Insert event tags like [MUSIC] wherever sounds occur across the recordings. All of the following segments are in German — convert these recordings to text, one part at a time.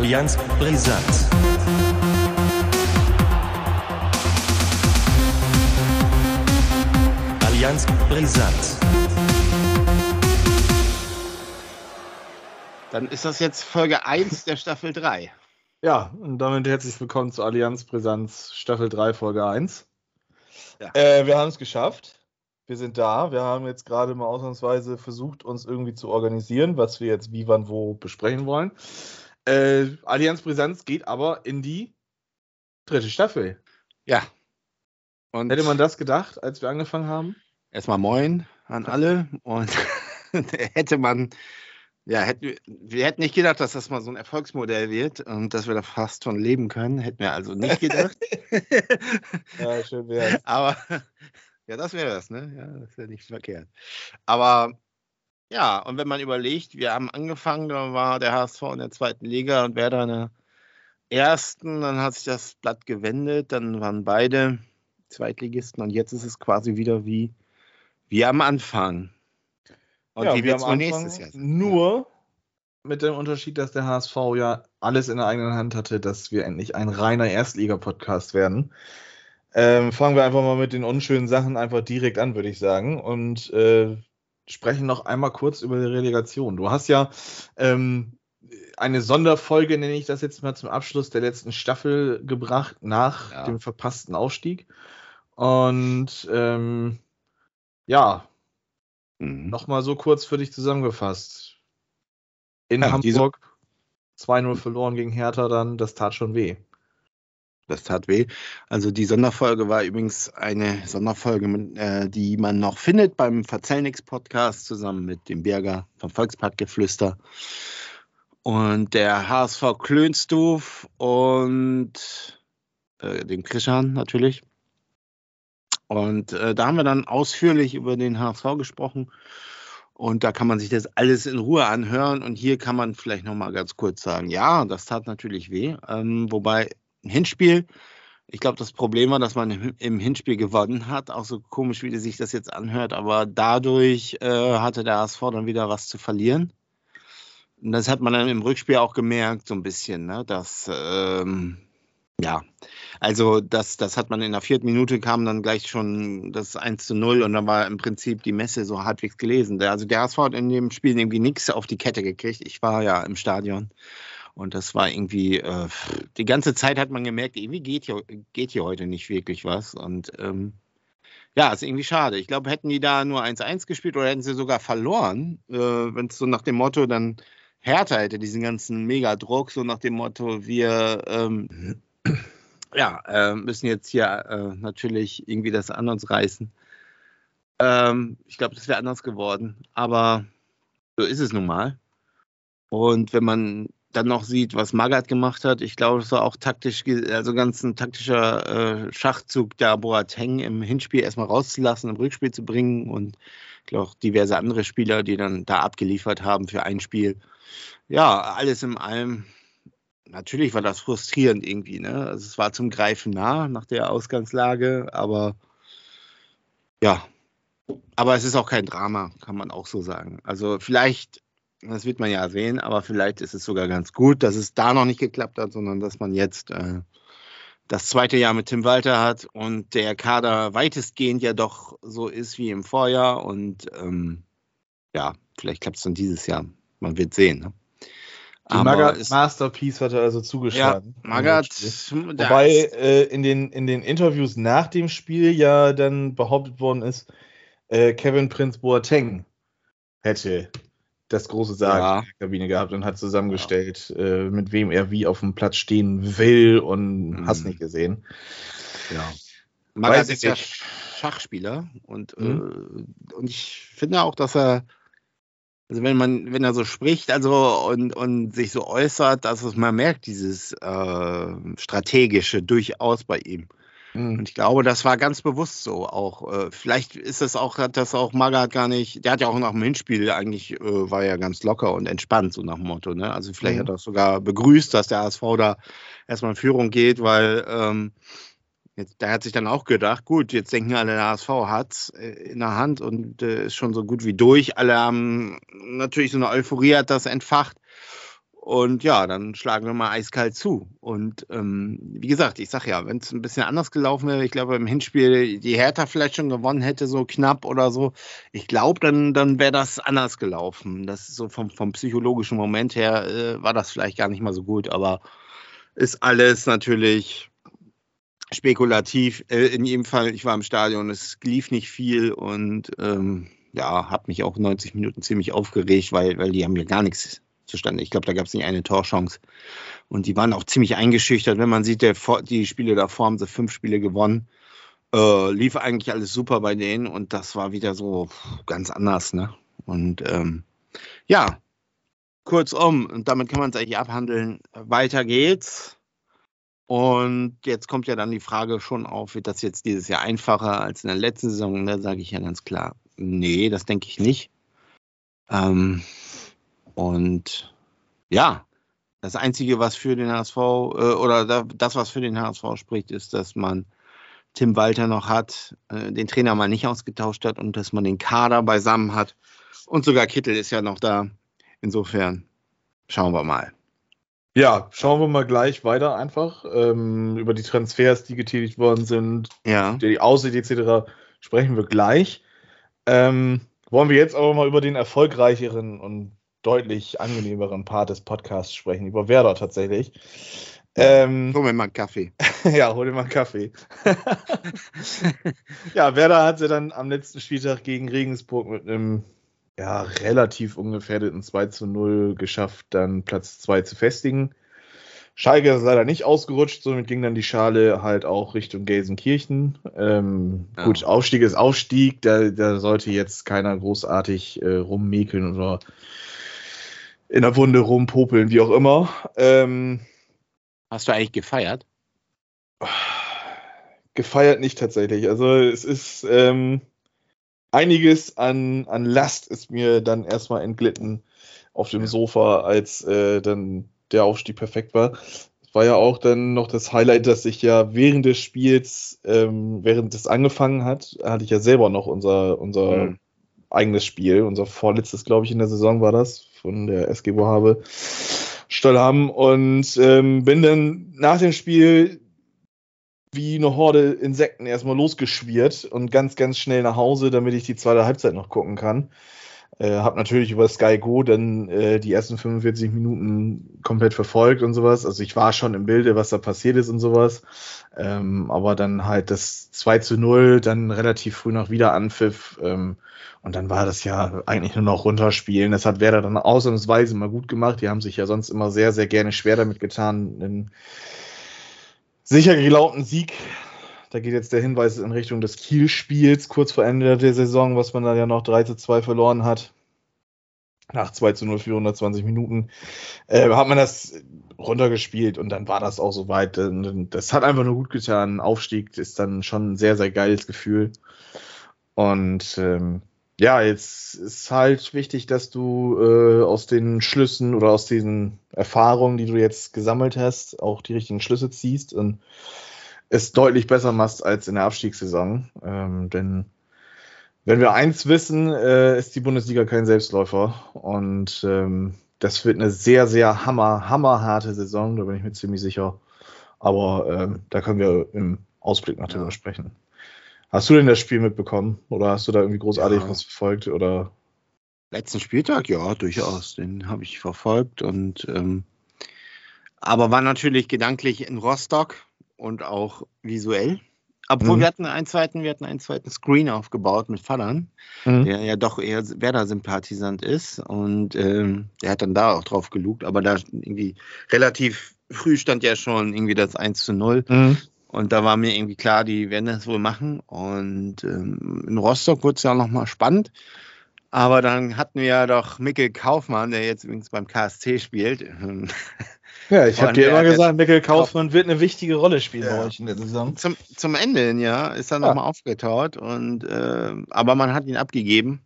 Allianz Brisant. Allianz Brisant. Dann ist das jetzt Folge 1 der Staffel 3. Ja, und damit herzlich willkommen zu Allianz Brisanz Staffel 3, Folge 1. Ja. Äh, wir haben es geschafft. Wir sind da. Wir haben jetzt gerade mal ausnahmsweise versucht, uns irgendwie zu organisieren, was wir jetzt wie, wann, wo besprechen wollen. Äh, Allianz Brisanz geht aber in die dritte Staffel. Ja. Und Hätte man das gedacht, als wir angefangen haben? Erstmal moin an alle. Und [LAUGHS] hätte man ja, hätten, wir hätten nicht gedacht, dass das mal so ein Erfolgsmodell wird und dass wir da fast von leben können. Hätten wir also nicht gedacht. [LAUGHS] ja, schön wär's. Aber ja, das wäre das, ne? Ja, das wäre nicht verkehrt. Aber ja, und wenn man überlegt, wir haben angefangen, da war der HSV in der zweiten Liga und wer da in der ersten, dann hat sich das Blatt gewendet, dann waren beide Zweitligisten und jetzt ist es quasi wieder wie, wie am Anfang. Und ja, wie es wohl nächstes Jahr? Nur mit dem Unterschied, dass der HSV ja alles in der eigenen Hand hatte, dass wir endlich ein reiner Erstliga-Podcast werden. Ähm, fangen wir einfach mal mit den unschönen Sachen einfach direkt an, würde ich sagen. Und äh, sprechen noch einmal kurz über die Relegation. Du hast ja ähm, eine Sonderfolge, nenne ich das jetzt mal zum Abschluss der letzten Staffel gebracht, nach ja. dem verpassten Aufstieg. Und ähm, ja, Mhm. Nochmal so kurz für dich zusammengefasst. In ja, Hamburg 2-0 verloren gegen Hertha dann, das tat schon weh. Das tat weh. Also die Sonderfolge war übrigens eine Sonderfolge, äh, die man noch findet beim Verzellnix Podcast zusammen mit dem Berger vom Volksparkgeflüster und der HSV Klönstuf und äh, dem Krishan natürlich. Und äh, da haben wir dann ausführlich über den HSV gesprochen. Und da kann man sich das alles in Ruhe anhören. Und hier kann man vielleicht nochmal ganz kurz sagen, ja, das tat natürlich weh. Ähm, wobei ein Hinspiel, ich glaube, das Problem war, dass man im Hinspiel gewonnen hat. Auch so komisch, wie sich das jetzt anhört. Aber dadurch äh, hatte der HSV dann wieder was zu verlieren. Und das hat man dann im Rückspiel auch gemerkt, so ein bisschen, ne? dass ähm, ja, also das, das hat man in der vierten Minute kam dann gleich schon das 1 zu 0 und dann war im Prinzip die Messe so halbwegs gelesen. Also der HSV hat in dem Spiel irgendwie nichts auf die Kette gekriegt. Ich war ja im Stadion und das war irgendwie, äh, die ganze Zeit hat man gemerkt, irgendwie geht hier, geht hier heute nicht wirklich was und ähm, ja, ist irgendwie schade. Ich glaube, hätten die da nur 1-1 gespielt oder hätten sie sogar verloren, äh, wenn es so nach dem Motto dann Hertha hätte diesen ganzen Megadruck, so nach dem Motto, wir ähm, ja, äh, müssen jetzt hier äh, natürlich irgendwie das an uns reißen. Ähm, ich glaube, das wäre anders geworden, aber so ist es nun mal. Und wenn man dann noch sieht, was Magath gemacht hat, ich glaube, es war auch taktisch, also ganz ein taktischer äh, Schachzug, da Boateng im Hinspiel erstmal rauszulassen, im Rückspiel zu bringen und ich glaube auch diverse andere Spieler, die dann da abgeliefert haben für ein Spiel. Ja, alles in allem natürlich war das frustrierend irgendwie. Ne? Also es war zum Greifen nah nach der Ausgangslage, aber ja, aber es ist auch kein Drama, kann man auch so sagen. Also vielleicht, das wird man ja sehen, aber vielleicht ist es sogar ganz gut, dass es da noch nicht geklappt hat, sondern dass man jetzt äh, das zweite Jahr mit Tim Walter hat und der Kader weitestgehend ja doch so ist wie im Vorjahr und ähm, ja, vielleicht klappt es dann dieses Jahr. Man wird sehen. Ne? Die Magath Masterpiece hat er also zugeschlagen. Ja, Magath. Wobei äh, in, den, in den Interviews nach dem Spiel ja dann behauptet worden ist, äh, Kevin Prince Boateng hätte das große Sagen ja. in der Kabine gehabt und hat zusammengestellt, ja. äh, mit wem er wie auf dem Platz stehen will und mhm. hast nicht gesehen. Ja. Magath ist ja Schachspieler und, mhm. äh, und ich finde auch, dass er also wenn man, wenn er so spricht, also und, und sich so äußert, dass es man merkt, dieses äh, strategische durchaus bei ihm. Mhm. Und ich glaube, das war ganz bewusst so auch. Äh, vielleicht ist das auch, hat das auch Magath gar nicht, der hat ja auch nach dem Hinspiel eigentlich, äh, war ja ganz locker und entspannt, so nach dem Motto. Ne? Also vielleicht mhm. hat er sogar begrüßt, dass der ASV da erstmal in Führung geht, weil ähm, Jetzt, der hat sich dann auch gedacht, gut, jetzt denken alle, der HSV hat es äh, in der Hand und äh, ist schon so gut wie durch. Alle haben natürlich so eine Euphorie hat das entfacht. Und ja, dann schlagen wir mal eiskalt zu. Und ähm, wie gesagt, ich sage ja, wenn es ein bisschen anders gelaufen wäre, ich glaube im Hinspiel die Hertha vielleicht schon gewonnen hätte, so knapp oder so, ich glaube, dann, dann wäre das anders gelaufen. Das so vom, vom psychologischen Moment her äh, war das vielleicht gar nicht mal so gut, aber ist alles natürlich spekulativ. Äh, in jedem Fall, ich war im Stadion, es lief nicht viel und ähm, ja, habe mich auch 90 Minuten ziemlich aufgeregt, weil, weil die haben ja gar nichts zustande. Ich glaube, da gab es nicht eine Torchance. Und die waren auch ziemlich eingeschüchtert. Wenn man sieht, der, die Spiele davor haben sie fünf Spiele gewonnen. Äh, lief eigentlich alles super bei denen und das war wieder so ganz anders. Ne? Und ähm, ja, kurzum, und damit kann man es eigentlich abhandeln. Weiter geht's. Und jetzt kommt ja dann die Frage schon auf, wird das jetzt dieses Jahr einfacher als in der letzten Saison? Da sage ich ja ganz klar, nee, das denke ich nicht. Ähm, und ja, das Einzige, was für den HSV äh, oder das, was für den HSV spricht, ist, dass man Tim Walter noch hat, äh, den Trainer mal nicht ausgetauscht hat und dass man den Kader beisammen hat. Und sogar Kittel ist ja noch da. Insofern schauen wir mal. Ja, schauen wir mal gleich weiter einfach ähm, über die Transfers, die getätigt worden sind, ja. die Aussicht etc. sprechen wir gleich. Ähm, wollen wir jetzt aber mal über den erfolgreicheren und deutlich angenehmeren Part des Podcasts sprechen, über Werder tatsächlich. Ähm, hol mir mal einen Kaffee. [LAUGHS] ja, hol dir mal einen Kaffee. [LAUGHS] ja, Werder hat sie dann am letzten Spieltag gegen Regensburg mit einem ja, relativ ungefährdeten 2 zu 0 geschafft, dann Platz 2 zu festigen. Schalke ist leider nicht ausgerutscht, somit ging dann die Schale halt auch Richtung Gelsenkirchen. Ähm, ja. Gut, Aufstieg ist Aufstieg, da, da sollte jetzt keiner großartig äh, rummäkeln oder in der Wunde rumpopeln, wie auch immer. Ähm, Hast du eigentlich gefeiert? Gefeiert nicht tatsächlich. Also es ist ähm, einiges an, an Last ist mir dann erstmal entglitten auf dem Sofa, als äh, dann der Aufstieg perfekt war. Es war ja auch dann noch das Highlight, dass ich ja während des Spiels, ähm, während es angefangen hat, hatte ich ja selber noch unser, unser mhm. eigenes Spiel, unser vorletztes, glaube ich, in der Saison war das, von der SG Bohave Stollham und ähm, bin dann nach dem Spiel wie eine Horde Insekten erstmal losgeschwirrt und ganz, ganz schnell nach Hause, damit ich die zweite Halbzeit noch gucken kann. Äh, hab natürlich über Sky Go dann äh, die ersten 45 Minuten komplett verfolgt und sowas. Also ich war schon im Bilde, was da passiert ist und sowas. Ähm, aber dann halt das 2 zu 0, dann relativ früh noch wieder Anpfiff. Ähm, und dann war das ja eigentlich nur noch runterspielen. Das hat Werder dann ausnahmsweise mal gut gemacht. Die haben sich ja sonst immer sehr, sehr gerne schwer damit getan, einen sicher geglaubten Sieg. Da geht jetzt der Hinweis in Richtung des Kiel-Spiels kurz vor Ende der Saison, was man dann ja noch 3 zu 2 verloren hat. Nach 2 zu 0 420 Minuten äh, hat man das runtergespielt und dann war das auch soweit. Das hat einfach nur gut getan. Aufstieg ist dann schon ein sehr, sehr geiles Gefühl. Und ähm, ja, jetzt ist halt wichtig, dass du äh, aus den Schlüssen oder aus diesen Erfahrungen, die du jetzt gesammelt hast, auch die richtigen Schlüsse ziehst und es deutlich besser machst als in der Abstiegssaison. Ähm, denn wenn wir eins wissen, äh, ist die Bundesliga kein Selbstläufer und ähm, das wird eine sehr, sehr hammer, hammerharte Saison, da bin ich mir ziemlich sicher. Aber ähm, da können wir im Ausblick noch drüber sprechen. Hast du denn das Spiel mitbekommen? Oder hast du da irgendwie großartig ja. was verfolgt? Oder? Letzten Spieltag, ja, durchaus. Den habe ich verfolgt und ähm, aber war natürlich gedanklich in Rostock und auch visuell. Obwohl mhm. wir hatten einen zweiten, wir hatten einen zweiten Screen aufgebaut mit Fallern, mhm. der ja doch eher Werder-Sympathisant ist. Und ähm, der hat dann da auch drauf gelugt, aber da irgendwie relativ früh stand ja schon irgendwie das 1 zu 0. Mhm. Und da war mir irgendwie klar, die werden das wohl machen. Und ähm, in Rostock wurde es ja nochmal spannend. Aber dann hatten wir ja doch Mikkel Kaufmann, der jetzt übrigens beim KSC spielt. [LAUGHS] Ja, ich habe dir immer gesagt, Mikkel Kaufmann wird eine wichtige Rolle spielen ja. bei euch in der Saison. Zum, zum Ende, ja, ist er nochmal ja. aufgetaut. Und, äh, aber man hat ihn abgegeben.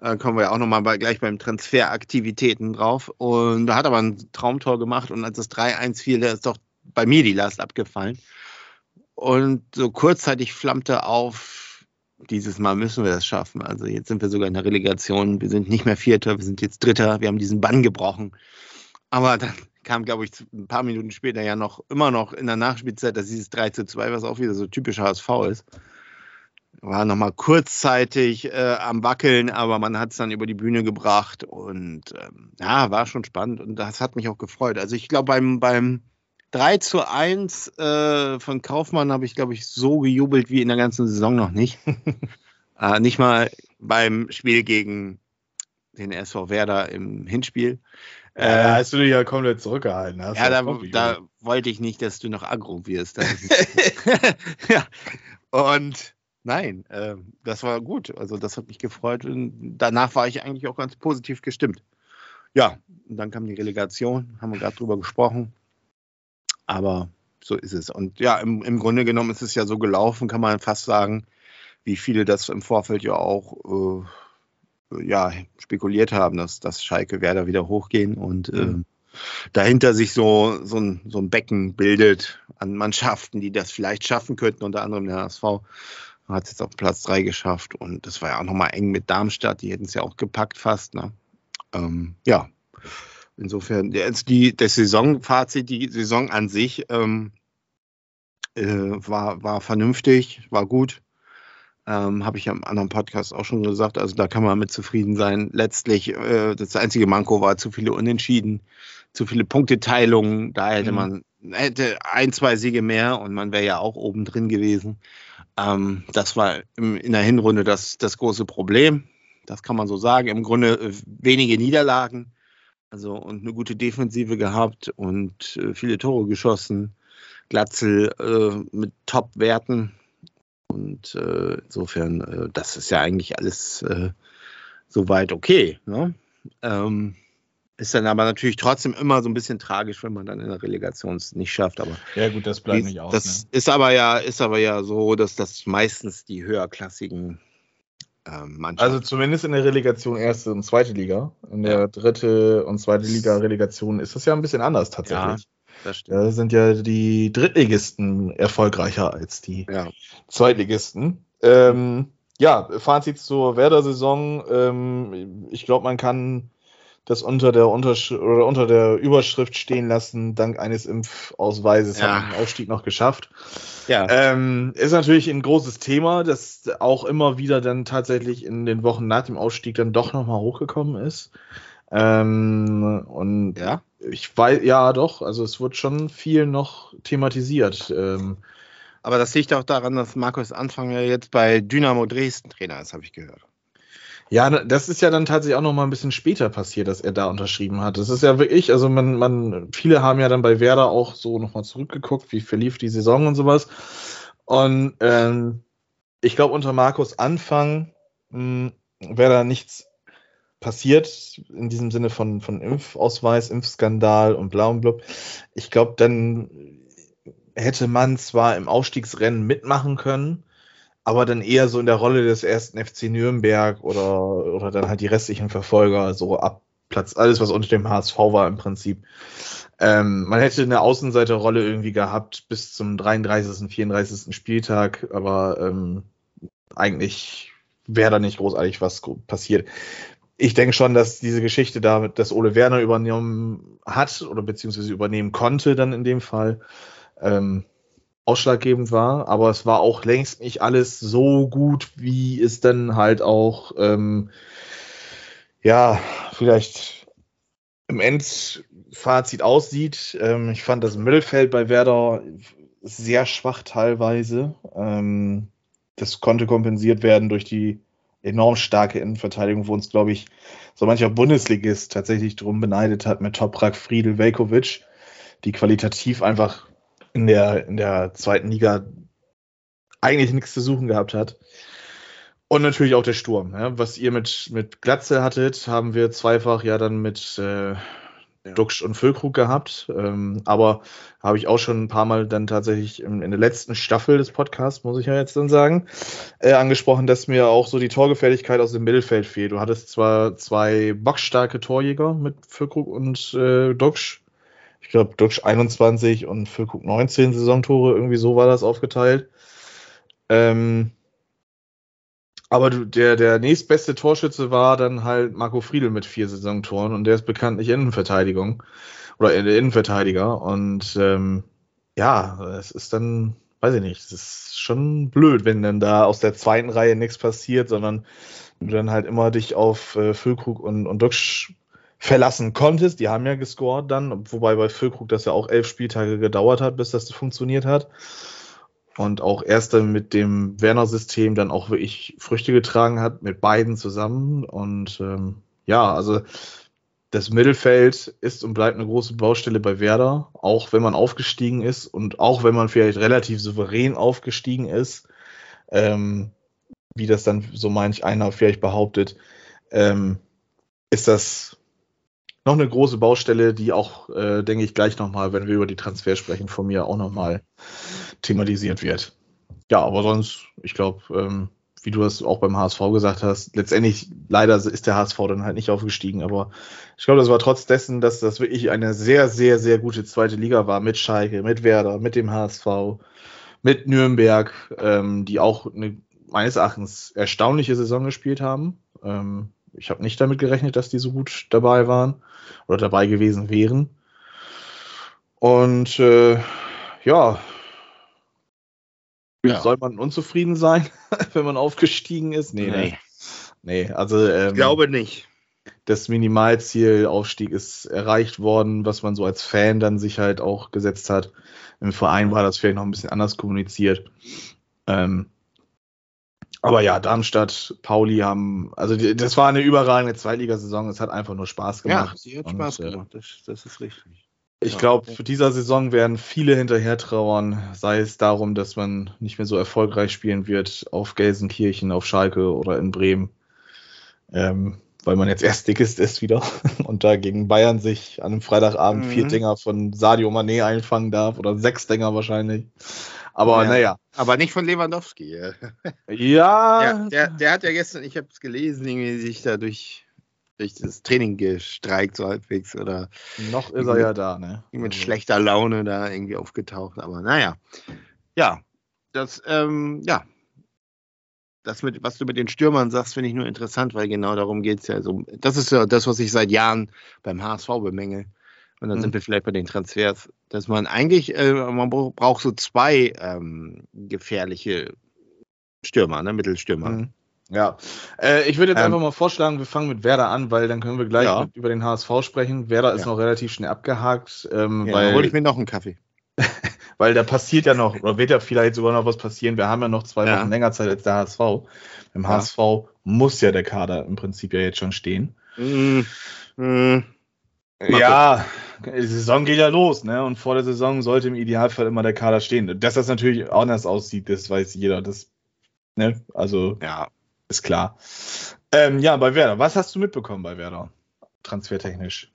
Äh, kommen wir ja auch nochmal bei, gleich beim Transferaktivitäten drauf. Und da hat aber ein Traumtor gemacht. Und als das 3-1 fiel, da ist doch bei mir die Last abgefallen. Und so kurzzeitig flammte auf, dieses Mal müssen wir das schaffen. Also jetzt sind wir sogar in der Relegation. Wir sind nicht mehr Vierter, wir sind jetzt Dritter. Wir haben diesen Bann gebrochen. Aber dann kam, glaube ich, ein paar Minuten später ja noch immer noch in der Nachspielzeit, dass dieses 3 zu 2, was auch wieder so typisch HSV ist. War nochmal kurzzeitig äh, am Wackeln, aber man hat es dann über die Bühne gebracht und ähm, ja, war schon spannend und das hat mich auch gefreut. Also ich glaube, beim, beim 3 zu 1 äh, von Kaufmann habe ich, glaube ich, so gejubelt wie in der ganzen Saison noch nicht. [LAUGHS] äh, nicht mal beim Spiel gegen den SV Werder im Hinspiel. Ja, da hast du dich ja komplett zurückgehalten. Hast ja, da, da wollte ich nicht, dass du noch aggro wirst. [LAUGHS] [LAUGHS] ja. Und nein, äh, das war gut. Also das hat mich gefreut. Und danach war ich eigentlich auch ganz positiv gestimmt. Ja, und dann kam die Relegation, haben wir gerade drüber gesprochen. Aber so ist es. Und ja, im, im Grunde genommen ist es ja so gelaufen, kann man fast sagen, wie viele das im Vorfeld ja auch äh, ja, spekuliert haben, dass, dass Schalke Werder wieder hochgehen und mhm. äh, dahinter sich so, so, ein, so ein Becken bildet an Mannschaften, die das vielleicht schaffen könnten, unter anderem der HSV hat es jetzt auf Platz 3 geschafft und das war ja auch nochmal eng mit Darmstadt, die hätten es ja auch gepackt fast. Ne? Ähm, ja, insofern, jetzt die, das Saisonfazit, die Saison an sich ähm, äh, war, war vernünftig, war gut. Ähm, Habe ich ja im anderen Podcast auch schon gesagt. Also da kann man mit zufrieden sein. Letztlich, äh, das einzige Manko war zu viele Unentschieden, zu viele Punkteteilungen. Da hätte mhm. man hätte ein, zwei Siege mehr und man wäre ja auch oben drin gewesen. Ähm, das war im, in der Hinrunde das, das große Problem. Das kann man so sagen. Im Grunde äh, wenige Niederlagen. Also und eine gute Defensive gehabt und äh, viele Tore geschossen. Glatzel äh, mit Top-Werten. Und äh, insofern, äh, das ist ja eigentlich alles äh, soweit okay. Ne? Ähm, ist dann aber natürlich trotzdem immer so ein bisschen tragisch, wenn man dann in der Relegation es nicht schafft. Aber ja, gut, das bleibt nicht aus. Das ne? ist aber ja, ist aber ja so, dass das meistens die höherklassigen ähm, Mannschaften. Also zumindest in der Relegation erste und zweite Liga. In der ja. dritte und zweite Liga Relegation ist das ja ein bisschen anders tatsächlich. Ja. Da sind ja die Drittligisten erfolgreicher als die ja. Zweitligisten. Ähm, ja, Fazit zur Werder-Saison. Ähm, ich glaube, man kann das unter der, Untersch oder unter der Überschrift stehen lassen. Dank eines Impfausweises ja. hat man den Aufstieg noch geschafft. Ja. Ähm, ist natürlich ein großes Thema, das auch immer wieder dann tatsächlich in den Wochen nach dem Ausstieg dann doch nochmal hochgekommen ist. Ähm, und ja. ich weiß, ja doch, also es wird schon viel noch thematisiert. Ähm, aber das liegt auch daran, dass Markus Anfang ja jetzt bei Dynamo Dresden Trainer ist, habe ich gehört. Ja, das ist ja dann tatsächlich auch noch mal ein bisschen später passiert, dass er da unterschrieben hat. Das ist ja wirklich, also man, man, viele haben ja dann bei Werder auch so noch mal zurückgeguckt, wie verlief die Saison und sowas. Und ähm, ich glaube, unter Markus Anfang hm, wäre da nichts passiert, in diesem Sinne von, von Impfausweis, Impfskandal und bla und blub. Ich glaube, dann hätte man zwar im Aufstiegsrennen mitmachen können, aber dann eher so in der Rolle des ersten FC Nürnberg oder, oder dann halt die restlichen Verfolger, so ab Platz, alles was unter dem HSV war im Prinzip. Ähm, man hätte eine Außenseiterrolle irgendwie gehabt bis zum 33., 34. Spieltag, aber ähm, eigentlich wäre da nicht großartig was passiert ich denke schon, dass diese Geschichte da, dass Ole Werner übernommen hat oder beziehungsweise übernehmen konnte, dann in dem Fall, ähm, ausschlaggebend war. Aber es war auch längst nicht alles so gut, wie es dann halt auch, ähm, ja, vielleicht im Endfazit aussieht. Ähm, ich fand das Mittelfeld bei Werder sehr schwach teilweise. Ähm, das konnte kompensiert werden durch die enorm starke Innenverteidigung, wo uns, glaube ich, so mancher Bundesligist tatsächlich drum beneidet hat mit Toprak, Friedel, Velkovic, die qualitativ einfach in der, in der zweiten Liga eigentlich nichts zu suchen gehabt hat. Und natürlich auch der Sturm. Ja. Was ihr mit, mit Glatze hattet, haben wir zweifach ja dann mit äh, ja. Duxch und Füllkrug gehabt. Ähm, aber habe ich auch schon ein paar Mal dann tatsächlich in, in, der letzten Staffel des Podcasts, muss ich ja jetzt dann sagen, äh, angesprochen, dass mir auch so die Torgefährlichkeit aus dem Mittelfeld fehlt. Du hattest zwar zwei boxstarke Torjäger mit Füllkrug und äh, Duxch. Ich glaube, Duxch 21 und Füllkrug 19 Saisontore, irgendwie so war das aufgeteilt. Ähm, Aber du, der, der nächstbeste Torschütze war dann halt Marco Friedl mit vier Saisontoren und der ist bekanntlich Innenverteidigung oder Innenverteidiger. Und ähm, ja, es ist dann, weiß ich nicht, es ist schon blöd, wenn dann da aus der zweiten Reihe nichts passiert, sondern du dann halt immer dich auf äh, Füllkrug und, und Duxch verlassen konntest. Die haben ja gescored dann, wobei bei Füllkrug das ja auch elf Spieltage gedauert hat, bis das funktioniert hat und auch erst dann mit dem Werner-System dann auch wirklich Früchte getragen hat, mit beiden zusammen. Und ähm, ja, also das Mittelfeld ist und bleibt eine große Baustelle bei Werder, auch wenn man aufgestiegen ist und auch wenn man vielleicht relativ souverän aufgestiegen ist, ähm, wie das dann so manch einer vielleicht behauptet, ähm, ist das noch eine große Baustelle, die auch, äh, denke ich, gleich nochmal, wenn wir über die Transfer sprechen, von mir auch nochmal thematisiert wird. Ja, aber sonst, ich glaube, ähm, wie du das auch beim HSV gesagt hast, letztendlich leider ist der HSV dann halt nicht aufgestiegen, aber ich glaube, das war trotz dessen, dass das wirklich eine sehr, sehr, sehr gute zweite Liga war mit Schalke, mit Werder, mit dem HSV, mit Nürnberg, ähm, die auch eine meines Erachtens erstaunliche Saison gespielt haben. Ähm, ich habe nicht damit gerechnet, dass die so gut dabei waren oder dabei gewesen wären. Und äh, ja, ja, soll man unzufrieden sein, [LAUGHS] wenn man aufgestiegen ist? Nee, nee. Ne? Nee, also ähm, ich glaube nicht. Das Minimalziel Aufstieg ist erreicht worden, was man so als Fan dann sich halt auch gesetzt hat. Im Verein war das vielleicht noch ein bisschen anders kommuniziert. Ähm, aber ja, Darmstadt, Pauli haben, also das war eine überragende Zweitligasaison. Es hat einfach nur Spaß gemacht. Ja, sie hat Spaß und, äh, gemacht, das, das, ist richtig. Ich glaube, für dieser Saison werden viele hinterher trauern, sei es darum, dass man nicht mehr so erfolgreich spielen wird auf Gelsenkirchen, auf Schalke oder in Bremen. Ähm, weil man jetzt erst dickest ist wieder [LAUGHS] und da gegen Bayern sich an einem Freitagabend mhm. vier Dinger von Sadio Mané einfangen darf oder sechs Dinger wahrscheinlich. Aber ja, naja. Aber nicht von Lewandowski. Ja. Der, der, der hat ja gestern, ich habe es gelesen, irgendwie sich da durch, das Training gestreikt, so halbwegs. Oder Noch ist er ja da, ne? Mit also. schlechter Laune da irgendwie aufgetaucht. Aber naja. Ja. Das, ähm, ja. Das, mit, was du mit den Stürmern sagst, finde ich nur interessant, weil genau darum geht es ja. So, das ist ja das, was ich seit Jahren beim HSV bemängel. Und dann mhm. sind wir vielleicht bei den Transfers, dass man eigentlich, äh, man braucht so zwei ähm, gefährliche Stürmer, ne, Mittelstürmer. Mhm. Ja, äh, ich würde jetzt ähm, einfach mal vorschlagen, wir fangen mit Werder an, weil dann können wir gleich ja. über den HSV sprechen. Werder ist ja. noch relativ schnell abgehakt. Ähm, ja, weil, hole ich mir noch einen Kaffee. [LAUGHS] weil da passiert ja noch, oder wird ja vielleicht sogar noch was passieren. Wir haben ja noch zwei Wochen länger Zeit als der HSV. Im HSV muss ja der Kader im Prinzip ja jetzt schon stehen. Mhm. Mhm. Ja, die Saison geht ja los, ne? Und vor der Saison sollte im Idealfall immer der Kader stehen. Dass das natürlich anders aussieht, das weiß jeder. Das, ne? Also, ja, ist klar. Ähm, ja, bei Werder. Was hast du mitbekommen bei Werder? Transfertechnisch.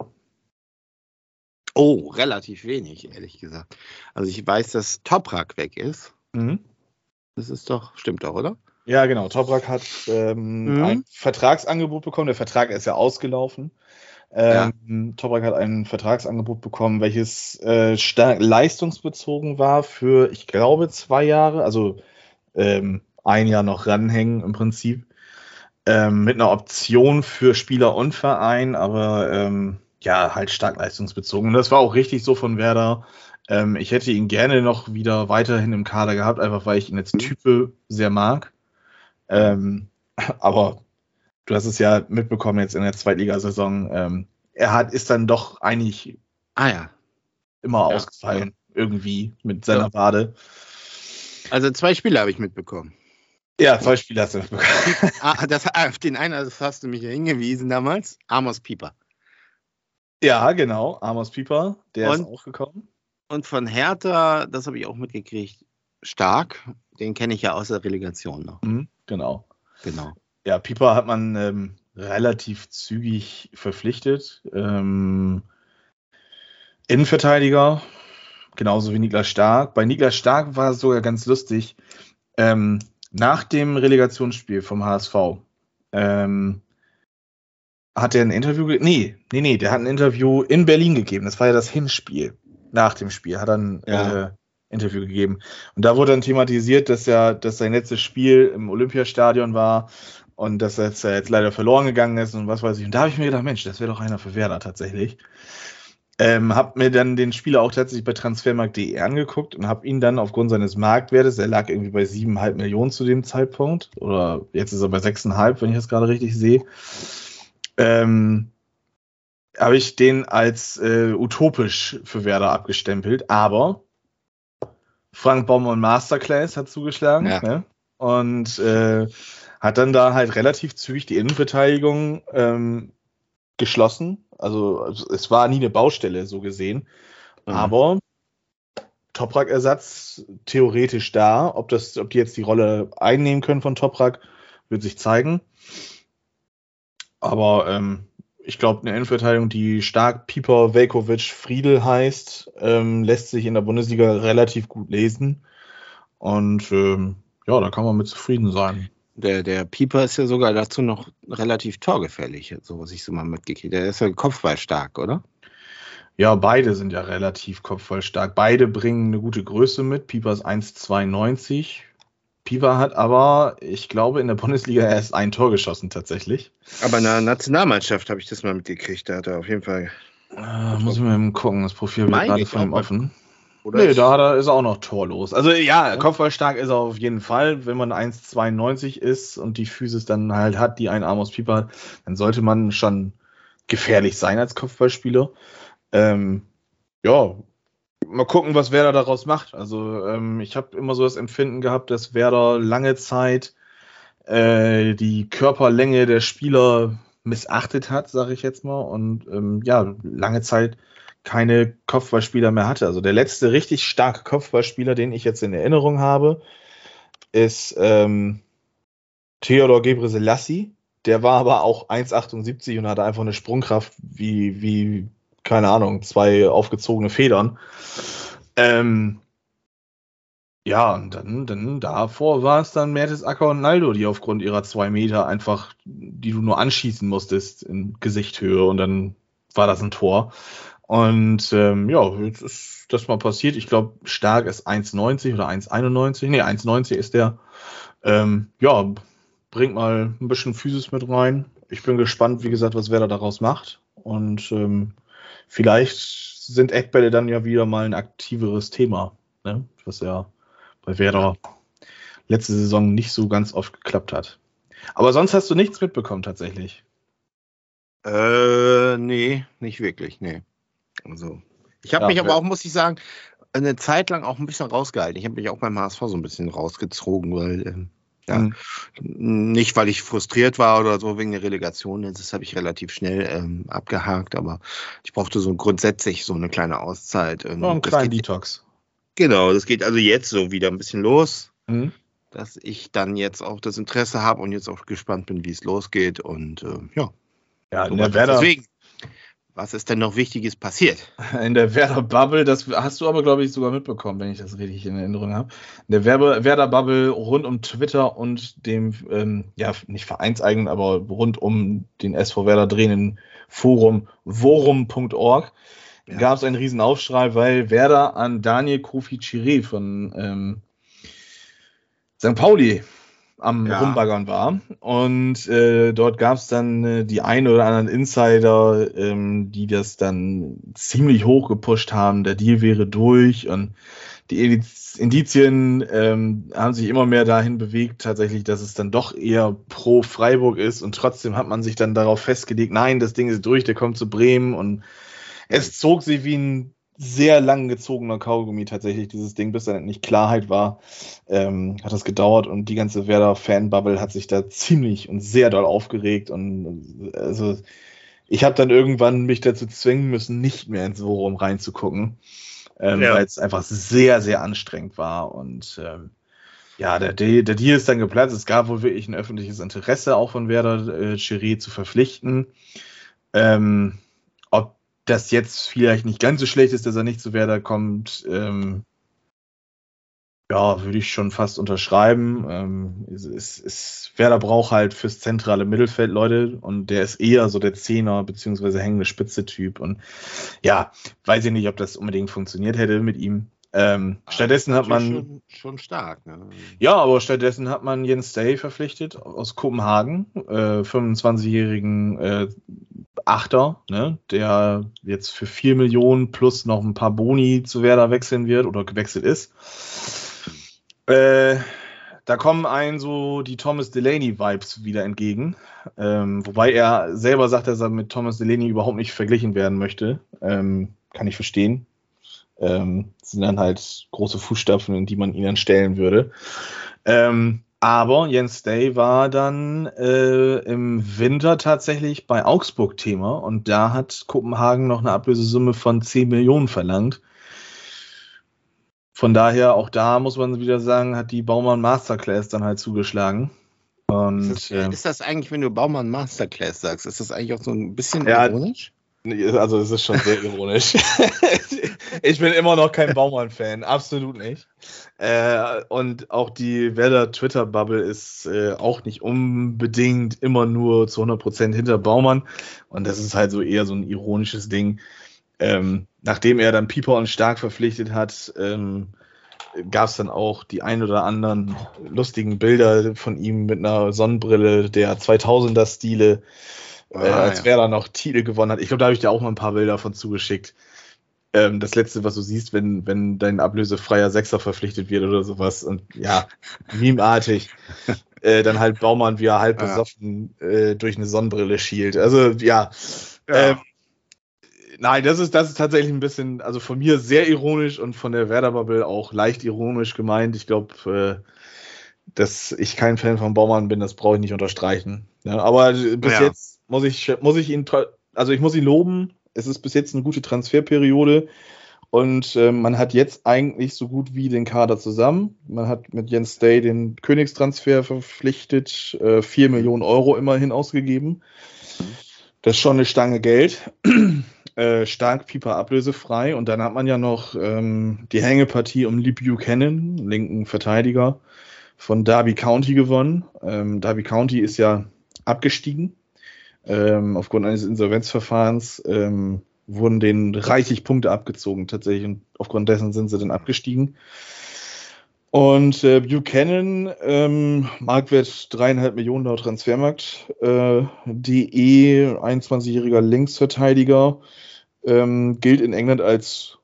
Oh, relativ wenig, ehrlich gesagt. Also ich weiß, dass Toprak weg ist. Mhm. Das ist doch, stimmt doch, oder? Ja, genau. Toprak hat ähm, mhm. ein Vertragsangebot bekommen. Der Vertrag ist ja ausgelaufen. Ähm, ja. Toprak hat ein Vertragsangebot bekommen, welches äh, stark leistungsbezogen war für, ich glaube, zwei Jahre, also ähm, ein Jahr noch ranhängen im Prinzip, ähm, mit einer Option für Spieler und Verein, aber ähm, ja, halt stark leistungsbezogen. Und das war auch richtig so von Werder. Ähm, ich hätte ihn gerne noch wieder weiterhin im Kader gehabt, einfach weil ich ihn als Type sehr mag. Ähm, aber du hast es ja mitbekommen jetzt in der Zweitligasaison, ähm, er hat, ist dann doch eigentlich ah, ja. immer ja, ausgefallen, ja. irgendwie mit seiner. Wade. Also zwei Spiele habe ich mitbekommen. Ja, zwei Spiele hast du mitbekommen. ah, das, auf den einen das hast du mich ja hingewiesen damals, Amos Pieper. Ja, genau, Amos Pieper, der und, ist auch gekommen. Und von Hertha, das habe ich auch mitgekriegt, stark. Den kenne ich ja aus der Relegation noch. Mhm, genau. Genau. Ja, Pieper hat man ähm, relativ zügig verpflichtet. Ähm, Innenverteidiger, genauso wie Niklas Stark. Bei Niklas Stark war es sogar ganz lustig. Ähm, nach dem Relegationsspiel vom HSV ähm, hat er ein Interview, nee, nee, nee, der hat ein Interview in Berlin gegeben. Das war ja das Hinspiel. Nach dem Spiel hat dann ja. äh, Interview gegeben. Und da wurde dann thematisiert, dass ja, dass sein letztes Spiel im Olympiastadion war und dass er jetzt, jetzt leider verloren gegangen ist und was weiß ich. Und da habe ich mir gedacht, Mensch, das wäre doch einer für Werder tatsächlich. Ähm, hab mir dann den Spieler auch tatsächlich bei transfermarkt.de angeguckt und habe ihn dann aufgrund seines Marktwertes, er lag irgendwie bei 7,5 Millionen zu dem Zeitpunkt, oder jetzt ist er bei 6,5, wenn ich das gerade richtig sehe, ähm, habe ich den als äh, utopisch für Werder abgestempelt, aber Frank Baum und Masterclass hat zugeschlagen ja. ne? und äh, hat dann da halt relativ zügig die Innenverteidigung ähm, geschlossen. Also es war nie eine Baustelle so gesehen, mhm. aber Toprak-Ersatz theoretisch da. Ob, das, ob die jetzt die Rolle einnehmen können von Toprak, wird sich zeigen. Aber ähm, ich glaube, eine Innenverteidigung, die stark Pieper, Velkovic, Friedel heißt, ähm, lässt sich in der Bundesliga relativ gut lesen. Und ähm, ja, da kann man mit zufrieden sein. Der, der Pieper ist ja sogar dazu noch relativ torgefällig, so was ich so mal mitgekriegt habe. Der ist ja kopfballstark, oder? Ja, beide sind ja relativ kopfballstark. Beide bringen eine gute Größe mit. Pieper ist 1,92. Pieper hat aber, ich glaube, in der Bundesliga erst ein Tor geschossen tatsächlich. Aber in der Nationalmannschaft habe ich das mal mitgekriegt. Da hat er auf jeden Fall. Äh, muss ich mal eben gucken, das Profil wird gerade von ihm offen. Oder nee, da ist er auch noch torlos. Also ja, kopfballstark ist er auf jeden Fall. Wenn man 1,92 ist und die Physis dann halt hat, die ein Arm aus Pieper hat, dann sollte man schon gefährlich sein als Kopfballspieler. Ähm, ja, mal gucken, was Werder daraus macht. Also ähm, ich habe immer so das Empfinden gehabt, dass Werder lange Zeit äh, die Körperlänge der Spieler missachtet hat, sage ich jetzt mal. Und ähm, ja, lange Zeit keine Kopfballspieler mehr hatte. Also der letzte richtig starke Kopfballspieler, den ich jetzt in Erinnerung habe, ist ähm, Theodor Gebre Selassie. Der war aber auch 1,78 und hatte einfach eine Sprungkraft wie, wie, keine Ahnung, zwei aufgezogene Federn. Ähm, ja, und dann, dann davor war es dann Mertesacker und Naldo, die aufgrund ihrer zwei Meter einfach, die du nur anschießen musstest in Gesichthöhe und dann war das ein Tor. Und ähm, ja, jetzt ist das mal passiert. Ich glaube, stark ist 1,90 oder 1,91. Nee, 1,90 ist der. Ähm, ja, bringt mal ein bisschen Physis mit rein. Ich bin gespannt, wie gesagt, was Werder daraus macht. Und ähm, vielleicht sind Eckbälle dann ja wieder mal ein aktiveres Thema, ne? was ja bei Werder letzte Saison nicht so ganz oft geklappt hat. Aber sonst hast du nichts mitbekommen tatsächlich. Äh, nee, nicht wirklich, nee. Also, ich habe ja, mich aber auch, muss ich sagen, eine Zeit lang auch ein bisschen rausgehalten. Ich habe mich auch beim HSV so ein bisschen rausgezogen, weil ähm, ja, mhm. nicht, weil ich frustriert war oder so wegen der Relegation. Das habe ich relativ schnell ähm, abgehakt, aber ich brauchte so grundsätzlich so eine kleine Auszeit. Ähm, oh, ein kleiner Detox. Genau, das geht also jetzt so wieder ein bisschen los, mhm. dass ich dann jetzt auch das Interesse habe und jetzt auch gespannt bin, wie es losgeht und äh, ja. Ja, so deswegen was ist denn noch Wichtiges passiert? [LAUGHS] In der Werder Bubble, das hast du aber, glaube ich, sogar mitbekommen, wenn ich das richtig in Erinnerung habe. In der Werder Bubble rund um Twitter und dem, ähm, ja, nicht vereinseigenen, aber rund um den SV Werder drehenden Forum worum.org ja. gab es einen riesen Aufschrei, weil Werder an Daniel Kofi Chiré von ähm, St. Pauli am ja. Rumbaggern war. Und äh, dort gab es dann äh, die ein oder anderen Insider, ähm, die das dann ziemlich hoch gepusht haben. Der Deal wäre durch und die Indizien ähm, haben sich immer mehr dahin bewegt, tatsächlich, dass es dann doch eher pro Freiburg ist. Und trotzdem hat man sich dann darauf festgelegt, nein, das Ding ist durch, der kommt zu Bremen. Und es zog sich wie ein sehr lang gezogener Kaugummi tatsächlich, dieses Ding, bis dann endlich Klarheit war, ähm, hat das gedauert und die ganze Werder-Fan-Bubble hat sich da ziemlich und sehr doll aufgeregt und also ich habe dann irgendwann mich dazu zwingen müssen, nicht mehr ins Forum reinzugucken, ähm, ja. weil es einfach sehr, sehr anstrengend war und ähm, ja, der, der Deal ist dann geplatzt. Es gab wohl wirklich ein öffentliches Interesse auch von Werder, äh, Chiri zu verpflichten. Ähm, das jetzt vielleicht nicht ganz so schlecht ist, dass er nicht zu Werder kommt, ähm, ja, würde ich schon fast unterschreiben. Ähm, es, es, es, Werder braucht halt fürs zentrale Mittelfeld Leute und der ist eher so der Zehner beziehungsweise hängende Spitze-Typ. Und ja, weiß ich nicht, ob das unbedingt funktioniert hätte mit ihm. Ähm, stattdessen hat man. Schon, schon stark, ne? Ja, aber stattdessen hat man Jens Day verpflichtet aus Kopenhagen, äh, 25-jährigen äh, Achter, ne, der jetzt für 4 Millionen plus noch ein paar Boni zu Werder wechseln wird oder gewechselt ist. Äh, da kommen einen so die Thomas Delaney-Vibes wieder entgegen. Ähm, wobei er selber sagt, dass er mit Thomas Delaney überhaupt nicht verglichen werden möchte. Ähm, kann ich verstehen. Ähm, sind dann halt große Fußstapfen, in die man ihn dann stellen würde. Ähm, aber Jens Day war dann äh, im Winter tatsächlich bei Augsburg Thema und da hat Kopenhagen noch eine Ablösesumme von 10 Millionen verlangt. Von daher, auch da muss man wieder sagen, hat die Baumann Masterclass dann halt zugeschlagen. Und, ist, das, äh, ist das eigentlich, wenn du Baumann Masterclass sagst, ist das eigentlich auch so ein bisschen ja, ironisch? Also es ist schon sehr [LAUGHS] ironisch. [LAUGHS] ich bin immer noch kein Baumann-Fan, absolut nicht. Äh, und auch die Werder Twitter-Bubble ist äh, auch nicht unbedingt immer nur zu 100% hinter Baumann. Und das ist halt so eher so ein ironisches Ding. Ähm, nachdem er dann Pieper und Stark verpflichtet hat, ähm, gab es dann auch die ein oder anderen lustigen Bilder von ihm mit einer Sonnenbrille der 2000er-Stile äh, ah, als ja. wer da noch Titel gewonnen hat. Ich glaube, da habe ich dir auch mal ein paar Bilder von zugeschickt. Ähm, das letzte, was du siehst, wenn, wenn dein ablösefreier Sechser verpflichtet wird oder sowas. Und ja, [LAUGHS] memeartig. äh, dann halt Baumann, wie er halb besoffen äh, durch eine Sonnenbrille schielt. Also ja. ja. Ähm, nein, das ist, das ist tatsächlich ein bisschen, also von mir sehr ironisch und von der Werder-Bubble auch leicht ironisch gemeint. Ich glaube, äh, dass ich kein Fan von Baumann bin, das brauche ich nicht unterstreichen. Ja, aber bis ja. jetzt muss ich, muss ich ihn, also ich muss ihn loben. Es ist bis jetzt eine gute Transferperiode. Und äh, man hat jetzt eigentlich so gut wie den Kader zusammen. Man hat mit Jens Day den Königstransfer verpflichtet, äh, 4 Millionen Euro immerhin ausgegeben. Das ist schon eine Stange Geld. [CLEARS THROAT] äh, stark Pieper ablösefrei. Und dann hat man ja noch ähm, die Hängepartie um Lee Buchanan, linken Verteidiger, von Derby County gewonnen. Ähm, Derby County ist ja abgestiegen ähm, aufgrund eines Insolvenzverfahrens ähm, wurden denen reichlich Punkte abgezogen tatsächlich und aufgrund dessen sind sie dann abgestiegen. Und äh, Buchanan, ähm, Marktwert dreieinhalb Millionen laut Transfermarkt, äh, DE, 21-jähriger Linksverteidiger, ähm, gilt in England als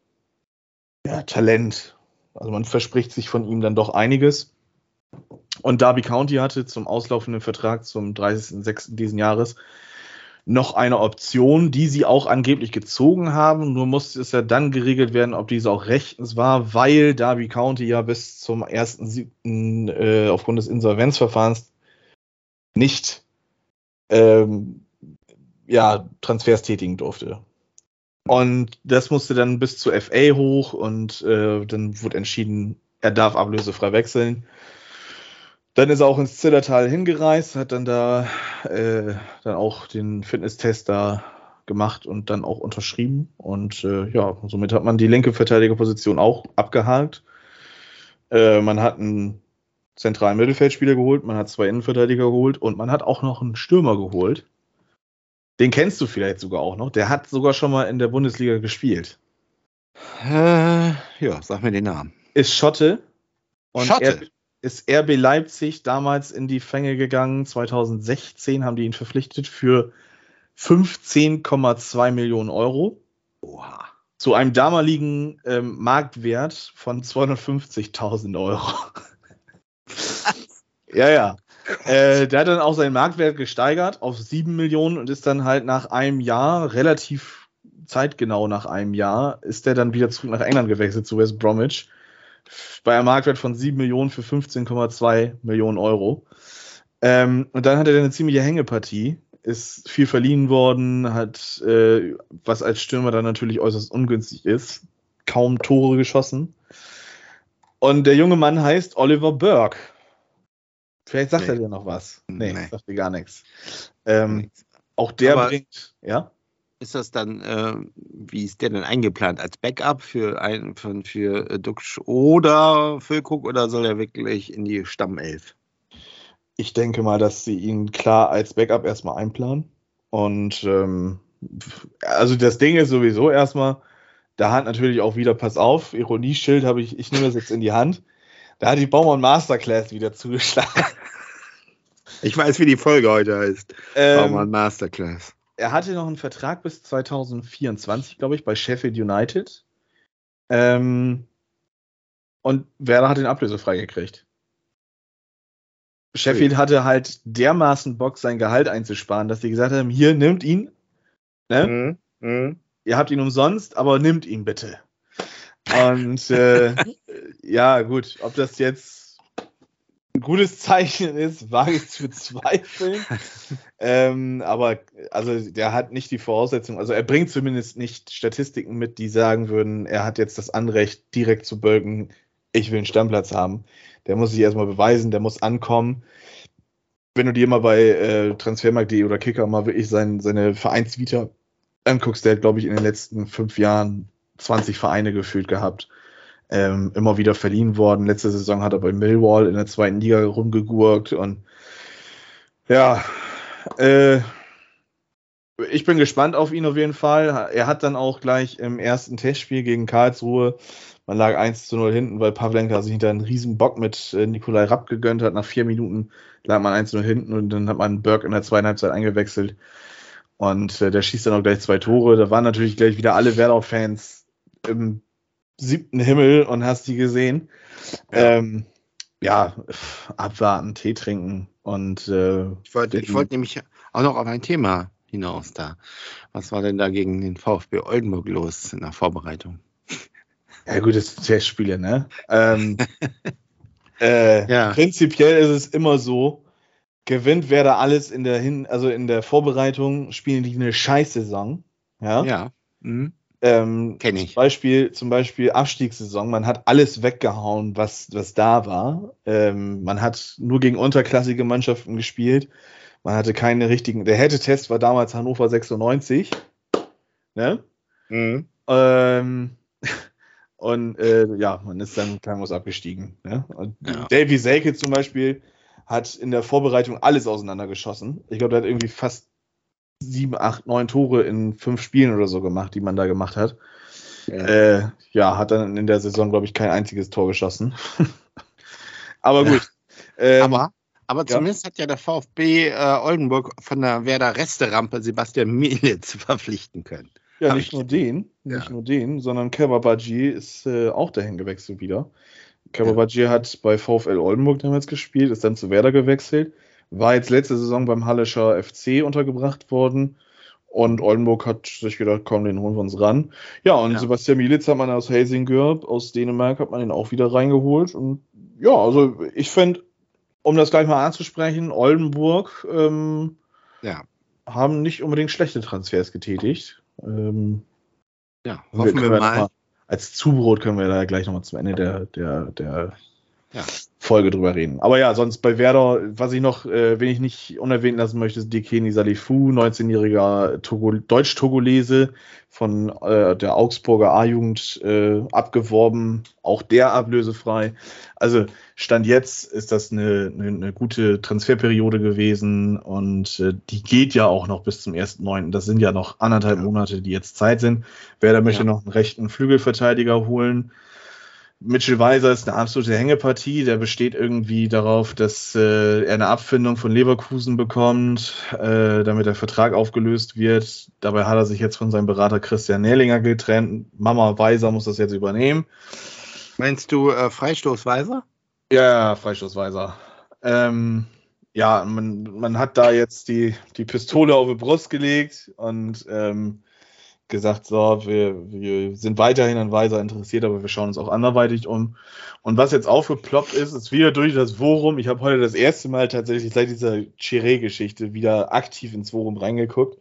ja, Talent. Also man verspricht sich von ihm dann doch einiges. Und Derby County hatte zum auslaufenden Vertrag zum 30.06. diesen Jahres noch eine Option, die sie auch angeblich gezogen haben. Nur musste es ja dann geregelt werden, ob diese auch rechtens war, weil Derby County ja bis zum 1.7. Äh, aufgrund des Insolvenzverfahrens nicht ähm, ja, Transfers tätigen durfte. Und das musste dann bis zur FA hoch und äh, dann wurde entschieden, er darf ablösefrei wechseln. Dann ist er auch ins Zillertal hingereist, hat dann da äh, dann auch den Fitnesstest da gemacht und dann auch unterschrieben. Und äh, ja, somit hat man die linke Verteidigerposition auch abgehakt. Äh, man hat einen zentralen Mittelfeldspieler geholt, man hat zwei Innenverteidiger geholt und man hat auch noch einen Stürmer geholt. Den kennst du vielleicht sogar auch noch. Der hat sogar schon mal in der Bundesliga gespielt. Äh, ja, sag mir den Namen. Ist Schotte. Und Schotte. Ist RB Leipzig damals in die Fänge gegangen. 2016 haben die ihn verpflichtet für 15,2 Millionen Euro. Oha. Zu einem damaligen ähm, Marktwert von 250.000 Euro. [LAUGHS] ja, ja. Äh, der hat dann auch seinen Marktwert gesteigert auf 7 Millionen und ist dann halt nach einem Jahr, relativ zeitgenau nach einem Jahr, ist der dann wieder zurück nach England gewechselt zu West Bromwich bei einem Marktwert von 7 Millionen für 15,2 Millionen Euro. Ähm, und dann hat er eine ziemliche Hängepartie, ist viel verliehen worden, hat, äh, was als Stürmer dann natürlich äußerst ungünstig ist, kaum Tore geschossen. Und der junge Mann heißt Oliver Burke. Vielleicht sagt nee. er dir noch was. Nee, nee. sagt dir gar nichts. Ähm, auch der Aber bringt, ja? Ist das dann, äh, wie ist der denn eingeplant? Als Backup für, ein, für, für äh, Duxch oder Füllkrug oder soll er wirklich in die Stammelf? Ich denke mal, dass sie ihn klar als Backup erstmal einplanen. Und ähm, also das Ding ist sowieso erstmal, da hat natürlich auch wieder, pass auf, Ironieschild habe ich, ich nehme das jetzt in die Hand. Da hat die Baumann Masterclass wieder zugeschlagen. Ich weiß, wie die Folge heute heißt. Ähm, Baumann Masterclass. Er hatte noch einen Vertrag bis 2024, glaube ich, bei Sheffield United. Ähm, und Werder hat den ablösefrei gekriegt. Sheffield hatte halt dermaßen Bock, sein Gehalt einzusparen, dass sie gesagt haben: hier, nimmt ihn. Ne? Mhm. Mhm. Ihr habt ihn umsonst, aber nimmt ihn bitte. Und äh, [LAUGHS] ja, gut, ob das jetzt ein gutes Zeichen ist, [LAUGHS] wage ich zu bezweifeln. [LAUGHS] ähm, aber also der hat nicht die Voraussetzung, also er bringt zumindest nicht Statistiken mit, die sagen würden, er hat jetzt das Anrecht, direkt zu bölken, ich will einen Stammplatz haben. Der muss sich erstmal beweisen, der muss ankommen. Wenn du dir mal bei äh, Transfermarkt.de oder Kicker mal wirklich sein, seine Vereinsvita anguckst, der hat, glaube ich, in den letzten fünf Jahren 20 Vereine gefühlt gehabt. Ähm, immer wieder verliehen worden. Letzte Saison hat er bei Millwall in der zweiten Liga rumgegurkt und ja, äh, ich bin gespannt auf ihn auf jeden Fall. Er hat dann auch gleich im ersten Testspiel gegen Karlsruhe man lag 1 zu 0 hinten, weil Pavlenka sich hinter einen riesen Bock mit äh, Nikolai Rapp gegönnt hat. Nach vier Minuten lag man 1 zu 0 hinten und dann hat man Burke in der zweiten Halbzeit eingewechselt. Und äh, der schießt dann auch gleich zwei Tore. Da waren natürlich gleich wieder alle Werder-Fans im siebten Himmel und hast die gesehen. Ja, ähm, ja abwarten, Tee trinken und äh, ich wollte wollt nämlich auch noch auf ein Thema hinaus da. Was war denn da gegen den VfB Oldenburg los in der Vorbereitung? Ja, gut, das sind Testspiele, ne? Ähm, [LAUGHS] äh, ja. Prinzipiell ist es immer so, gewinnt wer da alles in der Hin also in der Vorbereitung, spielen die eine Scheißsaison. Ja. Ja. Mhm. Ähm, Kenn ich. Zum Beispiel, zum Beispiel Abstiegssaison, man hat alles weggehauen, was, was da war. Ähm, man hat nur gegen unterklassige Mannschaften gespielt. Man hatte keine richtigen. Der Härtetest war damals Hannover 96. Ne? Mhm. Ähm, [LAUGHS] und äh, ja, man ist dann klanglos abgestiegen. Ne? Ja. Davy Selke zum Beispiel hat in der Vorbereitung alles auseinandergeschossen. Ich glaube, der hat irgendwie fast sieben, acht, neun Tore in fünf Spielen oder so gemacht, die man da gemacht hat. Ja, äh, ja hat dann in der Saison, glaube ich, kein einziges Tor geschossen. [LAUGHS] aber gut. Ähm, aber aber zumindest ja. hat ja der VfB äh, Oldenburg von der Werder Resterampe Sebastian Mielitz [LAUGHS] verpflichten können. Ja, nicht nur den, nicht ja. nur den, sondern Kebabaji ist äh, auch dahin gewechselt wieder. Kebabaji ja. hat bei VfL Oldenburg damals gespielt, ist dann zu Werder gewechselt, war jetzt letzte Saison beim Hallischer FC untergebracht worden und Oldenburg hat sich gedacht, komm, den holen wir uns ran. Ja, und ja. Sebastian Mielitz hat man aus Helsingør, aus Dänemark, hat man ihn auch wieder reingeholt. Und ja, also ich finde, um das gleich mal anzusprechen, Oldenburg ähm, ja. haben nicht unbedingt schlechte Transfers getätigt. Ähm, ja, hoffen wir, wir mal. mal. Als Zubrot können wir da gleich nochmal zum Ende der, der, der ja. Folge drüber reden. Aber ja, sonst bei Werder, was ich noch, äh, wen ich nicht unerwähnt lassen möchte, ist Dekeni Salifu, 19-jähriger Deutsch-Togolese von äh, der Augsburger A-Jugend äh, abgeworben, auch der ablösefrei. Also Stand jetzt ist das eine, eine, eine gute Transferperiode gewesen und äh, die geht ja auch noch bis zum 1.9. Das sind ja noch anderthalb Monate, die jetzt Zeit sind. Werder möchte ja. noch einen rechten Flügelverteidiger holen. Mitchell Weiser ist eine absolute Hängepartie. Der besteht irgendwie darauf, dass äh, er eine Abfindung von Leverkusen bekommt, äh, damit der Vertrag aufgelöst wird. Dabei hat er sich jetzt von seinem Berater Christian Nählinger getrennt. Mama Weiser muss das jetzt übernehmen. Meinst du äh, Freistoß Weiser? Ja, Freistoß Weiser. Ähm, ja, man, man hat da jetzt die, die Pistole auf die Brust gelegt und ähm, gesagt, so, wir, wir sind weiterhin an Weiser interessiert, aber wir schauen uns auch anderweitig um. Und was jetzt aufgeploppt ist, ist wieder durch das Forum. Ich habe heute das erste Mal tatsächlich seit dieser Chiré-Geschichte wieder aktiv ins Forum reingeguckt.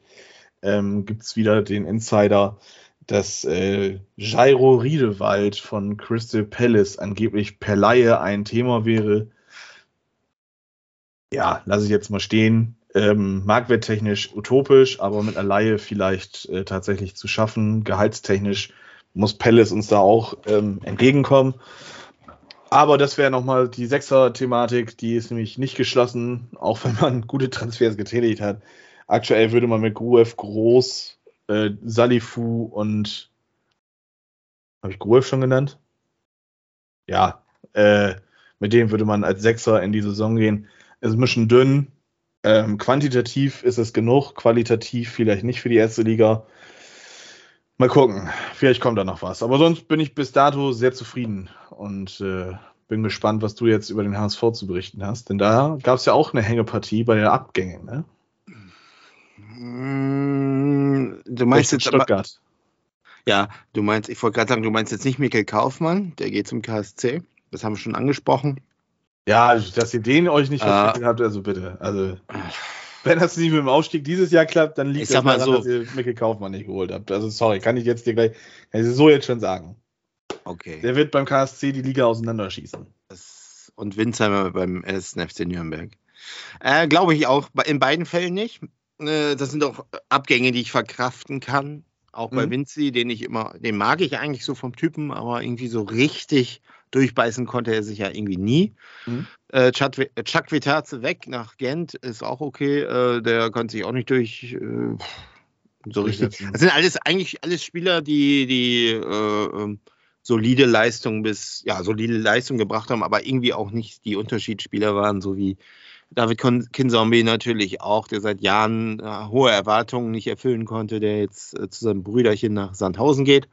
Ähm, Gibt es wieder den Insider, dass äh, Jairo Riedewald von Crystal Palace angeblich per Laie ein Thema wäre. Ja, lasse ich jetzt mal stehen ähm, marktwerttechnisch utopisch, aber mit einer Laie vielleicht äh, tatsächlich zu schaffen. Gehaltstechnisch muss Palace uns da auch ähm, entgegenkommen. Aber das wäre nochmal die Sechser-Thematik, die ist nämlich nicht geschlossen, auch wenn man [LAUGHS] gute Transfers getätigt hat. Aktuell würde man mit Gruev Groß, äh, Salifu und Habe ich Gruev schon genannt? Ja, äh, mit dem würde man als Sechser in die Saison gehen. Es ist ein bisschen dünn. Ähm, quantitativ ist es genug, qualitativ vielleicht nicht für die erste Liga. Mal gucken, vielleicht kommt da noch was. Aber sonst bin ich bis dato sehr zufrieden und äh, bin gespannt, was du jetzt über den HSV zu berichten hast. Denn da gab es ja auch eine Hängepartie bei den Abgängen, ne? Mm, du meinst jetzt Stuttgart. Aber, ja, du meinst, ich wollte gerade sagen, du meinst jetzt nicht Mikkel Kaufmann, der geht zum KSC. Das haben wir schon angesprochen. Ja, dass ihr den euch nicht verpflichtet uh, habt, also bitte. Also. wenn das nicht mit dem Aufstieg dieses Jahr klappt, dann liegt es daran, so, dass ihr Mikkel Kaufmann nicht geholt habt. Also sorry, kann ich jetzt dir gleich, kann ich so jetzt schon sagen. Okay. Der wird beim KSC die Liga auseinanderschießen. Das, und Winsheimer beim 1. FC Nürnberg. Äh, Glaube ich auch in beiden Fällen nicht. Äh, das sind auch Abgänge, die ich verkraften kann. Auch bei mhm. Vinci, den ich immer, den mag ich eigentlich so vom Typen, aber irgendwie so richtig durchbeißen konnte er sich ja irgendwie nie. Mhm. Äh, Chuck Vitaze weg nach Gent ist auch okay. Äh, der konnte sich auch nicht durch äh, so richtig. Das sind alles eigentlich alles Spieler, die die äh, ähm, solide Leistung bis ja solide Leistung gebracht haben, aber irgendwie auch nicht die Unterschiedsspieler waren, so wie David Kinzombie natürlich auch, der seit Jahren äh, hohe Erwartungen nicht erfüllen konnte, der jetzt äh, zu seinem Brüderchen nach Sandhausen geht.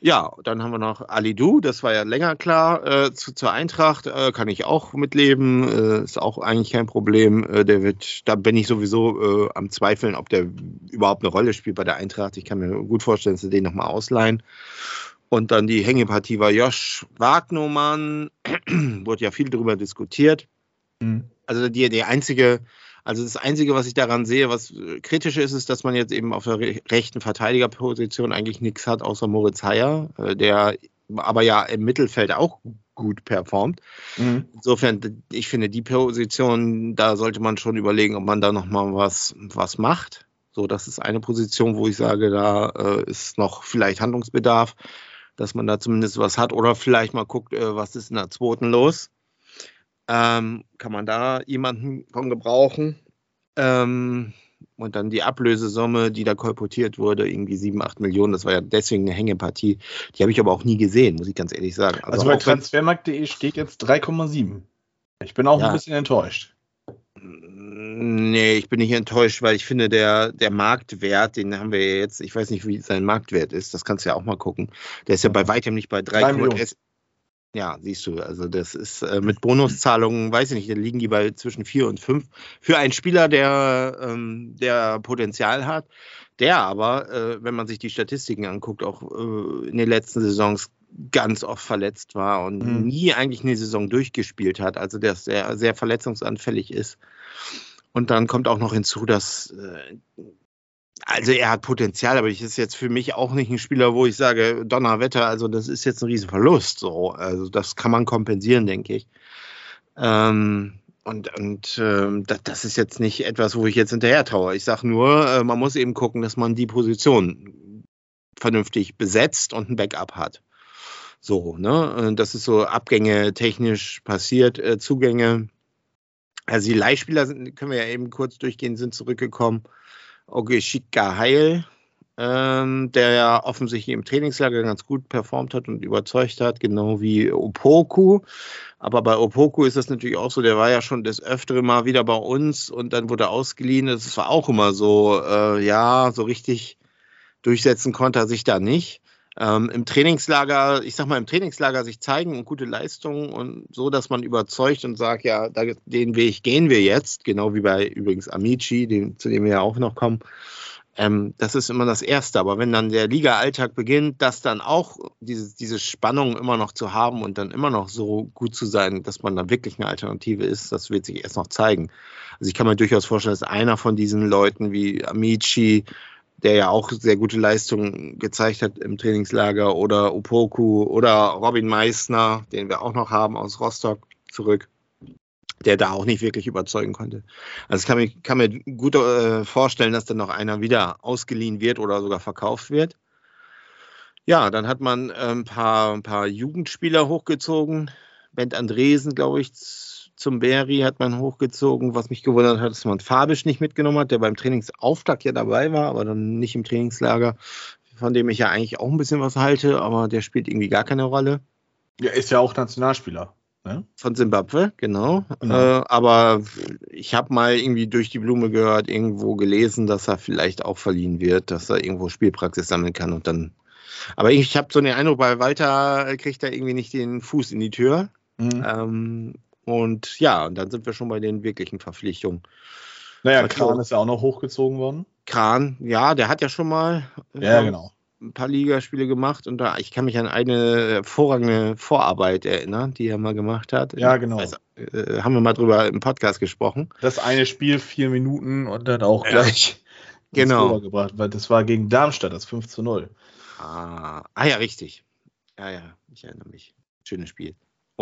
Ja, dann haben wir noch Ali Du, das war ja länger klar, äh, zu, zur Eintracht äh, kann ich auch mitleben, äh, ist auch eigentlich kein Problem. Äh, der wird, da bin ich sowieso äh, am Zweifeln, ob der überhaupt eine Rolle spielt bei der Eintracht. Ich kann mir gut vorstellen, dass sie den nochmal ausleihen. Und dann die Hängepartie war Josh Wagnermann, [CLEARS THROAT] wurde ja viel darüber diskutiert. Mhm. Also die, die einzige also das Einzige, was ich daran sehe, was äh, kritisch ist, ist, dass man jetzt eben auf der rechten Verteidigerposition eigentlich nichts hat, außer Moritz Heyer, äh, der aber ja im Mittelfeld auch gut performt. Mhm. Insofern, ich finde, die Position, da sollte man schon überlegen, ob man da nochmal was, was macht. So, das ist eine Position, wo ich sage, da äh, ist noch vielleicht Handlungsbedarf, dass man da zumindest was hat oder vielleicht mal guckt, äh, was ist in der zweiten los. Ähm, kann man da jemanden von gebrauchen? Ähm, und dann die Ablösesumme, die da kolportiert wurde, irgendwie 7, 8 Millionen, das war ja deswegen eine Hängepartie. Die habe ich aber auch nie gesehen, muss ich ganz ehrlich sagen. Also, also bei transfermarkt.de steht jetzt 3,7. Ich bin auch ja. ein bisschen enttäuscht. Nee, ich bin nicht enttäuscht, weil ich finde, der, der Marktwert, den haben wir jetzt, ich weiß nicht, wie sein Marktwert ist, das kannst du ja auch mal gucken. Der ist ja bei weitem nicht bei 3,1. Ja, siehst du, also das ist äh, mit Bonuszahlungen, weiß ich nicht, da liegen die bei zwischen vier und fünf. Für einen Spieler, der, ähm, der Potenzial hat, der aber, äh, wenn man sich die Statistiken anguckt, auch äh, in den letzten Saisons ganz oft verletzt war und mhm. nie eigentlich eine Saison durchgespielt hat, also der sehr, sehr verletzungsanfällig ist. Und dann kommt auch noch hinzu, dass äh, also er hat Potenzial, aber ich ist jetzt für mich auch nicht ein Spieler, wo ich sage, Donnerwetter, also das ist jetzt ein Riesenverlust. So. Also das kann man kompensieren, denke ich. Ähm, und und ähm, das, das, ist jetzt nicht etwas, wo ich jetzt hinterher traue. Ich sage nur, äh, man muss eben gucken, dass man die Position vernünftig besetzt und ein Backup hat. So, ne? Das ist so Abgänge technisch passiert, äh, Zugänge. Also die Leihspieler sind, können wir ja eben kurz durchgehen, sind zurückgekommen. Ogeshika Heil, ähm, der ja offensichtlich im Trainingslager ganz gut performt hat und überzeugt hat, genau wie Opoku. Aber bei Opoku ist das natürlich auch so, der war ja schon des Öfteren mal wieder bei uns und dann wurde ausgeliehen. Das war auch immer so, äh, ja, so richtig durchsetzen konnte er sich da nicht. Ähm, Im Trainingslager, ich sag mal, im Trainingslager sich zeigen und gute Leistungen und so, dass man überzeugt und sagt, ja, da, den Weg gehen wir jetzt, genau wie bei übrigens Amici, den, zu dem wir ja auch noch kommen. Ähm, das ist immer das Erste. Aber wenn dann der Liga-Alltag beginnt, das dann auch diese, diese Spannung immer noch zu haben und dann immer noch so gut zu sein, dass man da wirklich eine Alternative ist, das wird sich erst noch zeigen. Also ich kann mir durchaus vorstellen, dass einer von diesen Leuten wie Amici, der ja auch sehr gute Leistungen gezeigt hat im Trainingslager, oder Upoku oder Robin Meissner, den wir auch noch haben aus Rostock zurück, der da auch nicht wirklich überzeugen konnte. Also ich kann mir, kann mir gut äh, vorstellen, dass dann noch einer wieder ausgeliehen wird oder sogar verkauft wird. Ja, dann hat man äh, ein, paar, ein paar Jugendspieler hochgezogen. Bent Andresen, glaube ich, zum Berry hat man hochgezogen. Was mich gewundert hat, dass man Fabisch nicht mitgenommen hat, der beim Trainingsauftakt ja dabei war, aber dann nicht im Trainingslager. von dem ich ja eigentlich auch ein bisschen was halte, aber der spielt irgendwie gar keine Rolle. Ja, ist ja auch Nationalspieler. Ne? Von Simbabwe, genau. genau. Äh, aber ich habe mal irgendwie durch die Blume gehört, irgendwo gelesen, dass er vielleicht auch verliehen wird, dass er irgendwo Spielpraxis sammeln kann und dann. Aber ich habe so den Eindruck, bei Walter kriegt er irgendwie nicht den Fuß in die Tür. Mhm. Ähm, und ja, und dann sind wir schon bei den wirklichen Verpflichtungen. Naja, Kran ist ja auch noch hochgezogen worden. Kran, ja, der hat ja schon mal. Ja, äh, genau ein paar Ligaspiele gemacht und da, ich kann mich an eine hervorragende Vorarbeit erinnern, die er mal gemacht hat. Ja, genau. Weiß, äh, haben wir mal drüber im Podcast gesprochen. Das eine Spiel, vier Minuten und dann auch gleich ja, genau. gebracht, weil das war gegen Darmstadt, das 5 zu 0. Ah, ah ja, richtig. Ja, ja, ich erinnere mich. Schönes Spiel.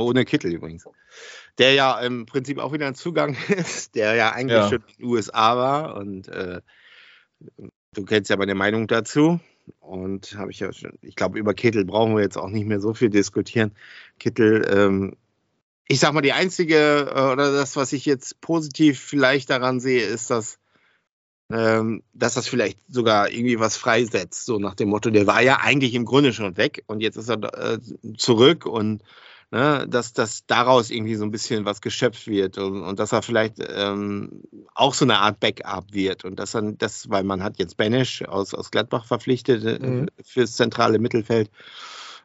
Ohne Kittel übrigens. Der ja im Prinzip auch wieder ein Zugang [LAUGHS] ist, der ja eigentlich ja. schon in den USA war und äh, du kennst ja meine Meinung dazu. Und habe ich ja schon, ich glaube, über Kittel brauchen wir jetzt auch nicht mehr so viel diskutieren. Kittel, ähm, ich sag mal, die einzige äh, oder das, was ich jetzt positiv vielleicht daran sehe, ist, dass, ähm, dass das vielleicht sogar irgendwie was freisetzt, so nach dem Motto, der war ja eigentlich im Grunde schon weg und jetzt ist er äh, zurück und ne, dass, dass daraus irgendwie so ein bisschen was geschöpft wird und, und dass er vielleicht ähm, auch so eine Art Backup wird und dass dann das, weil man hat jetzt Banish aus, aus Gladbach verpflichtet äh, mhm. fürs zentrale Mittelfeld,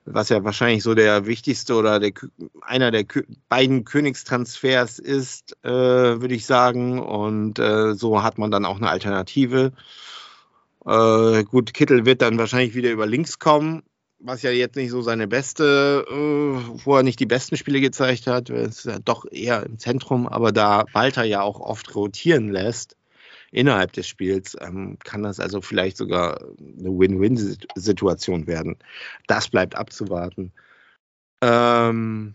was ja wahrscheinlich so der wichtigste oder der, einer der beiden Königstransfers ist, äh, würde ich sagen. Und äh, so hat man dann auch eine Alternative. Äh, gut, Kittel wird dann wahrscheinlich wieder über links kommen was ja jetzt nicht so seine beste, äh, wo er nicht die besten Spiele gezeigt hat, ist ja doch eher im Zentrum, aber da Walter ja auch oft rotieren lässt innerhalb des Spiels, ähm, kann das also vielleicht sogar eine Win-Win-Situation werden. Das bleibt abzuwarten. Ähm,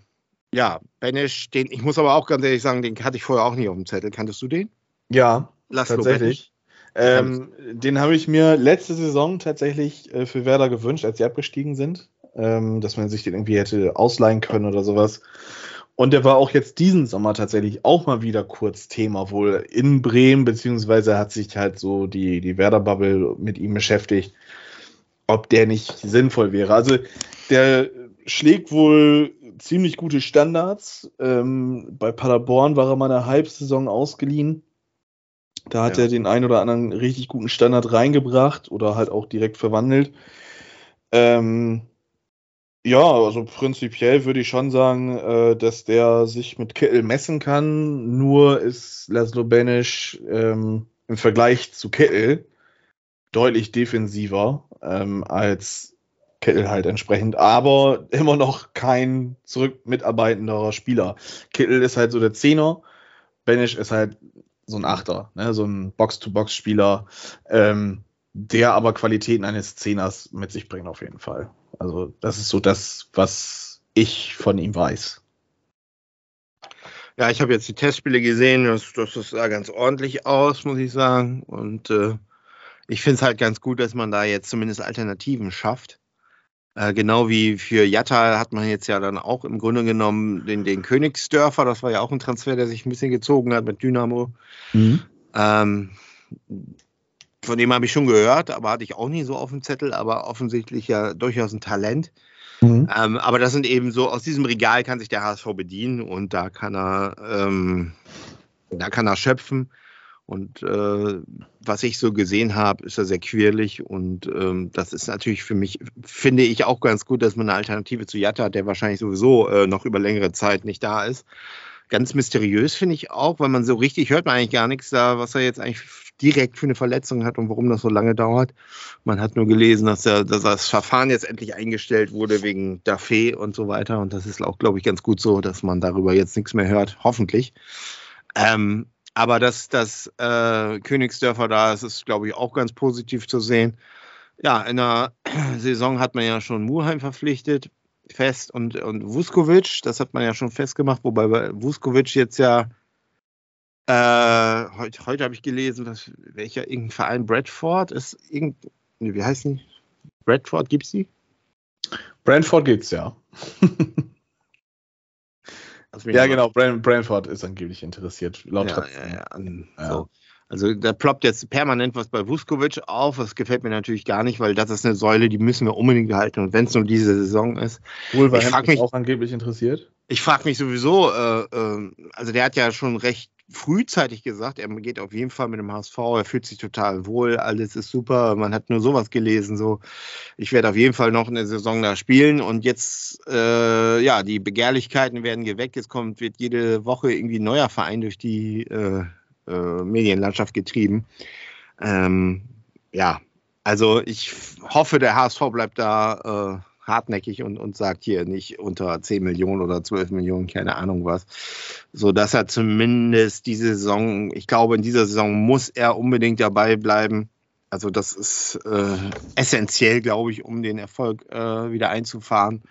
ja, Benisch, den, ich muss aber auch ganz ehrlich sagen, den hatte ich vorher auch nicht auf dem Zettel. Kanntest du den? Ja, Laszlo tatsächlich. Ähm, den habe ich mir letzte Saison tatsächlich äh, für Werder gewünscht, als sie abgestiegen sind, ähm, dass man sich den irgendwie hätte ausleihen können oder sowas. Und der war auch jetzt diesen Sommer tatsächlich auch mal wieder kurz Thema, wohl in Bremen, beziehungsweise hat sich halt so die, die Werder-Bubble mit ihm beschäftigt, ob der nicht sinnvoll wäre. Also der schlägt wohl ziemlich gute Standards. Ähm, bei Paderborn war er mal eine Halbsaison ausgeliehen. Da hat ja. er den einen oder anderen richtig guten Standard reingebracht oder halt auch direkt verwandelt. Ähm, ja, also prinzipiell würde ich schon sagen, äh, dass der sich mit Kittel messen kann. Nur ist Laszlo Benisch ähm, im Vergleich zu Kittel deutlich defensiver ähm, als Kittel halt entsprechend, aber immer noch kein zurück mitarbeitender Spieler. Kittel ist halt so der Zehner, Benisch ist halt so ein Achter, ne? so ein Box-to-Box-Spieler, ähm, der aber Qualitäten eines Zehners mit sich bringt auf jeden Fall. Also das ist so das, was ich von ihm weiß. Ja, ich habe jetzt die Testspiele gesehen, das, das sah ganz ordentlich aus, muss ich sagen. Und äh, ich finde es halt ganz gut, dass man da jetzt zumindest Alternativen schafft. Äh, genau wie für Jatta hat man jetzt ja dann auch im Grunde genommen den, den Königsdörfer, das war ja auch ein Transfer, der sich ein bisschen gezogen hat mit Dynamo. Mhm. Ähm, von dem habe ich schon gehört, aber hatte ich auch nie so auf dem Zettel, aber offensichtlich ja durchaus ein Talent. Mhm. Ähm, aber das sind eben so, aus diesem Regal kann sich der HSV bedienen und da kann er, ähm, da kann er schöpfen. Und äh, was ich so gesehen habe, ist er sehr quirlig und ähm, das ist natürlich für mich, finde ich auch ganz gut, dass man eine Alternative zu Jatta hat, der wahrscheinlich sowieso äh, noch über längere Zeit nicht da ist. Ganz mysteriös finde ich auch, weil man so richtig hört man eigentlich gar nichts da, was er jetzt eigentlich direkt für eine Verletzung hat und warum das so lange dauert. Man hat nur gelesen, dass, er, dass das Verfahren jetzt endlich eingestellt wurde wegen Daffé und so weiter. Und das ist auch, glaube ich, ganz gut so, dass man darüber jetzt nichts mehr hört, hoffentlich. Ähm, aber dass das äh, Königsdörfer da ist, ist, glaube ich, auch ganz positiv zu sehen. Ja, in der [CLEARS THROAT] Saison hat man ja schon Murheim verpflichtet, fest und, und Vuskovic, das hat man ja schon festgemacht, wobei bei Vuskovic jetzt ja äh, heute, heute habe ich gelesen, dass welcher irgendein Verein Bradford ist irgend wie heißt die? Bradford gibt's die? Brentford gibt's ja. [LAUGHS] ja, genau. Bran Branford ist angeblich interessiert, laut ja, ja, ja. So. Also da ploppt jetzt permanent was bei Vuskovic auf. Das gefällt mir natürlich gar nicht, weil das ist eine Säule, die müssen wir unbedingt behalten. Und wenn es nur diese Saison ist. Wolverhampton ist auch angeblich interessiert. Ich frage mich sowieso, äh, äh, also der hat ja schon recht frühzeitig gesagt, er geht auf jeden Fall mit dem HSV, er fühlt sich total wohl, alles ist super, man hat nur sowas gelesen, so ich werde auf jeden Fall noch eine Saison da spielen und jetzt, äh, ja, die Begehrlichkeiten werden geweckt, jetzt kommt, wird jede Woche irgendwie ein neuer Verein durch die äh, äh, Medienlandschaft getrieben. Ähm, ja, also ich hoffe, der HSV bleibt da äh, hartnäckig und, und sagt hier nicht unter 10 Millionen oder 12 Millionen, keine Ahnung was. So dass er zumindest diese Saison, ich glaube, in dieser Saison muss er unbedingt dabei bleiben. Also das ist äh, essentiell, glaube ich, um den Erfolg äh, wieder einzufahren.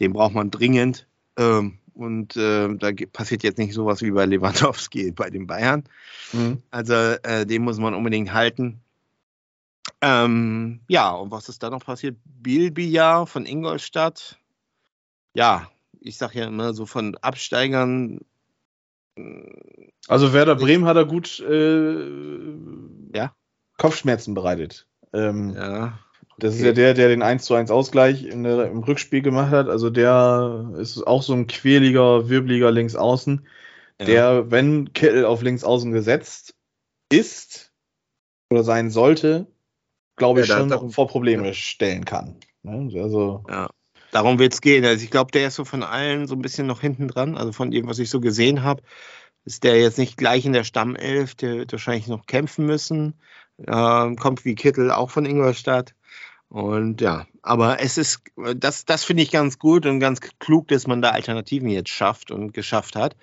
Den braucht man dringend. Ähm, und äh, da passiert jetzt nicht sowas wie bei Lewandowski [LAUGHS] bei den Bayern. Mhm. Also äh, den muss man unbedingt halten. Ähm, ja, und was ist da noch passiert? Bilbia von Ingolstadt. Ja, ich sage ja immer so von Absteigern. Äh, also Werder Bremen hat er gut äh, ja? Kopfschmerzen bereitet. Ähm, ja. Das ist ja der, der den 1 zu 1 Ausgleich der, im Rückspiel gemacht hat. Also der ist auch so ein quäliger, wirbeliger Linksaußen, ja. der, wenn Kittel auf Linksaußen gesetzt ist oder sein sollte, glaube ich, ja, schon darum, vor Probleme stellen kann. Ne? Also, ja. Darum wird es gehen. Also ich glaube, der ist so von allen so ein bisschen noch hinten dran. Also von dem, was ich so gesehen habe, ist der jetzt nicht gleich in der Stammelf. Der wird wahrscheinlich noch kämpfen müssen. Ähm, kommt wie Kittel auch von Ingolstadt. Und ja, aber es ist, das, das finde ich ganz gut und ganz klug, dass man da Alternativen jetzt schafft und geschafft hat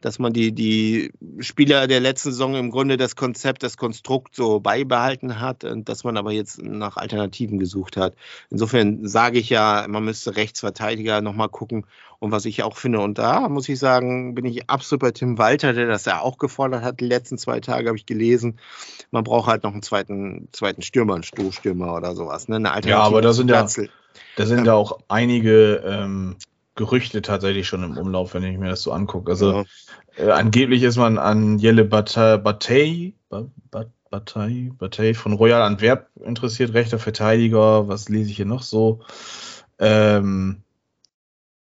dass man die, die Spieler der letzten Saison im Grunde das Konzept, das Konstrukt so beibehalten hat und dass man aber jetzt nach Alternativen gesucht hat. Insofern sage ich ja, man müsste Rechtsverteidiger nochmal gucken. Und was ich auch finde, und da muss ich sagen, bin ich absolut bei Tim Walter, der das ja auch gefordert hat, die letzten zwei Tage habe ich gelesen. Man braucht halt noch einen zweiten, zweiten Stürmer, einen Stoßstürmer oder sowas. Ne? Eine Alternative ja, aber da sind ja, da sind ja auch einige ähm, Gerüchte tatsächlich schon im Umlauf, wenn ich mir das so angucke. Also ja. äh, angeblich ist man an Jelle Bataille, Bataille, Bataille von Royal Antwerp interessiert, rechter Verteidiger. Was lese ich hier noch so? Ähm,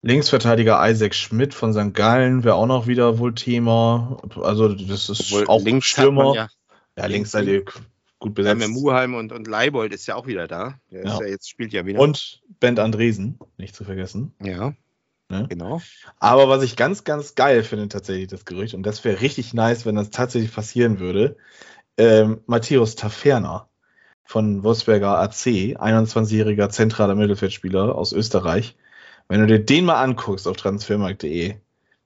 Linksverteidiger Isaac Schmidt von St. Gallen wäre auch noch wieder wohl Thema. Also das ist Obwohl auch links Stürmer. Ja, ja links seid ihr gut besetzt. Ja, Muheim und, und Leibold ist ja auch wieder da. Der ja. ja jetzt spielt ja wieder. Und Bent Andresen, nicht zu vergessen. Ja. Ne? Genau. Aber was ich ganz, ganz geil finde, tatsächlich das Gerücht, und das wäre richtig nice, wenn das tatsächlich passieren würde, ähm, Matthäus Taferner von Wolfsberger AC, 21-jähriger zentraler Mittelfeldspieler aus Österreich. Wenn du dir den mal anguckst auf transfermarkt.de,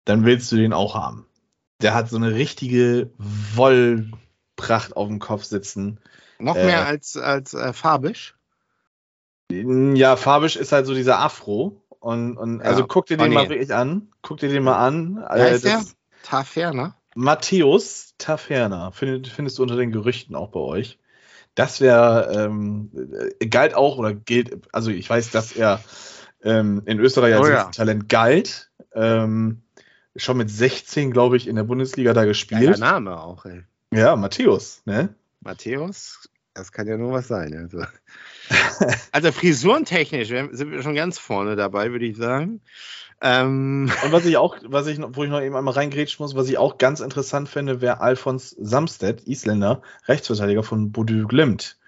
dann willst du den auch haben. Der hat so eine richtige Wollpracht auf dem Kopf sitzen. Noch äh, mehr als, als äh, Fabisch? Ja, Fabisch ist halt so dieser Afro. Und, und ja. also guck dir den oh, mal wirklich an. Guck dir den mal an. Wer heißt äh, der? Taferner? Matthäus Taferner. Find, findest du unter den Gerüchten auch bei euch. Das wäre, ähm, galt auch oder gilt, also ich weiß, dass er ähm, in Österreich als oh, ja. Talent galt. Ähm, schon mit 16, glaube ich, in der Bundesliga da gespielt. Der Name auch, ey. Ja, Matthäus, ne? Matthäus, das kann ja nur was sein. Also. [LAUGHS] also frisurentechnisch sind wir schon ganz vorne dabei, würde ich sagen. Ähm. Und was ich auch, was ich, wo ich noch eben einmal reingrätschen muss, was ich auch ganz interessant finde, wäre Alfons Samstedt, Isländer, Rechtsverteidiger von Bodø Glimt.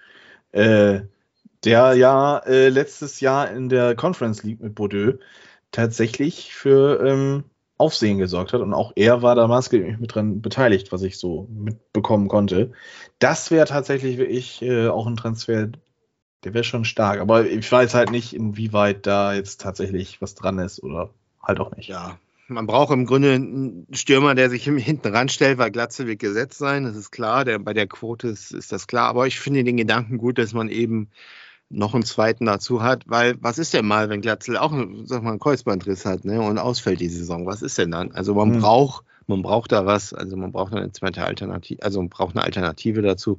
Äh, der ja äh, letztes Jahr in der Conference League mit Bordeaux tatsächlich für ähm, Aufsehen gesorgt hat und auch er war da maßgeblich mit dran beteiligt, was ich so mitbekommen konnte. Das wäre tatsächlich wirklich äh, auch ein Transfer, der wäre schon stark. Aber ich weiß halt nicht, inwieweit da jetzt tatsächlich was dran ist oder halt auch nicht. Ja, man braucht im Grunde einen Stürmer, der sich hinten ranstellt, weil Glatze wird gesetzt sein, das ist klar. Der, bei der Quote ist, ist das klar. Aber ich finde den Gedanken gut, dass man eben noch einen zweiten dazu hat, weil was ist denn mal, wenn Glatzel auch sag mal, einen Kreuzbandriss hat ne, und ausfällt die Saison? Was ist denn dann? Also man hm. braucht man braucht da was, also man braucht eine zweite Alternative, also man braucht eine Alternative dazu.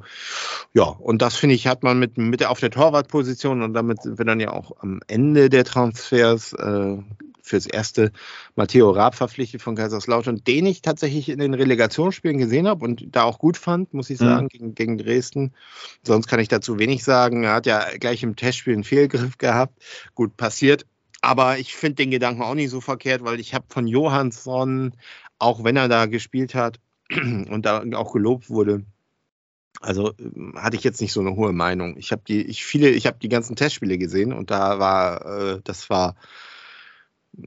Ja, und das finde ich, hat man mit, mit der, auf der Torwartposition und damit sind wir dann ja auch am Ende der Transfers, äh, fürs erste Matteo Raab verpflichtet von Kaiserslautern, den ich tatsächlich in den Relegationsspielen gesehen habe und da auch gut fand, muss ich mhm. sagen, mhm. gegen, gegen Dresden. Sonst kann ich dazu wenig sagen. Er hat ja gleich im Testspiel einen Fehlgriff gehabt. Gut passiert. Aber ich finde den Gedanken auch nicht so verkehrt, weil ich habe von Johansson, auch wenn er da gespielt hat [CLEARS THROAT] und da auch gelobt wurde, also ähm, hatte ich jetzt nicht so eine hohe Meinung. Ich habe die, ich viele, ich habe die ganzen Testspiele gesehen und da war, äh, das war,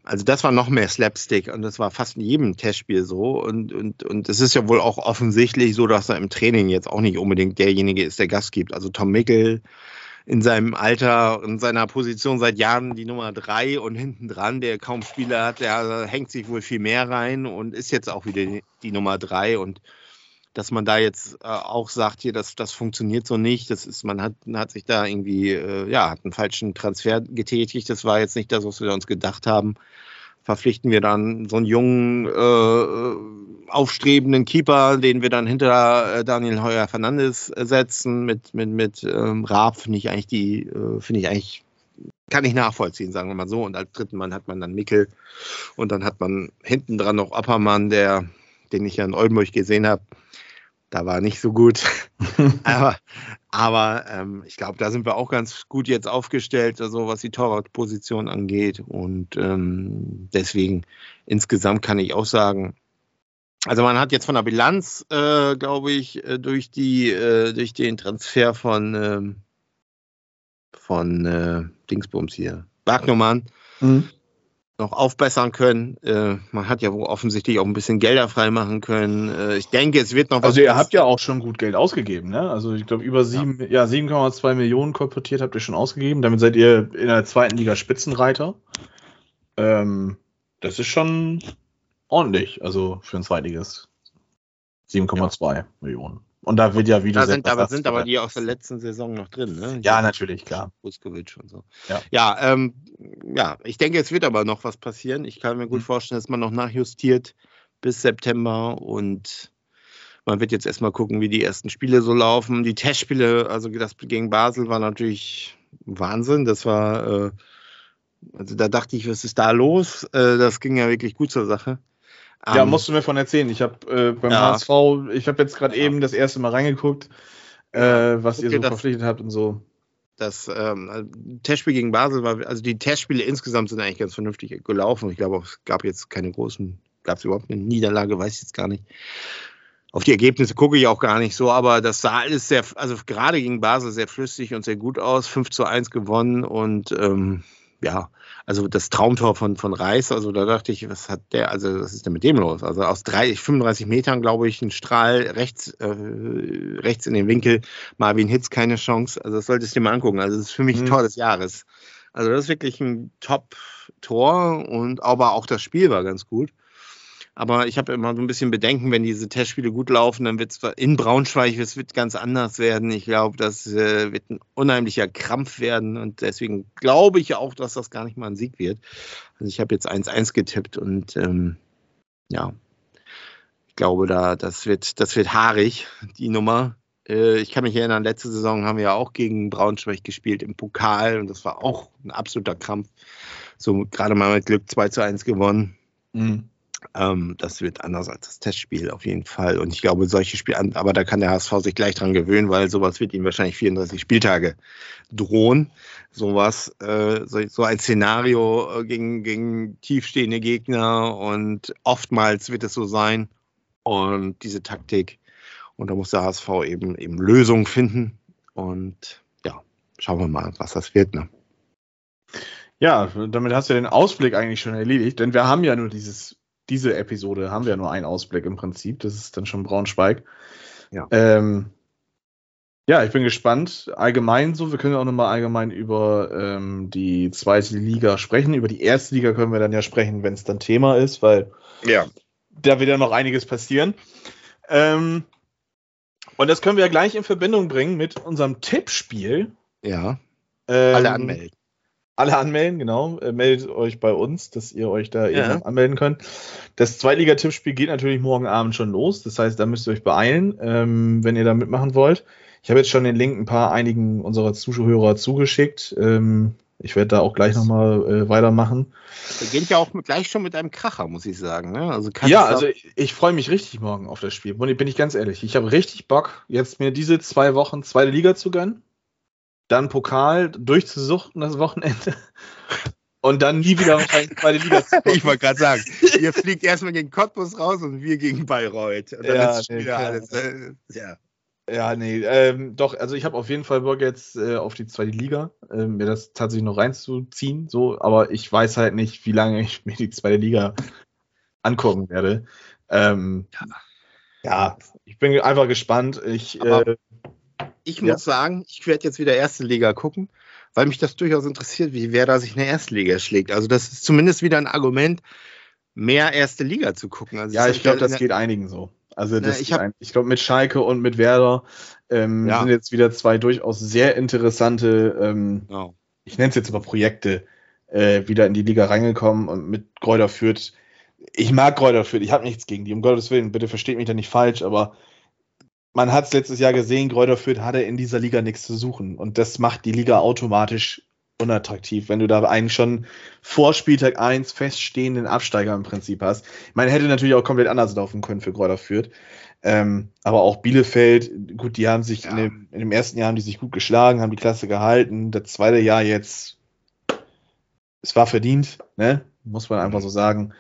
also das war noch mehr Slapstick und das war fast in jedem Testspiel so und und und es ist ja wohl auch offensichtlich so, dass er im Training jetzt auch nicht unbedingt derjenige ist, der Gas gibt. Also Tom Mickel in seinem Alter, in seiner Position seit Jahren die Nummer drei und hinten dran, der kaum Spieler hat, der hängt sich wohl viel mehr rein und ist jetzt auch wieder die, die Nummer drei und dass man da jetzt äh, auch sagt, hier, das, das funktioniert so nicht. Das ist, man hat, hat sich da irgendwie, äh, ja, hat einen falschen Transfer getätigt. Das war jetzt nicht das, was wir uns gedacht haben. Verpflichten wir dann so einen jungen, äh, aufstrebenden Keeper, den wir dann hinter äh, Daniel Heuer Fernandes setzen mit, mit, mit ähm, Raab, finde ich eigentlich die, äh, finde ich eigentlich kann ich nachvollziehen, sagen wir mal so. Und als dritten Mann hat man dann Mickel und dann hat man hinten dran noch Oppermann, der, den ich ja in Oldenburg gesehen habe, da war nicht so gut. [LAUGHS] aber aber ähm, ich glaube, da sind wir auch ganz gut jetzt aufgestellt, also was die Torwartposition angeht. Und ähm, deswegen insgesamt kann ich auch sagen, also man hat jetzt von der Bilanz, äh, glaube ich, äh, durch die äh, durch den Transfer von ähm, von äh, Dingsbums hier, Wagnermann, mhm noch aufbessern können. Äh, man hat ja wohl offensichtlich auch ein bisschen Gelder freimachen können. Äh, ich denke, es wird noch was. Also ihr habt ja auch schon gut Geld ausgegeben, ne? Also ich glaube über sieben, ja, ja 7,2 Millionen kolportiert habt ihr schon ausgegeben. Damit seid ihr in der zweiten Liga Spitzenreiter. Ähm, das ist schon ordentlich, also für ein Zweitligist. 7,2 ja. Millionen. Und da wird ja wieder. Da sind aber, sind aber die aus der letzten Saison noch drin, ne? Ja, natürlich, klar. Buskovic und so. Ja, ja, ähm, ja, ich denke, es wird aber noch was passieren. Ich kann mir gut mhm. vorstellen, dass man noch nachjustiert bis September und man wird jetzt erstmal gucken, wie die ersten Spiele so laufen. Die Testspiele, also das gegen Basel war natürlich Wahnsinn. Das war, äh, also da dachte ich, was ist da los? Äh, das ging ja wirklich gut zur Sache. Ja, um, ähm, musst du mir von erzählen. Ich habe äh, beim ja. HSV, ich habe jetzt gerade ja. eben das erste Mal reingeguckt, äh, was okay, ihr so das, verpflichtet habt und so. Das ähm, Testspiel gegen Basel war, also die Testspiele insgesamt sind eigentlich ganz vernünftig gelaufen. Ich glaube, es gab jetzt keine großen, gab es überhaupt eine Niederlage, weiß ich jetzt gar nicht. Auf die Ergebnisse gucke ich auch gar nicht so, aber das sah alles sehr, also gerade gegen Basel sehr flüssig und sehr gut aus. 5 zu 1 gewonnen und ähm, ja, also das Traumtor von, von Reis, also da dachte ich, was hat der, also was ist denn mit dem los? Also aus 30, 35 Metern, glaube ich, ein Strahl rechts, äh, rechts in den Winkel, Marvin Hitz keine Chance. Also das solltest du dir mal angucken. Also das ist für mich ein mhm. Tor des Jahres. Also das ist wirklich ein Top-Tor und aber auch das Spiel war ganz gut. Aber ich habe immer so ein bisschen Bedenken, wenn diese Testspiele gut laufen, dann wird es in Braunschweig, es wird ganz anders werden. Ich glaube, das äh, wird ein unheimlicher Krampf werden und deswegen glaube ich auch, dass das gar nicht mal ein Sieg wird. Also ich habe jetzt 1-1 getippt und ähm, ja, ich glaube, da, das wird, das wird haarig, die Nummer. Äh, ich kann mich erinnern, letzte Saison haben wir ja auch gegen Braunschweig gespielt im Pokal und das war auch ein absoluter Krampf. So gerade mal mit Glück 2 zu 1 gewonnen. Mhm. Ähm, das wird anders als das Testspiel auf jeden Fall. Und ich glaube, solche Spiele, aber da kann der HSV sich gleich dran gewöhnen, weil sowas wird ihm wahrscheinlich 34 Spieltage drohen. Sowas, äh, so, so, ein Szenario äh, gegen, gegen tiefstehende Gegner und oftmals wird es so sein. Und diese Taktik. Und da muss der HSV eben, eben Lösungen finden. Und ja, schauen wir mal, was das wird. Ne? Ja, damit hast du den Ausblick eigentlich schon erledigt, denn wir haben ja nur dieses diese Episode haben wir nur einen Ausblick im Prinzip. Das ist dann schon Braunschweig. Ja. Ähm, ja, ich bin gespannt. Allgemein so, wir können auch nochmal allgemein über ähm, die zweite Liga sprechen. Über die erste Liga können wir dann ja sprechen, wenn es dann Thema ist, weil ja. da wird ja noch einiges passieren. Ähm, und das können wir ja gleich in Verbindung bringen mit unserem Tippspiel. Ja. Ähm, Alle anmelden. Alle anmelden, genau. Äh, meldet euch bei uns, dass ihr euch da ja. eben anmelden könnt. Das Zweitliga-Tippspiel geht natürlich morgen Abend schon los. Das heißt, da müsst ihr euch beeilen, ähm, wenn ihr da mitmachen wollt. Ich habe jetzt schon den Link ein paar einigen unserer Zuhörer zugeschickt. Ähm, Ich werde da auch gleich nochmal äh, weitermachen. Wir gehen ja auch mit, gleich schon mit einem Kracher, muss ich sagen. Ne? Also ja, also ich, ich freue mich richtig morgen auf das Spiel. Bin ich ganz ehrlich. Ich habe richtig Bock, jetzt mir diese zwei Wochen zweite Liga zu gönnen. Dann Pokal durchzusuchten das Wochenende. Und dann nie wieder wahrscheinlich zweite Liga zu kommen. Ich wollte gerade sagen, ihr fliegt erstmal gegen Cottbus raus und wir gegen Bayreuth. Und dann ja, ist nee, wieder alles. Äh, ja. Ja, nee, ähm, doch, also ich habe auf jeden Fall Bock jetzt äh, auf die zweite Liga, äh, mir das tatsächlich noch reinzuziehen, so, aber ich weiß halt nicht, wie lange ich mir die zweite Liga angucken werde. Ähm, ja. ja. ich bin einfach gespannt. Ich, äh, ich muss ja. sagen, ich werde jetzt wieder erste Liga gucken, weil mich das durchaus interessiert, wie wer da sich in der ersten Liga schlägt. Also das ist zumindest wieder ein Argument, mehr erste Liga zu gucken. Also ja, ich glaube, das geht einigen so. Also das, ich, ich glaube, mit Schalke und mit Werder ähm, ja. sind jetzt wieder zwei durchaus sehr interessante, ähm, oh. ich nenne es jetzt aber Projekte, äh, wieder in die Liga reingekommen und mit Kräuter führt. Ich mag Kräuter führt, ich habe nichts gegen die, um Gottes Willen, bitte versteht mich da nicht falsch, aber man hat es letztes Jahr gesehen, Kräuter führt hatte in dieser Liga nichts zu suchen und das macht die Liga automatisch unattraktiv, wenn du da einen schon vor Spieltag 1 feststehenden Absteiger im Prinzip hast. Meine, hätte natürlich auch komplett anders laufen können für Kräuter Fürth. Ähm, aber auch Bielefeld, gut, die haben sich ja. in, dem, in, dem, ersten Jahr haben die sich gut geschlagen, haben die Klasse gehalten. Das zweite Jahr jetzt, es war verdient, ne? Muss man einfach so sagen.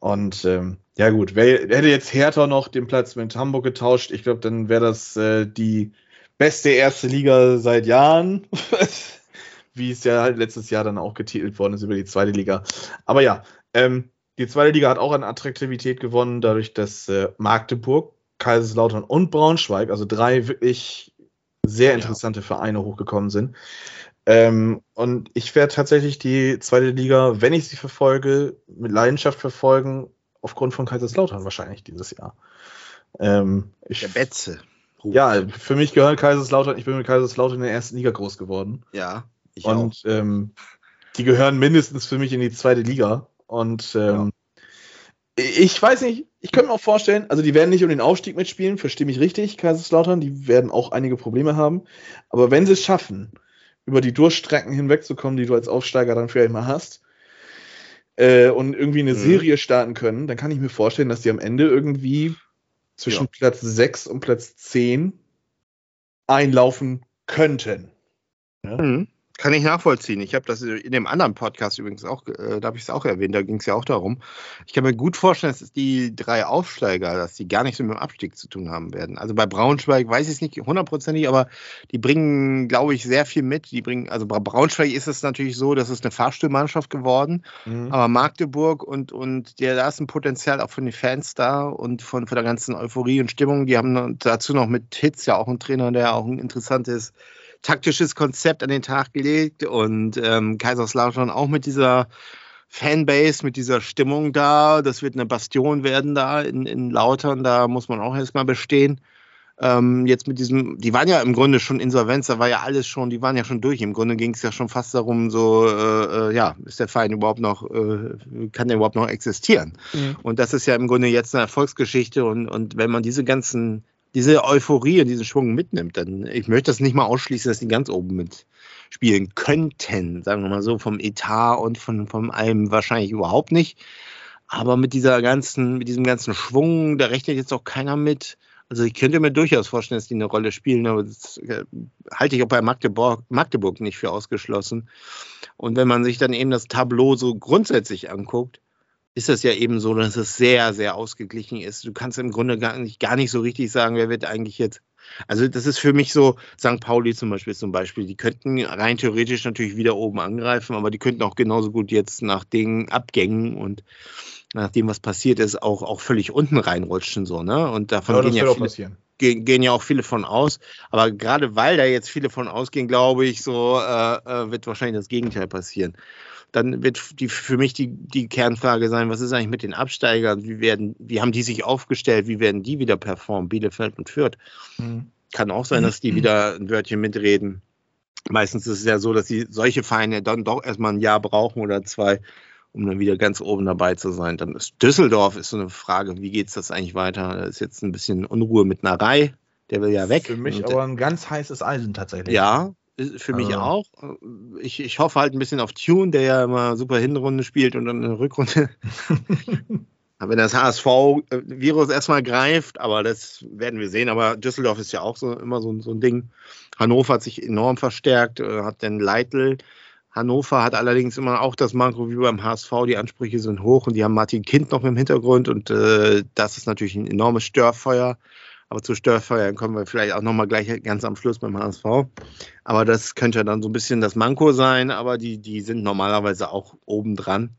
Und ähm, ja gut, wer, hätte jetzt Hertha noch den Platz mit Hamburg getauscht, ich glaube, dann wäre das äh, die beste erste Liga seit Jahren. [LAUGHS] wie es ja halt letztes Jahr dann auch getitelt worden ist über die zweite Liga. Aber ja, ähm, die zweite Liga hat auch an Attraktivität gewonnen, dadurch, dass äh, Magdeburg, Kaiserslautern und Braunschweig, also drei wirklich sehr interessante ja. Vereine hochgekommen sind. Ähm, und ich werde tatsächlich die zweite Liga, wenn ich sie verfolge, mit Leidenschaft verfolgen, aufgrund von Kaiserslautern wahrscheinlich dieses Jahr. Ähm, ich, Der Betze. Ja, für mich gehört Kaiserslautern, ich bin mit Kaiserslautern in der ersten Liga groß geworden. Ja. Ich und ähm, die gehören mindestens für mich in die zweite Liga. Und ähm, ja. ich weiß nicht, ich könnte mir auch vorstellen, also die werden nicht um den Aufstieg mitspielen, verstehe mich richtig, Kaiserslautern, die werden auch einige Probleme haben. Aber wenn sie es schaffen, über die Durchstrecken hinwegzukommen, die du als Aufsteiger dann vielleicht mal hast, äh, und irgendwie eine mhm. Serie starten können, dann kann ich mir vorstellen, dass die am Ende irgendwie zwischen ja. Platz 6 und Platz 10 einlaufen könnten. Ja? Mhm. Kann ich nachvollziehen. Ich habe das in dem anderen Podcast übrigens auch, äh, da habe ich es auch erwähnt, da ging es ja auch darum. Ich kann mir gut vorstellen, dass die drei Aufsteiger, dass die gar nichts mit dem Abstieg zu tun haben werden. Also bei Braunschweig weiß ich es nicht hundertprozentig, aber die bringen, glaube ich, sehr viel mit. Die bringen, also bei Braunschweig ist es natürlich so, dass es eine Fahrstuhlmannschaft geworden, mhm. aber Magdeburg und, und der, da ist ein Potenzial auch von den Fans da und von, von der ganzen Euphorie und Stimmung. Die haben dazu noch mit Hitz ja auch einen Trainer, der auch ein interessantes taktisches Konzept an den Tag gelegt und ähm, Kaiserslautern auch mit dieser Fanbase, mit dieser Stimmung da. Das wird eine Bastion werden da in, in Lautern, da muss man auch erstmal bestehen. Ähm, jetzt mit diesem, die waren ja im Grunde schon Insolvenz, da war ja alles schon, die waren ja schon durch. Im Grunde ging es ja schon fast darum, so, äh, äh, ja, ist der Verein überhaupt noch, äh, kann der überhaupt noch existieren? Mhm. Und das ist ja im Grunde jetzt eine Erfolgsgeschichte und, und wenn man diese ganzen diese Euphorie und diesen Schwung mitnimmt, dann ich möchte das nicht mal ausschließen, dass die ganz oben mitspielen könnten, sagen wir mal so, vom Etat und von, von allem wahrscheinlich überhaupt nicht. Aber mit dieser ganzen, mit diesem ganzen Schwung, da rechnet jetzt auch keiner mit. Also ich könnte mir durchaus vorstellen, dass die eine Rolle spielen, aber das äh, halte ich auch bei Magdeburg, Magdeburg nicht für ausgeschlossen. Und wenn man sich dann eben das Tableau so grundsätzlich anguckt, ist das ja eben so, dass es sehr, sehr ausgeglichen ist. Du kannst im Grunde gar nicht, gar nicht so richtig sagen, wer wird eigentlich jetzt. Also das ist für mich so, St. Pauli zum Beispiel zum Beispiel, die könnten rein theoretisch natürlich wieder oben angreifen, aber die könnten auch genauso gut jetzt nach den Abgängen und nach dem, was passiert ist, auch, auch völlig unten reinrutschen. So, ne? Und davon ja, gehen, ja viele, gehen, gehen, ja auch viele von aus. Aber gerade weil da jetzt viele von ausgehen, glaube ich, so äh, äh wird wahrscheinlich das Gegenteil passieren dann wird die, für mich die, die Kernfrage sein, was ist eigentlich mit den Absteigern? Wie, werden, wie haben die sich aufgestellt? Wie werden die wieder performen? Bielefeld und Fürth. Mhm. Kann auch sein, dass die wieder ein Wörtchen mitreden. Meistens ist es ja so, dass sie solche Vereine dann doch erstmal ein Jahr brauchen oder zwei, um dann wieder ganz oben dabei zu sein. Dann ist Düsseldorf ist so eine Frage, wie geht es das eigentlich weiter? Da ist jetzt ein bisschen Unruhe mit Narei, der will ja weg. Für mich aber ein ganz heißes Eisen tatsächlich. Ja, für mich also. auch. Ich, ich hoffe halt ein bisschen auf Tune, der ja immer super Hinrunde spielt und dann eine Rückrunde. [LAUGHS] Wenn das HSV-Virus erstmal greift, aber das werden wir sehen. Aber Düsseldorf ist ja auch so immer so, so ein Ding. Hannover hat sich enorm verstärkt, äh, hat den Leitl. Hannover hat allerdings immer auch das Manko wie beim HSV, die Ansprüche sind hoch und die haben Martin Kind noch im Hintergrund und äh, das ist natürlich ein enormes Störfeuer. Aber zu Störfeuern kommen wir vielleicht auch nochmal gleich ganz am Schluss beim HSV. Aber das könnte dann so ein bisschen das Manko sein, aber die, die sind normalerweise auch oben dran.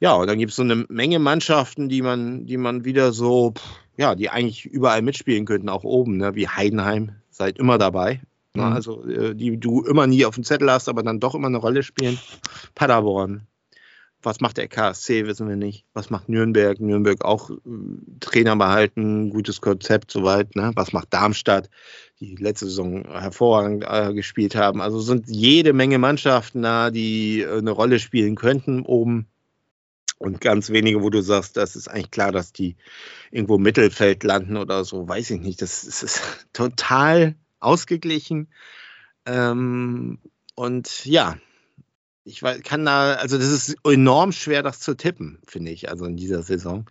Ja, und dann gibt es so eine Menge Mannschaften, die man, die man wieder so, ja, die eigentlich überall mitspielen könnten, auch oben, ne? wie Heidenheim, seid immer dabei. Ne? Mhm. Also äh, die du immer nie auf dem Zettel hast, aber dann doch immer eine Rolle spielen. Paderborn, was macht der KSC, wissen wir nicht. Was macht Nürnberg? Nürnberg auch äh, Trainer behalten, gutes Konzept soweit. Ne? Was macht Darmstadt, die letzte Saison hervorragend äh, gespielt haben? Also sind jede Menge Mannschaften da, die äh, eine Rolle spielen könnten oben. Und ganz wenige, wo du sagst, das ist eigentlich klar, dass die irgendwo im Mittelfeld landen oder so, weiß ich nicht. Das, das ist total ausgeglichen. Ähm, und ja, ich kann da, also das ist enorm schwer, das zu tippen, finde ich, also in dieser Saison.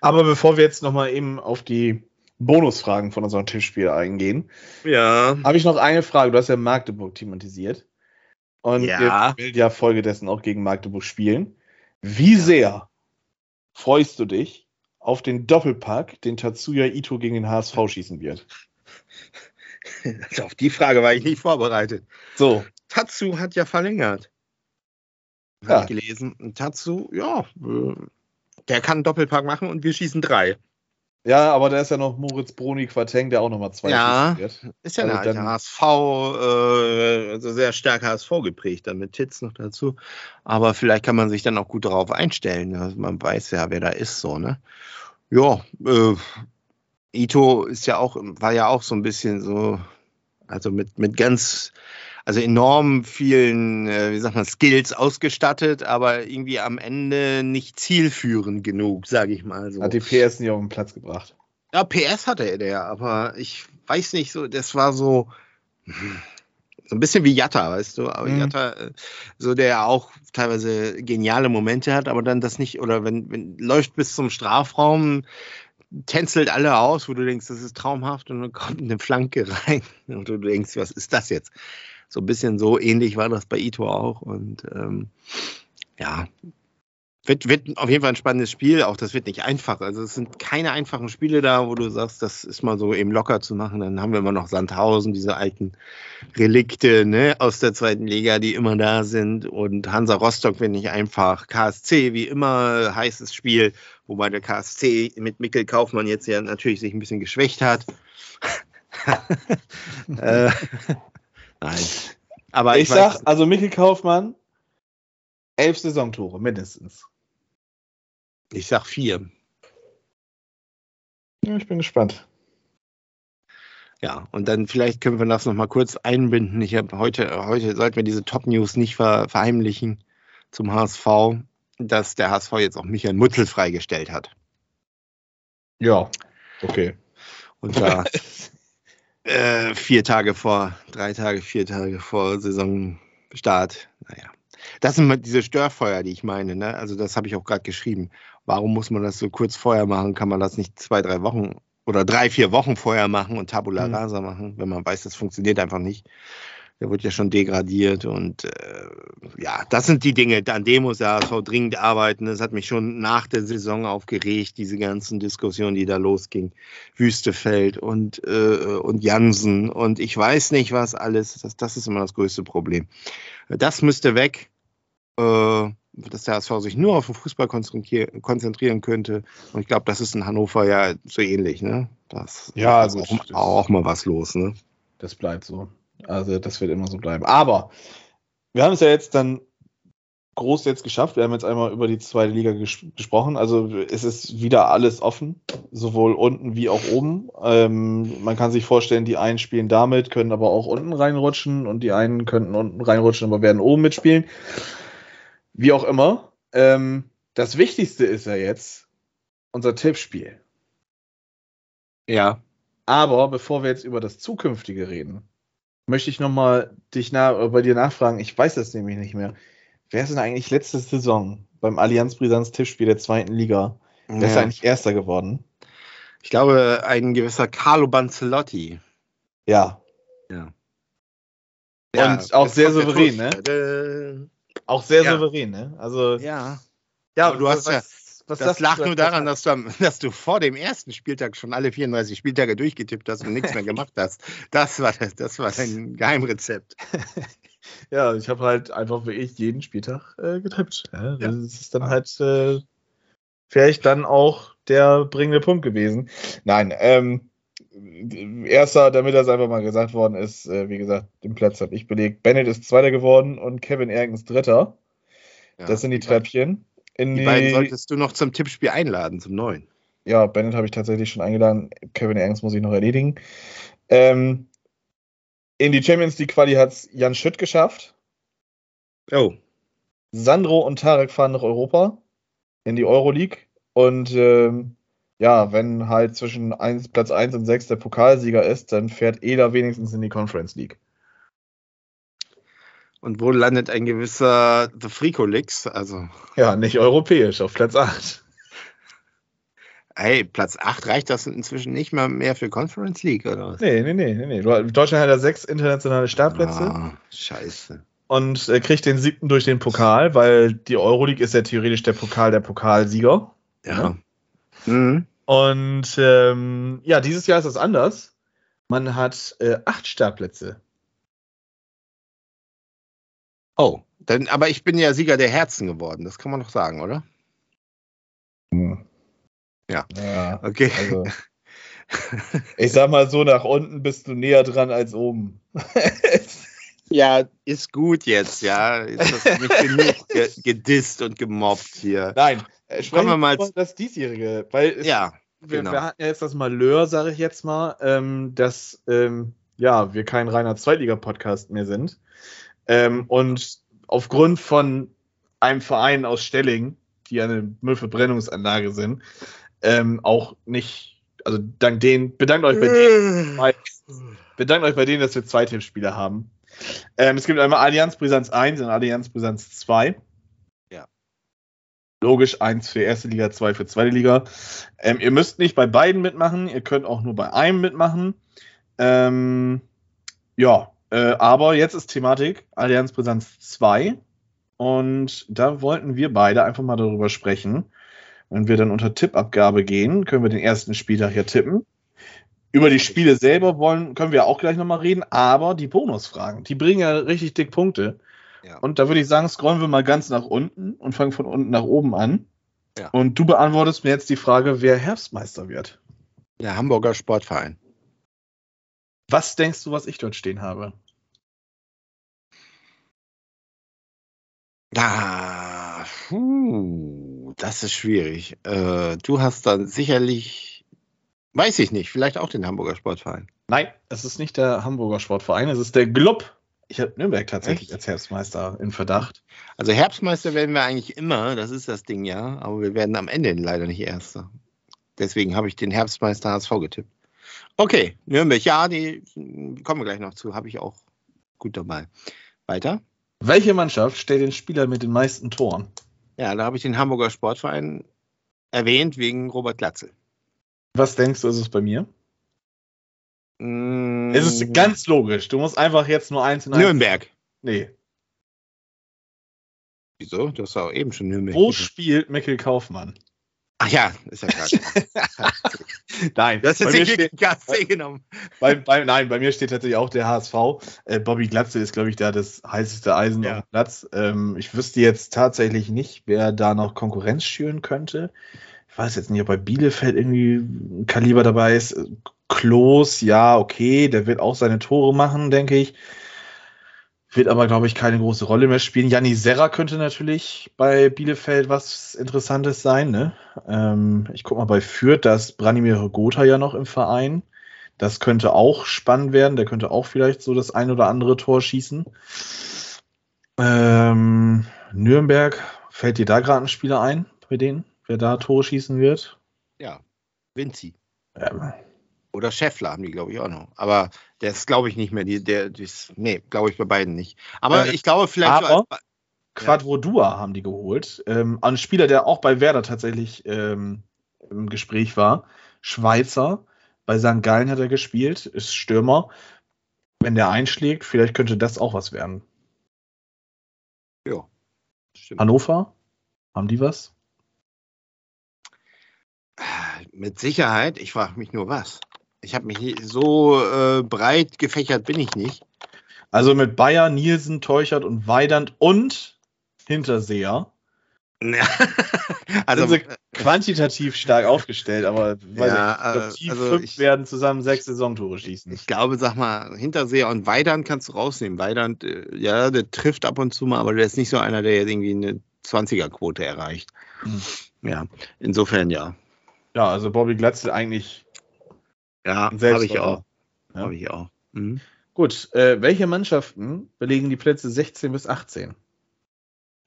Aber bevor wir jetzt nochmal eben auf die Bonusfragen von unserem Tippspiel eingehen, ja. habe ich noch eine Frage. Du hast ja Magdeburg thematisiert. Und ja. wir will ja folgedessen auch gegen Magdeburg spielen. Wie sehr freust du dich auf den Doppelpack, den Tatsuya Ito gegen den HSV schießen wird? [LAUGHS] Also auf die Frage war ich nicht vorbereitet. So. Tatsu hat ja verlängert ja. ich gelesen. Und Tatsu, ja, äh, der kann einen Doppelpack machen und wir schießen drei. Ja, aber da ist ja noch Moritz Bruni Quateng, der auch nochmal zwei ja, ist ja also eine alte HSV, äh, also sehr stark HSV geprägt, dann mit Titz noch dazu. Aber vielleicht kann man sich dann auch gut darauf einstellen. Also man weiß ja, wer da ist, so, ne? Ja, äh, Ito ist ja auch, war ja auch so ein bisschen so, also mit, mit ganz also enorm vielen, äh, wie sagt man, Skills ausgestattet, aber irgendwie am Ende nicht zielführend genug, sage ich mal so. Hat die PS nicht auf den Platz gebracht. Ja, PS hatte er der, aber ich weiß nicht so, das war so so ein bisschen wie Jatta, weißt du, aber mhm. Jatta, äh, so der auch teilweise geniale Momente hat, aber dann das nicht, oder wenn, wenn läuft bis zum Strafraum, tänzelt alle aus, wo du denkst, das ist traumhaft und dann kommt eine Flanke rein [LAUGHS] und du denkst, was ist das jetzt? So ein bisschen so ähnlich war das bei Ito auch. Und ähm, ja, wird, wird auf jeden Fall ein spannendes Spiel. Auch das wird nicht einfach. Also es sind keine einfachen Spiele da, wo du sagst, das ist mal so eben locker zu machen. Dann haben wir immer noch Sandhausen, diese alten Relikte ne, aus der zweiten Liga, die immer da sind. Und Hansa Rostock wird nicht einfach. KSC, wie immer, heißes Spiel. Wobei der KSC mit Mikkel Kaufmann jetzt ja natürlich sich ein bisschen geschwächt hat. [LAUGHS] äh, Nein. Aber ich, ich sag, also Michael Kaufmann, elf Saisontore mindestens. Ich sag vier. Ja, ich bin gespannt. Ja, und dann vielleicht können wir das nochmal kurz einbinden. Ich habe heute, heute sollten wir diese Top-News nicht ver verheimlichen zum HSV, dass der HSV jetzt auch Michael Mutzel freigestellt hat. Ja, okay. Und da [LAUGHS] Äh, vier Tage vor, drei Tage, vier Tage vor Saisonstart. Naja. Das sind diese Störfeuer, die ich meine. Ne? Also das habe ich auch gerade geschrieben. Warum muss man das so kurz vorher machen? Kann man das nicht zwei, drei Wochen oder drei, vier Wochen vorher machen und Tabula mhm. Rasa machen, wenn man weiß, das funktioniert einfach nicht der wird ja schon degradiert und äh, ja, das sind die Dinge, an dem muss der HSV dringend arbeiten. Das hat mich schon nach der Saison aufgeregt, diese ganzen Diskussionen, die da losging. Wüstefeld und, äh, und Jansen und ich weiß nicht was alles. Das, das ist immer das größte Problem. Das müsste weg. Äh, dass der HSV sich nur auf den Fußball konzentrieren könnte. Und ich glaube, das ist in Hannover ja so ähnlich. Ne? Das ja, also auch, auch, mal was los. Ne? Das bleibt so. Also das wird immer so bleiben. Aber wir haben es ja jetzt dann groß jetzt geschafft. Wir haben jetzt einmal über die zweite Liga ges gesprochen. Also es ist wieder alles offen, sowohl unten wie auch oben. Ähm, man kann sich vorstellen, die einen spielen damit, können aber auch unten reinrutschen und die einen könnten unten reinrutschen, aber werden oben mitspielen. Wie auch immer. Ähm, das Wichtigste ist ja jetzt unser Tippspiel. Ja. Aber bevor wir jetzt über das Zukünftige reden, möchte ich nochmal dich nach, bei dir nachfragen. Ich weiß das nämlich nicht mehr. Wer ist denn eigentlich letzte Saison beim Allianz Brisanz Tippspiel der zweiten Liga? Wer ja. ist eigentlich Erster geworden? Ich glaube, ein gewisser Carlo Banzelotti. Ja. Ja. Und ja, auch sehr souverän, ne? Auch sehr ja. souverän, ne? Also. Ja. Ja, du hast ja. Was das lag nur daran, dass du, [LAUGHS] dass du vor dem ersten Spieltag schon alle 34 Spieltage durchgetippt hast und nichts mehr gemacht hast. Das war, das war dein [LAUGHS] Geheimrezept. ja, ich habe halt einfach wirklich jeden Spieltag äh, getippt. Ja, das ist dann halt äh, vielleicht dann auch der bringende Punkt gewesen. Nein, ähm, erster, damit das einfach mal gesagt worden ist, äh, wie gesagt, den Platz habe ich belegt. Bennett ist Zweiter geworden und Kevin Ergens Dritter. Ja, das sind die Treppchen. In die, die beiden solltest du noch zum Tippspiel einladen, zum neuen. Ja, Bennett habe ich tatsächlich schon eingeladen. Kevin Ergens muss ich noch erledigen. Ähm, in die Champions League Quali hat es Jan Schütt geschafft. Oh. Sandro und Tarek fahren nach Europa in die Euroleague. Und ähm, ja, wenn halt zwischen 1, Platz 1 und 6 der Pokalsieger ist, dann fährt Eder wenigstens in die Conference League. Und wo landet ein gewisser The Frikolix? Also. Ja, nicht europäisch, auf Platz 8. Hey, Platz 8 reicht das inzwischen nicht mal mehr für Conference League, oder was? Nee, nee, nee, nee. Deutschland hat ja sechs internationale Startplätze. Ah, scheiße. Und äh, kriegt den siebten durch den Pokal, weil die Euroleague ist ja theoretisch der Pokal der Pokalsieger. Ja. Ne? Mhm. Und ähm, ja, dieses Jahr ist das anders. Man hat äh, acht Startplätze. Oh, dann, aber ich bin ja Sieger der Herzen geworden, das kann man doch sagen, oder? Hm. Ja. ja. Okay. Also, ich sag mal so, nach unten bist du näher dran als oben. [LAUGHS] ja, ist gut jetzt, ja. Ist das nicht genug gedisst und gemobbt hier? Nein, äh, sprechen wir mal das diesjährige, weil ja, wir, genau. wir, hatten ja jetzt das Malheur, sage ich jetzt mal, ähm, dass ähm, ja wir kein reiner Zweitliga-Podcast mehr sind ähm, und aufgrund von einem Verein aus Stelling, die eine Müllverbrennungsanlage sind, ähm, auch nicht, also dank denen, bedankt euch bei denen, [LAUGHS] bedankt euch bei denen, dass wir zwei Tippspieler haben. Ähm, es gibt einmal Allianz Brisanz 1 und Allianz Brisanz 2. Logisch, eins für erste Liga, zwei für zweite Liga. Ähm, ihr müsst nicht bei beiden mitmachen, ihr könnt auch nur bei einem mitmachen. Ähm, ja, äh, aber jetzt ist Thematik Allianz Brisanz 2. Und da wollten wir beide einfach mal darüber sprechen. Wenn wir dann unter Tippabgabe gehen, können wir den ersten Spieltag hier tippen. Über die Spiele selber wollen, können wir auch gleich nochmal reden, aber die Bonusfragen, die bringen ja richtig dick Punkte. Und da würde ich sagen, scrollen wir mal ganz nach unten und fangen von unten nach oben an. Ja. Und du beantwortest mir jetzt die Frage, wer Herbstmeister wird. Der Hamburger Sportverein. Was denkst du, was ich dort stehen habe? Ah, puh, das ist schwierig. Äh, du hast dann sicherlich, weiß ich nicht, vielleicht auch den Hamburger Sportverein. Nein, es ist nicht der Hamburger Sportverein, es ist der Glub ich habe Nürnberg tatsächlich Echt? als Herbstmeister in Verdacht. Also Herbstmeister werden wir eigentlich immer, das ist das Ding ja, aber wir werden am Ende leider nicht Erster. Deswegen habe ich den Herbstmeister HSV getippt. Okay, Nürnberg, ja, die kommen wir gleich noch zu, habe ich auch gut dabei. Weiter. Welche Mannschaft stellt den Spieler mit den meisten Toren? Ja, da habe ich den Hamburger Sportverein erwähnt wegen Robert Glatzel. Was denkst du, ist es bei mir? Mm. Es ist ganz logisch. Du musst einfach jetzt nur eins in eins. Nürnberg. Nee. Wieso? Du hast auch eben schon Nürnberg. Wo spielt Mikkel Kaufmann? Ach ja, ist ja klar. [LAUGHS] nein, das ist jetzt steht, Gas genommen. Bei, bei, nein, bei mir steht tatsächlich auch der HSV. Äh, Bobby Glatze ist, glaube ich, da das heißeste Eisen ja. auf dem Platz. Ähm, ich wüsste jetzt tatsächlich nicht, wer da noch Konkurrenz schüren könnte. Ich weiß jetzt nicht, ob bei Bielefeld irgendwie ein Kaliber dabei ist. Klos, ja, okay, der wird auch seine Tore machen, denke ich. Wird aber, glaube ich, keine große Rolle mehr spielen. Janni Serra könnte natürlich bei Bielefeld was Interessantes sein. Ne? Ähm, ich gucke mal bei Fürth, da ist Branimir Gotha ja noch im Verein. Das könnte auch spannend werden. Der könnte auch vielleicht so das ein oder andere Tor schießen. Ähm, Nürnberg, fällt dir da gerade ein Spieler ein bei denen, wer da Tore schießen wird? Ja, Vinci. Ja, Oder Scheffler haben die, glaube ich, auch noch. Aber der ist, glaube ich, nicht mehr. Die, der, die ist, nee, glaube ich bei beiden nicht. Aber äh, ich glaube, vielleicht. Aber so Quadrodua ja. haben die geholt. Ähm, ein Spieler, der auch bei Werder tatsächlich ähm, im Gespräch war. Schweizer. Bei St. Gallen hat er gespielt, ist Stürmer. Wenn der einschlägt, vielleicht könnte das auch was werden. Ja. Stimmt. Hannover? Haben die was? Mit Sicherheit. Ich frage mich nur was. Ich habe mich so äh, breit gefächert bin ich nicht. Also mit Bayer, Nielsen, Teuchert und Weidand und Hinterseher. [LAUGHS] also sind sie quantitativ stark aufgestellt, aber ja, ich, glaub, also fünf ich, werden zusammen sechs Saisontore schießen. Ich glaube, sag mal, Hinterseher und Weidand kannst du rausnehmen. Weidand, äh, ja, der trifft ab und zu mal, aber der ist nicht so einer, der jetzt irgendwie eine 20er-Quote erreicht. Hm. Ja, insofern ja. Ja, also Bobby Glatzel eigentlich. Ja, habe ich auch. Ja. Habe ich auch. Mhm. Gut, äh, welche Mannschaften belegen die Plätze 16 bis 18?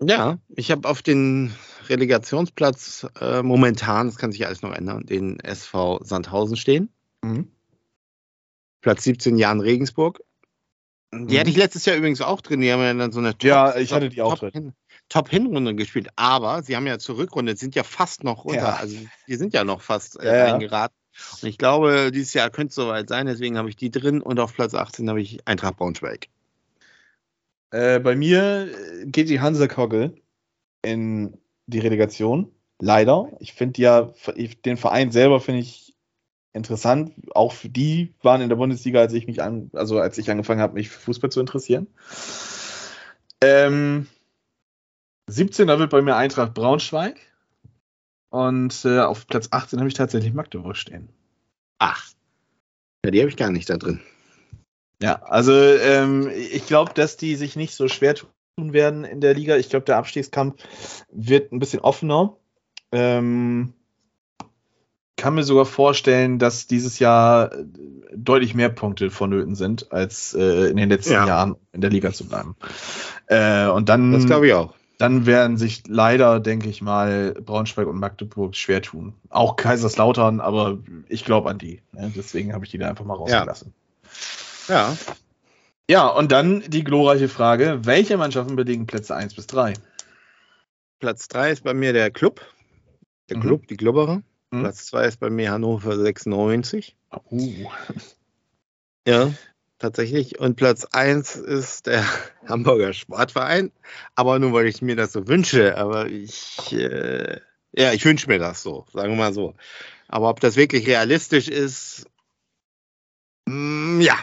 Ja, ich habe auf den Relegationsplatz äh, momentan, das kann sich alles noch ändern, den SV Sandhausen stehen. Mhm. Platz 17 Jan Regensburg. Die mhm. hatte ich letztes Jahr übrigens auch drin. Die haben ja dann so eine Top, Ja, ich hatte die auch drin. Top-Hinrunde gespielt, aber sie haben ja zur Rückrunde, sind ja fast noch runter. Ja. Also die sind ja noch fast äh, ja, eingeraten. Und ich glaube, dieses Jahr könnte es soweit sein, deswegen habe ich die drin und auf Platz 18 habe ich Eintracht Braunschweig. Äh, bei mir äh, geht die Hansa Kogel in die Relegation. Leider. Ich finde ja, den Verein selber finde ich interessant. Auch für die waren in der Bundesliga, als ich mich an, also als ich angefangen habe, mich für Fußball zu interessieren. Ähm, 17. wird bei mir Eintracht Braunschweig. Und äh, auf Platz 18 habe ich tatsächlich Magdeburg stehen. Ach. Ja, die habe ich gar nicht da drin. Ja, also ähm, ich glaube, dass die sich nicht so schwer tun werden in der Liga. Ich glaube, der Abstiegskampf wird ein bisschen offener. Ähm, kann mir sogar vorstellen, dass dieses Jahr deutlich mehr Punkte vonnöten sind, als äh, in den letzten ja. Jahren in der Liga zu bleiben. Äh, und dann. Das glaube ich auch. Dann werden sich leider, denke ich mal, Braunschweig und Magdeburg schwer tun. Auch Kaiserslautern, aber ich glaube an die. Ne? Deswegen habe ich die da einfach mal rausgelassen. Ja. ja. Ja, und dann die glorreiche Frage: Welche Mannschaften belegen Plätze 1 bis 3? Platz 3 ist bei mir der Club. Der mhm. Club, die Glubberer. Mhm. Platz 2 ist bei mir Hannover 96. Uh. Ja tatsächlich. Und Platz 1 ist der [LAUGHS] Hamburger Sportverein. Aber nur weil ich mir das so wünsche. Aber ich, äh, ja, ich wünsche mir das so, sagen wir mal so. Aber ob das wirklich realistisch ist, mh, mm, ja,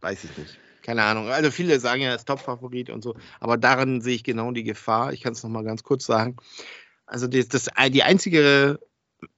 weiß ich nicht. Keine Ahnung. Also viele sagen ja, er ist Top-Favorit und so. Aber darin sehe ich genau die Gefahr. Ich kann es nochmal ganz kurz sagen. Also das, das, die einzige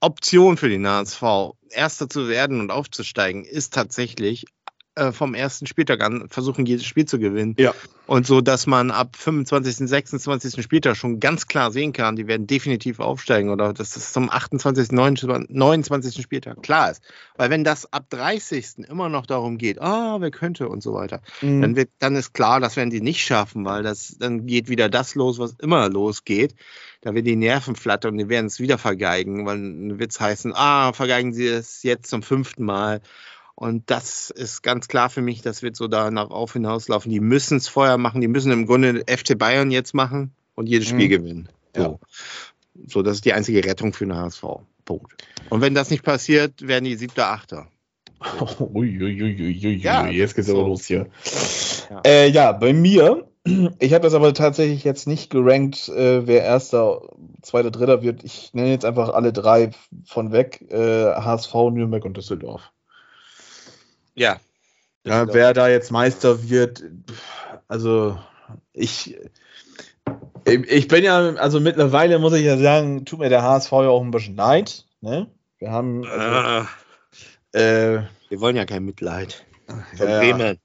Option für den HSV, Erster zu werden und aufzusteigen, ist tatsächlich äh, vom ersten Spieltag an versuchen, jedes Spiel zu gewinnen. Ja. Und so, dass man ab 25., 26. Spieltag schon ganz klar sehen kann, die werden definitiv aufsteigen oder dass das zum 28., 29. Spieltag klar ist. Weil wenn das ab 30. immer noch darum geht, ah, wer könnte und so weiter, mhm. dann, wird, dann ist klar, das werden die nicht schaffen, weil das, dann geht wieder das los, was immer losgeht. Da werden die Nerven flattern und die werden es wieder vergeigen, weil dann wird es heißen, ah, vergeigen sie es jetzt zum fünften Mal. Und das ist ganz klar für mich, das wird so danach auf hinauslaufen. Die müssen es vorher machen, die müssen im Grunde FC Bayern jetzt machen und jedes Spiel mhm. gewinnen. So. Ja. so, das ist die einzige Rettung für den HSV. Punkt. Und wenn das nicht passiert, werden die siebter, achter. [LAUGHS] Uiuiuiui, ja, jetzt geht's so. aber los hier. Ja. Äh, ja, bei mir, [CLEARS THROAT] ich habe das aber tatsächlich jetzt nicht gerankt, äh, wer erster, zweiter, dritter wird. Ich nenne jetzt einfach alle drei von weg: äh, HSV, Nürnberg und Düsseldorf. Ja. ja wer da jetzt Meister wird, also ich, ich bin ja, also mittlerweile muss ich ja sagen, tut mir der HSV ja auch ein bisschen leid. Ne? Wir haben. Also, äh, wir wollen ja kein Mitleid. Von ja, Bremen.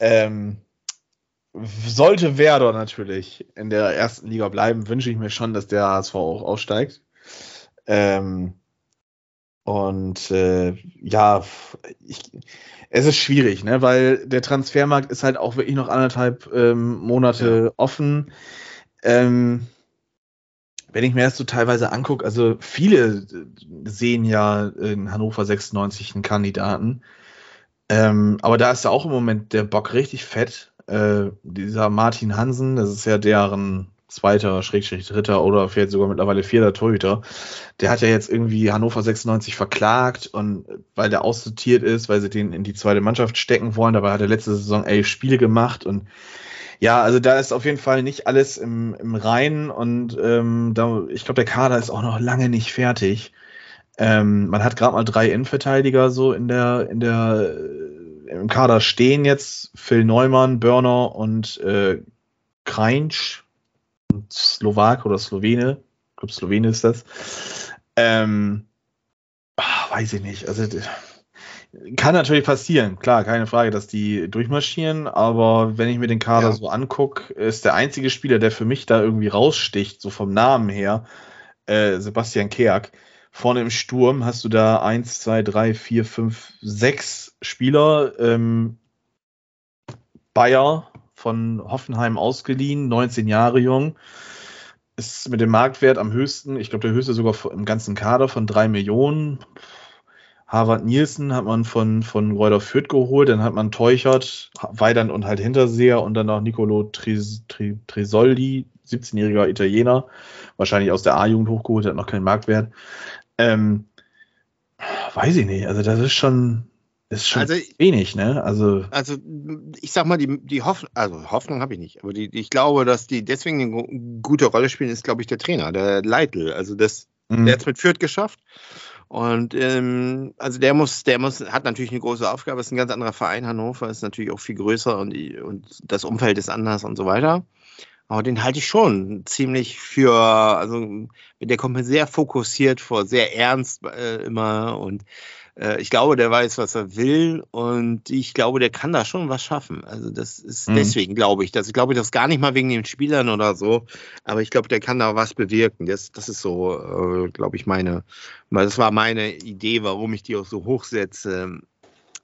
Ähm, sollte Werder natürlich in der ersten Liga bleiben, wünsche ich mir schon, dass der HSV auch aufsteigt. Ähm, und äh, ja, ich, es ist schwierig, ne? weil der Transfermarkt ist halt auch wirklich noch anderthalb ähm, Monate ja. offen. Ähm, wenn ich mir das so teilweise angucke, also viele sehen ja in Hannover 96 einen Kandidaten. Ähm, aber da ist ja auch im Moment der Bock richtig fett. Äh, dieser Martin Hansen, das ist ja deren zweiter, Schrägstrich dritter oder vielleicht sogar mittlerweile vierter Torhüter. Der hat ja jetzt irgendwie Hannover 96 verklagt und weil der aussortiert ist, weil sie den in die zweite Mannschaft stecken wollen. Dabei hat er letzte Saison elf Spiele gemacht und ja, also da ist auf jeden Fall nicht alles im, im Reinen und ähm, da, ich glaube, der Kader ist auch noch lange nicht fertig. Ähm, man hat gerade mal drei Innenverteidiger so in der, in der, äh, im Kader stehen jetzt. Phil Neumann, Börner und äh, Kreinsch, Slowak oder Slowene. Ich glaube, Slowene ist das. Ähm, ach, weiß ich nicht. Also kann natürlich passieren, klar, keine Frage, dass die durchmarschieren, aber wenn ich mir den Kader ja. so angucke, ist der einzige Spieler, der für mich da irgendwie raussticht, so vom Namen her, äh, Sebastian Keak. Vorne im Sturm hast du da eins, zwei, drei, vier, fünf, sechs Spieler. Ähm, Bayer von Hoffenheim ausgeliehen, 19 Jahre jung. Ist mit dem Marktwert am höchsten, ich glaube, der höchste sogar im ganzen Kader von drei Millionen. Harvard Nielsen hat man von, von Reuter Fürth geholt, dann hat man Teuchert, Weidand und halt Hinterseher und dann noch Nicolo Tris, Tri, Trisoldi, 17-jähriger Italiener, wahrscheinlich aus der A-Jugend hochgeholt, hat noch keinen Marktwert. Ähm, weiß ich nicht, also das ist schon, ist schon also, wenig, ne? Also, also ich sag mal, die, die Hoffnung, also Hoffnung habe ich nicht, aber die, ich glaube, dass die deswegen eine gute Rolle spielen, ist, glaube ich, der Trainer, der Leitl. Also das, mhm. der hat es mit Fürth geschafft. Und ähm, also der muss, der muss, hat natürlich eine große Aufgabe, ist ein ganz anderer Verein. Hannover ist natürlich auch viel größer und, und das Umfeld ist anders und so weiter. Aber den halte ich schon ziemlich für, also der kommt mir sehr fokussiert vor, sehr ernst äh, immer und äh, ich glaube, der weiß, was er will und ich glaube, der kann da schon was schaffen. Also das ist mhm. deswegen, glaube ich, dass ich glaube das gar nicht mal wegen den Spielern oder so, aber ich glaube, der kann da was bewirken. Das, das ist so, äh, glaube ich, meine, das war meine Idee, warum ich die auch so hochsetze.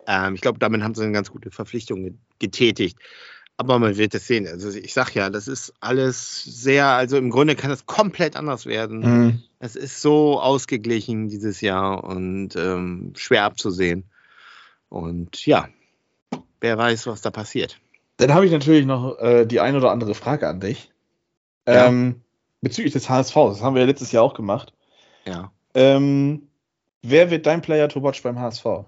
Ähm, ich glaube, damit haben sie eine ganz gute Verpflichtung getätigt. Aber man wird es sehen. Also ich sag ja, das ist alles sehr, also im Grunde kann es komplett anders werden. Mhm. Es ist so ausgeglichen dieses Jahr und ähm, schwer abzusehen. Und ja, wer weiß, was da passiert. Dann habe ich natürlich noch äh, die ein oder andere Frage an dich. Ja. Ähm, bezüglich des HSV, das haben wir ja letztes Jahr auch gemacht. Ja. Ähm, wer wird dein Player to watch beim HSV?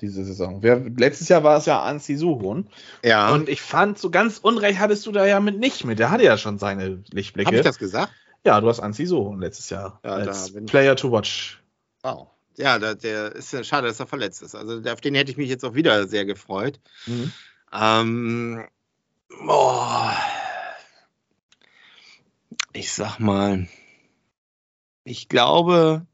Diese Saison. Wer, letztes Jahr war es ja Ansi Suhun. Ja. Und ich fand, so ganz unrecht hattest du da ja mit nicht mit. Der hatte ja schon seine Lichtblicke. Habe ich das gesagt? Ja, du hast Ansi Suhun letztes Jahr ja, als Player to watch. Wow. Ja, der, der ist ja schade, dass er verletzt ist. Also auf den hätte ich mich jetzt auch wieder sehr gefreut. Mhm. Ähm, boah. Ich sag mal, ich glaube,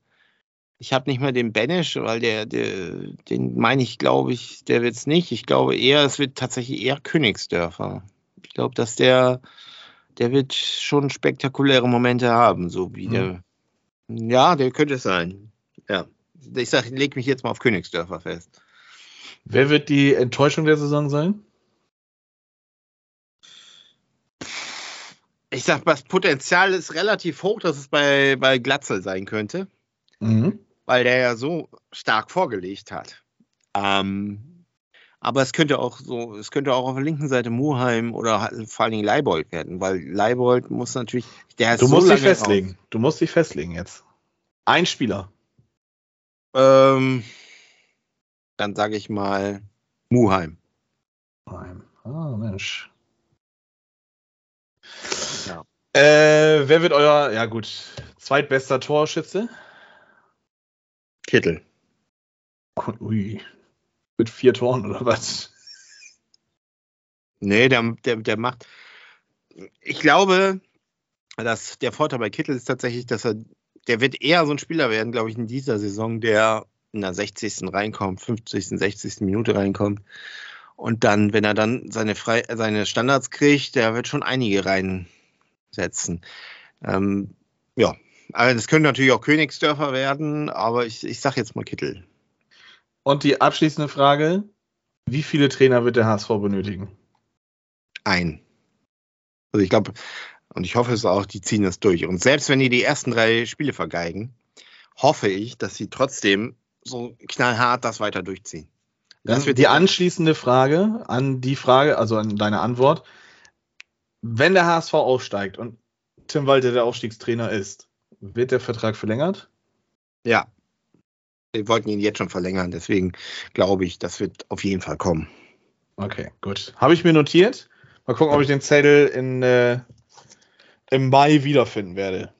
ich habe nicht mehr den Banish, weil der, der den meine ich, glaube ich, der wird es nicht. Ich glaube eher, es wird tatsächlich eher Königsdörfer. Ich glaube, dass der, der wird schon spektakuläre Momente haben, so wie mhm. der. Ja, der könnte es sein. Ja. Ich sage, ich lege mich jetzt mal auf Königsdörfer fest. Wer wird die Enttäuschung der Saison sein? Ich sage, das Potenzial ist relativ hoch, dass es bei, bei Glatzel sein könnte. Mhm weil der ja so stark vorgelegt hat. Ähm, aber es könnte auch so, es könnte auch auf der linken Seite Muheim oder vor allen Dingen Leibold werden, weil Leibold muss natürlich, der Du musst so dich festlegen. Raus. Du musst dich festlegen jetzt. Ein Spieler. Ähm, dann sage ich mal Muheim. Muheim. Ah, Mensch. Ja. Äh, wer wird euer, ja gut, zweitbester Torschütze? Kittel. Ui. Mit vier Toren oder was? Nee, der, der, der macht. Ich glaube, dass der Vorteil bei Kittel ist tatsächlich, dass er, der wird eher so ein Spieler werden, glaube ich, in dieser Saison, der in der 60. reinkommt, 50., 60. Minute reinkommt. Und dann, wenn er dann seine, Fre seine Standards kriegt, der wird schon einige reinsetzen. Ähm, ja, also das können natürlich auch Königsdörfer werden, aber ich, ich sage jetzt mal Kittel. Und die abschließende Frage: Wie viele Trainer wird der HSV benötigen? Ein. Also ich glaube, Und ich hoffe es auch, die ziehen das durch. Und selbst wenn die die ersten drei Spiele vergeigen, hoffe ich, dass sie trotzdem so knallhart das weiter durchziehen. Das wird die anschließende Frage an die Frage, also an deine Antwort. Wenn der HSV aufsteigt und Tim Walter der Aufstiegstrainer ist, wird der Vertrag verlängert? Ja. Wir wollten ihn jetzt schon verlängern, deswegen glaube ich, das wird auf jeden Fall kommen. Okay, gut. Habe ich mir notiert. Mal gucken, ob ich den Zettel in, äh, im Mai wiederfinden werde.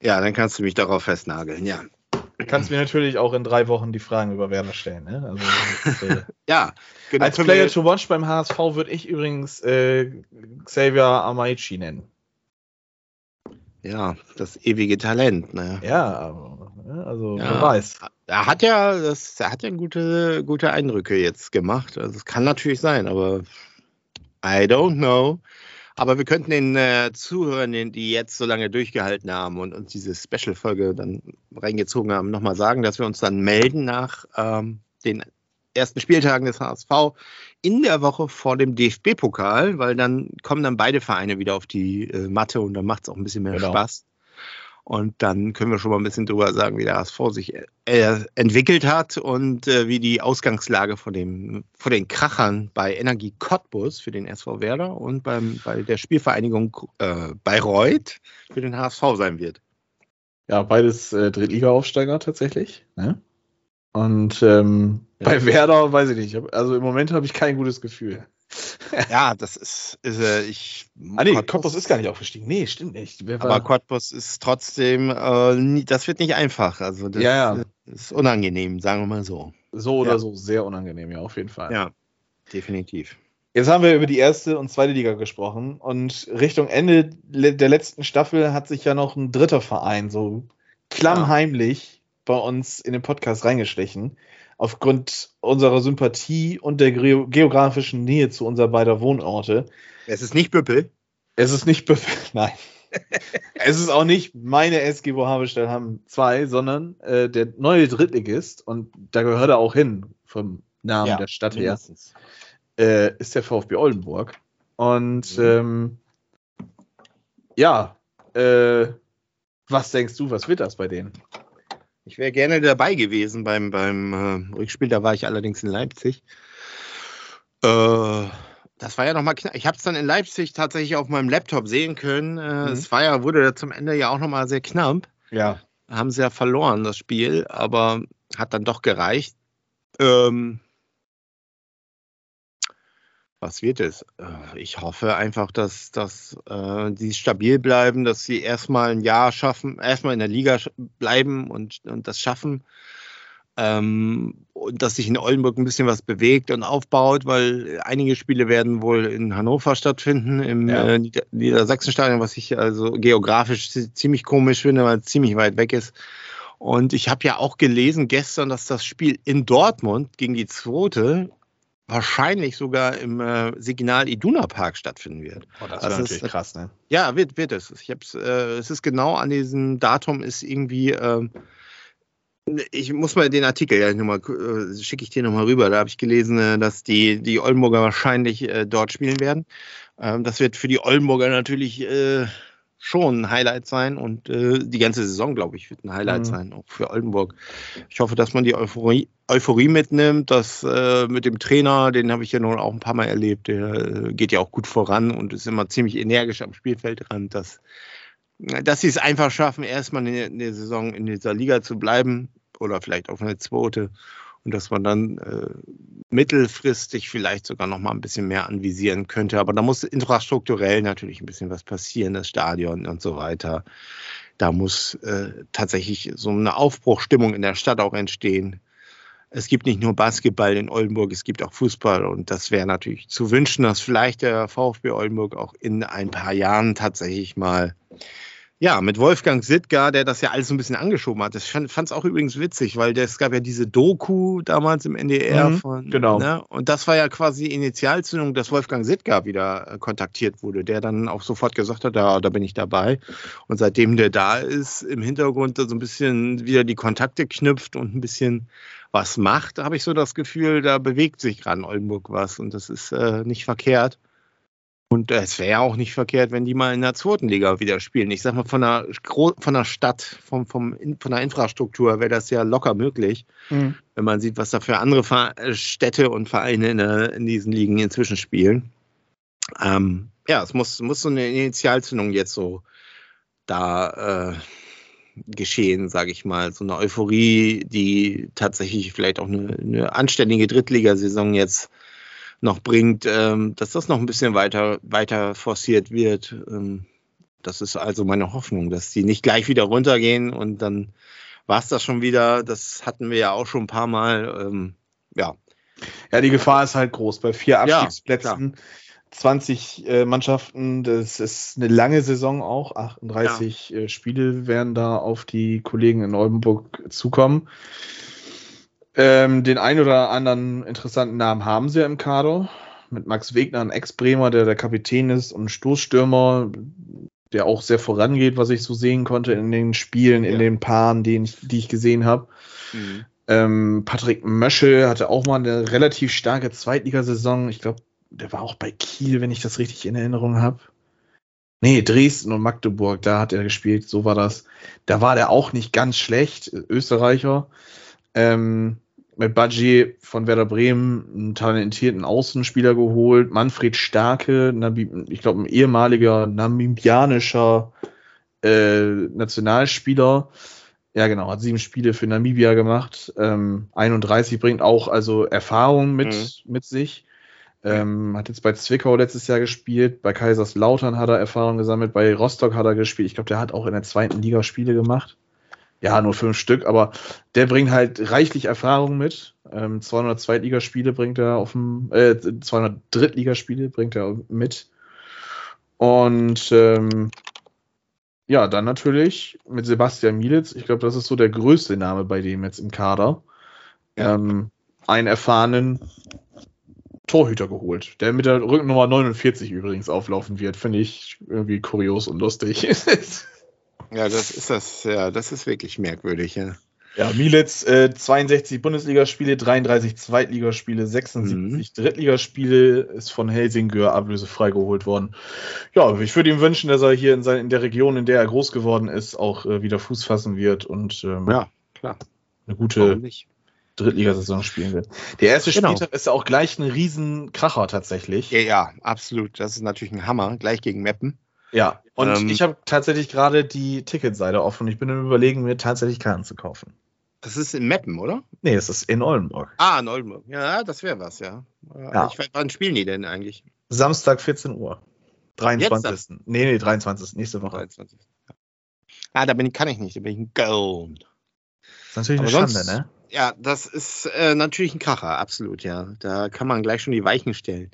Ja, dann kannst du mich darauf festnageln, ja. Du kannst mir natürlich auch in drei Wochen die Fragen über Werder stellen. Ne? Also, äh, [LAUGHS] ja, genau. Als Player to Watch beim HSV würde ich übrigens äh, Xavier Amaichi nennen. Ja, das ewige Talent. Ne? Ja, ne, also ja, wer weiß. Er hat ja, das, er hat ja gute, gute Eindrücke jetzt gemacht. Also es kann natürlich sein, aber I don't know. Aber wir könnten den äh, Zuhörern, die jetzt so lange durchgehalten haben und uns diese Special-Folge dann reingezogen haben, nochmal sagen, dass wir uns dann melden nach ähm, den ersten Spieltagen des HSV in der Woche vor dem DFB-Pokal, weil dann kommen dann beide Vereine wieder auf die äh, Matte und dann macht es auch ein bisschen mehr genau. Spaß. Und dann können wir schon mal ein bisschen drüber sagen, wie der HSV sich äh, entwickelt hat und äh, wie die Ausgangslage von, dem, von den Krachern bei Energie Cottbus für den SV Werder und beim, bei der Spielvereinigung äh, Bayreuth für den HSV sein wird. Ja, beides äh, Drittliga-Aufsteiger tatsächlich. Ne? Und ähm. Bei Werder weiß ich nicht. Also im Moment habe ich kein gutes Gefühl. [LAUGHS] ja, das ist, ist äh, ich. Ah, nee, Cottbus ist gar nicht aufgestiegen. Nee, stimmt nicht. Aber Cottbus ist trotzdem, äh, nie, das wird nicht einfach. Also, das ja, ja. ist unangenehm, sagen wir mal so. So oder ja. so, sehr unangenehm, ja, auf jeden Fall. Ja, definitiv. Jetzt haben wir über die erste und zweite Liga gesprochen und Richtung Ende der letzten Staffel hat sich ja noch ein dritter Verein so klammheimlich bei uns in den Podcast reingeschlichen. Aufgrund unserer Sympathie und der geografischen Nähe zu unserer beider Wohnorte. Es ist nicht Büppel. Es ist nicht Büppel, [LAUGHS] nein. [LAUGHS] es ist auch nicht meine SG Bohabestell haben zwei, sondern äh, der neue Drittligist, und da gehört er auch hin, vom Namen ja, der Stadt her, äh, ist der VfB Oldenburg. Und mhm. ähm, ja, äh, was denkst du, was wird das bei denen? Ich wäre gerne dabei gewesen beim, beim äh, Rückspiel, da war ich allerdings in Leipzig. Äh, das war ja nochmal knapp. Ich habe es dann in Leipzig tatsächlich auf meinem Laptop sehen können. Äh, mhm. Es war ja, wurde ja zum Ende ja auch nochmal sehr knapp. Ja. Haben sie ja verloren, das Spiel, aber hat dann doch gereicht. Ähm, was wird es? Ich hoffe einfach, dass, dass äh, die stabil bleiben, dass sie erstmal ein Jahr schaffen, erstmal in der Liga bleiben und, und das schaffen. Ähm, und dass sich in Oldenburg ein bisschen was bewegt und aufbaut, weil einige Spiele werden wohl in Hannover stattfinden, im ja. äh, Nieder Niedersachsenstadion, was ich also geografisch ziemlich komisch finde, weil es ziemlich weit weg ist. Und ich habe ja auch gelesen gestern, dass das Spiel in Dortmund gegen die zweite wahrscheinlich sogar im äh, Signal Iduna Park stattfinden wird. Oh, das also ist natürlich krass, ne? Ja, wird, wird es. Ich hab's, äh, es ist genau an diesem Datum ist irgendwie, äh, ich muss mal den Artikel, ja, nochmal, äh, schicke ich dir nochmal rüber. Da habe ich gelesen, äh, dass die, die Oldenburger wahrscheinlich äh, dort spielen werden. Ähm, das wird für die Oldenburger natürlich äh, schon ein Highlight sein und äh, die ganze Saison, glaube ich, wird ein Highlight mhm. sein, auch für Oldenburg. Ich hoffe, dass man die Euphorie, Euphorie mitnimmt, dass äh, mit dem Trainer, den habe ich ja nun auch ein paar Mal erlebt, der äh, geht ja auch gut voran und ist immer ziemlich energisch am Spielfeldrand, dass, dass sie es einfach schaffen, erstmal in der, in der Saison in dieser Liga zu bleiben oder vielleicht auf eine zweite und dass man dann äh, mittelfristig vielleicht sogar noch mal ein bisschen mehr anvisieren könnte. Aber da muss infrastrukturell natürlich ein bisschen was passieren, das Stadion und so weiter. Da muss äh, tatsächlich so eine Aufbruchstimmung in der Stadt auch entstehen. Es gibt nicht nur Basketball in Oldenburg, es gibt auch Fußball und das wäre natürlich zu wünschen, dass vielleicht der VfB Oldenburg auch in ein paar Jahren tatsächlich mal ja, mit Wolfgang Sittgar, der das ja alles so ein bisschen angeschoben hat. Ich fand es auch übrigens witzig, weil es gab ja diese Doku damals im NDR mhm, von. Genau. Ne? Und das war ja quasi die Initialzündung, dass Wolfgang Sittgar wieder äh, kontaktiert wurde, der dann auch sofort gesagt hat, ja, da bin ich dabei. Und seitdem der da ist, im Hintergrund so ein bisschen wieder die Kontakte knüpft und ein bisschen was macht, habe ich so das Gefühl, da bewegt sich gerade in Oldenburg was und das ist äh, nicht verkehrt. Und es wäre ja auch nicht verkehrt, wenn die mal in der zweiten Liga wieder spielen. Ich sag mal, von der, von der Stadt, vom, vom, von der Infrastruktur wäre das ja locker möglich, mhm. wenn man sieht, was da für andere Städte und Vereine in, der, in diesen Ligen inzwischen spielen. Ähm, ja, es muss, muss so eine Initialzündung jetzt so da äh, geschehen, sage ich mal. So eine Euphorie, die tatsächlich vielleicht auch eine, eine anständige Drittligasaison jetzt noch bringt, ähm, dass das noch ein bisschen weiter, weiter forciert wird. Ähm, das ist also meine Hoffnung, dass die nicht gleich wieder runtergehen und dann war es das schon wieder. Das hatten wir ja auch schon ein paar Mal. Ähm, ja. Ja, die Gefahr ist halt groß. Bei vier Abstiegsplätzen ja, 20 äh, Mannschaften, das ist eine lange Saison auch. 38 ja. äh, Spiele werden da auf die Kollegen in Oldenburg zukommen. Ähm, den einen oder anderen interessanten Namen haben sie ja im Kader. Mit Max Wegner, ein Ex-Bremer, der der Kapitän ist und ein Stoßstürmer, der auch sehr vorangeht, was ich so sehen konnte in den Spielen, ja. in den Paaren, die ich, die ich gesehen habe. Mhm. Ähm, Patrick Möschel hatte auch mal eine relativ starke Zweitligasaison. Ich glaube, der war auch bei Kiel, wenn ich das richtig in Erinnerung habe. Nee, Dresden und Magdeburg, da hat er gespielt, so war das. Da war der auch nicht ganz schlecht, Österreicher. Ähm, mit Badji von Werder Bremen einen talentierten Außenspieler geholt. Manfred Starke, ich glaube, ein ehemaliger namibianischer äh, Nationalspieler. Ja, genau, hat sieben Spiele für Namibia gemacht. Ähm, 31 bringt auch also Erfahrung mit, mhm. mit sich. Ähm, hat jetzt bei Zwickau letztes Jahr gespielt, bei Kaiserslautern hat er Erfahrung gesammelt, bei Rostock hat er gespielt. Ich glaube, der hat auch in der zweiten Liga Spiele gemacht. Ja, nur fünf Stück, aber der bringt halt reichlich Erfahrung mit. Ähm, 200 Zweitligaspiele bringt er auf dem, äh, 200 Drittligaspiele bringt er mit. Und ähm, ja, dann natürlich mit Sebastian Mielitz. Ich glaube, das ist so der größte Name bei dem jetzt im Kader. Ja. Ähm, einen erfahrenen Torhüter geholt, der mit der Rückennummer 49 übrigens auflaufen wird. Finde ich irgendwie kurios und lustig. [LAUGHS] ja, das ist das, ja, das ist wirklich merkwürdig, ja. Ja, Mielitz, äh, 62 Bundesligaspiele, 33 Zweitligaspiele, 76 mhm. Drittligaspiele, ist von Helsingör ablösefrei geholt worden. Ja, ich würde ihm wünschen, dass er hier in, sein, in der Region, in der er groß geworden ist, auch äh, wieder Fuß fassen wird und ähm, ja, klar. eine gute Drittligasaison spielen wird. Der erste genau. Spieltag ist ja auch gleich ein Riesenkracher tatsächlich. Ja, ja, absolut. Das ist natürlich ein Hammer, gleich gegen Meppen. Ja, und ähm, ich habe tatsächlich gerade die Ticketseite offen. Ich bin im Überlegen, mir tatsächlich Karten zu kaufen. Das ist in Meppen, oder? Nee, es ist in Oldenburg. Ah, in Oldenburg. Ja, das wäre was, ja. ja. Ich wann spielen die denn eigentlich? Samstag 14 Uhr. 23. Nee, nee, 23. Nächste Woche. 23. Ah, da bin ich, kann ich nicht, da bin ich ein Gold. Das ist natürlich Aber eine Schande, ne? Ja, das ist äh, natürlich ein Kracher, absolut, ja. Da kann man gleich schon die Weichen stellen.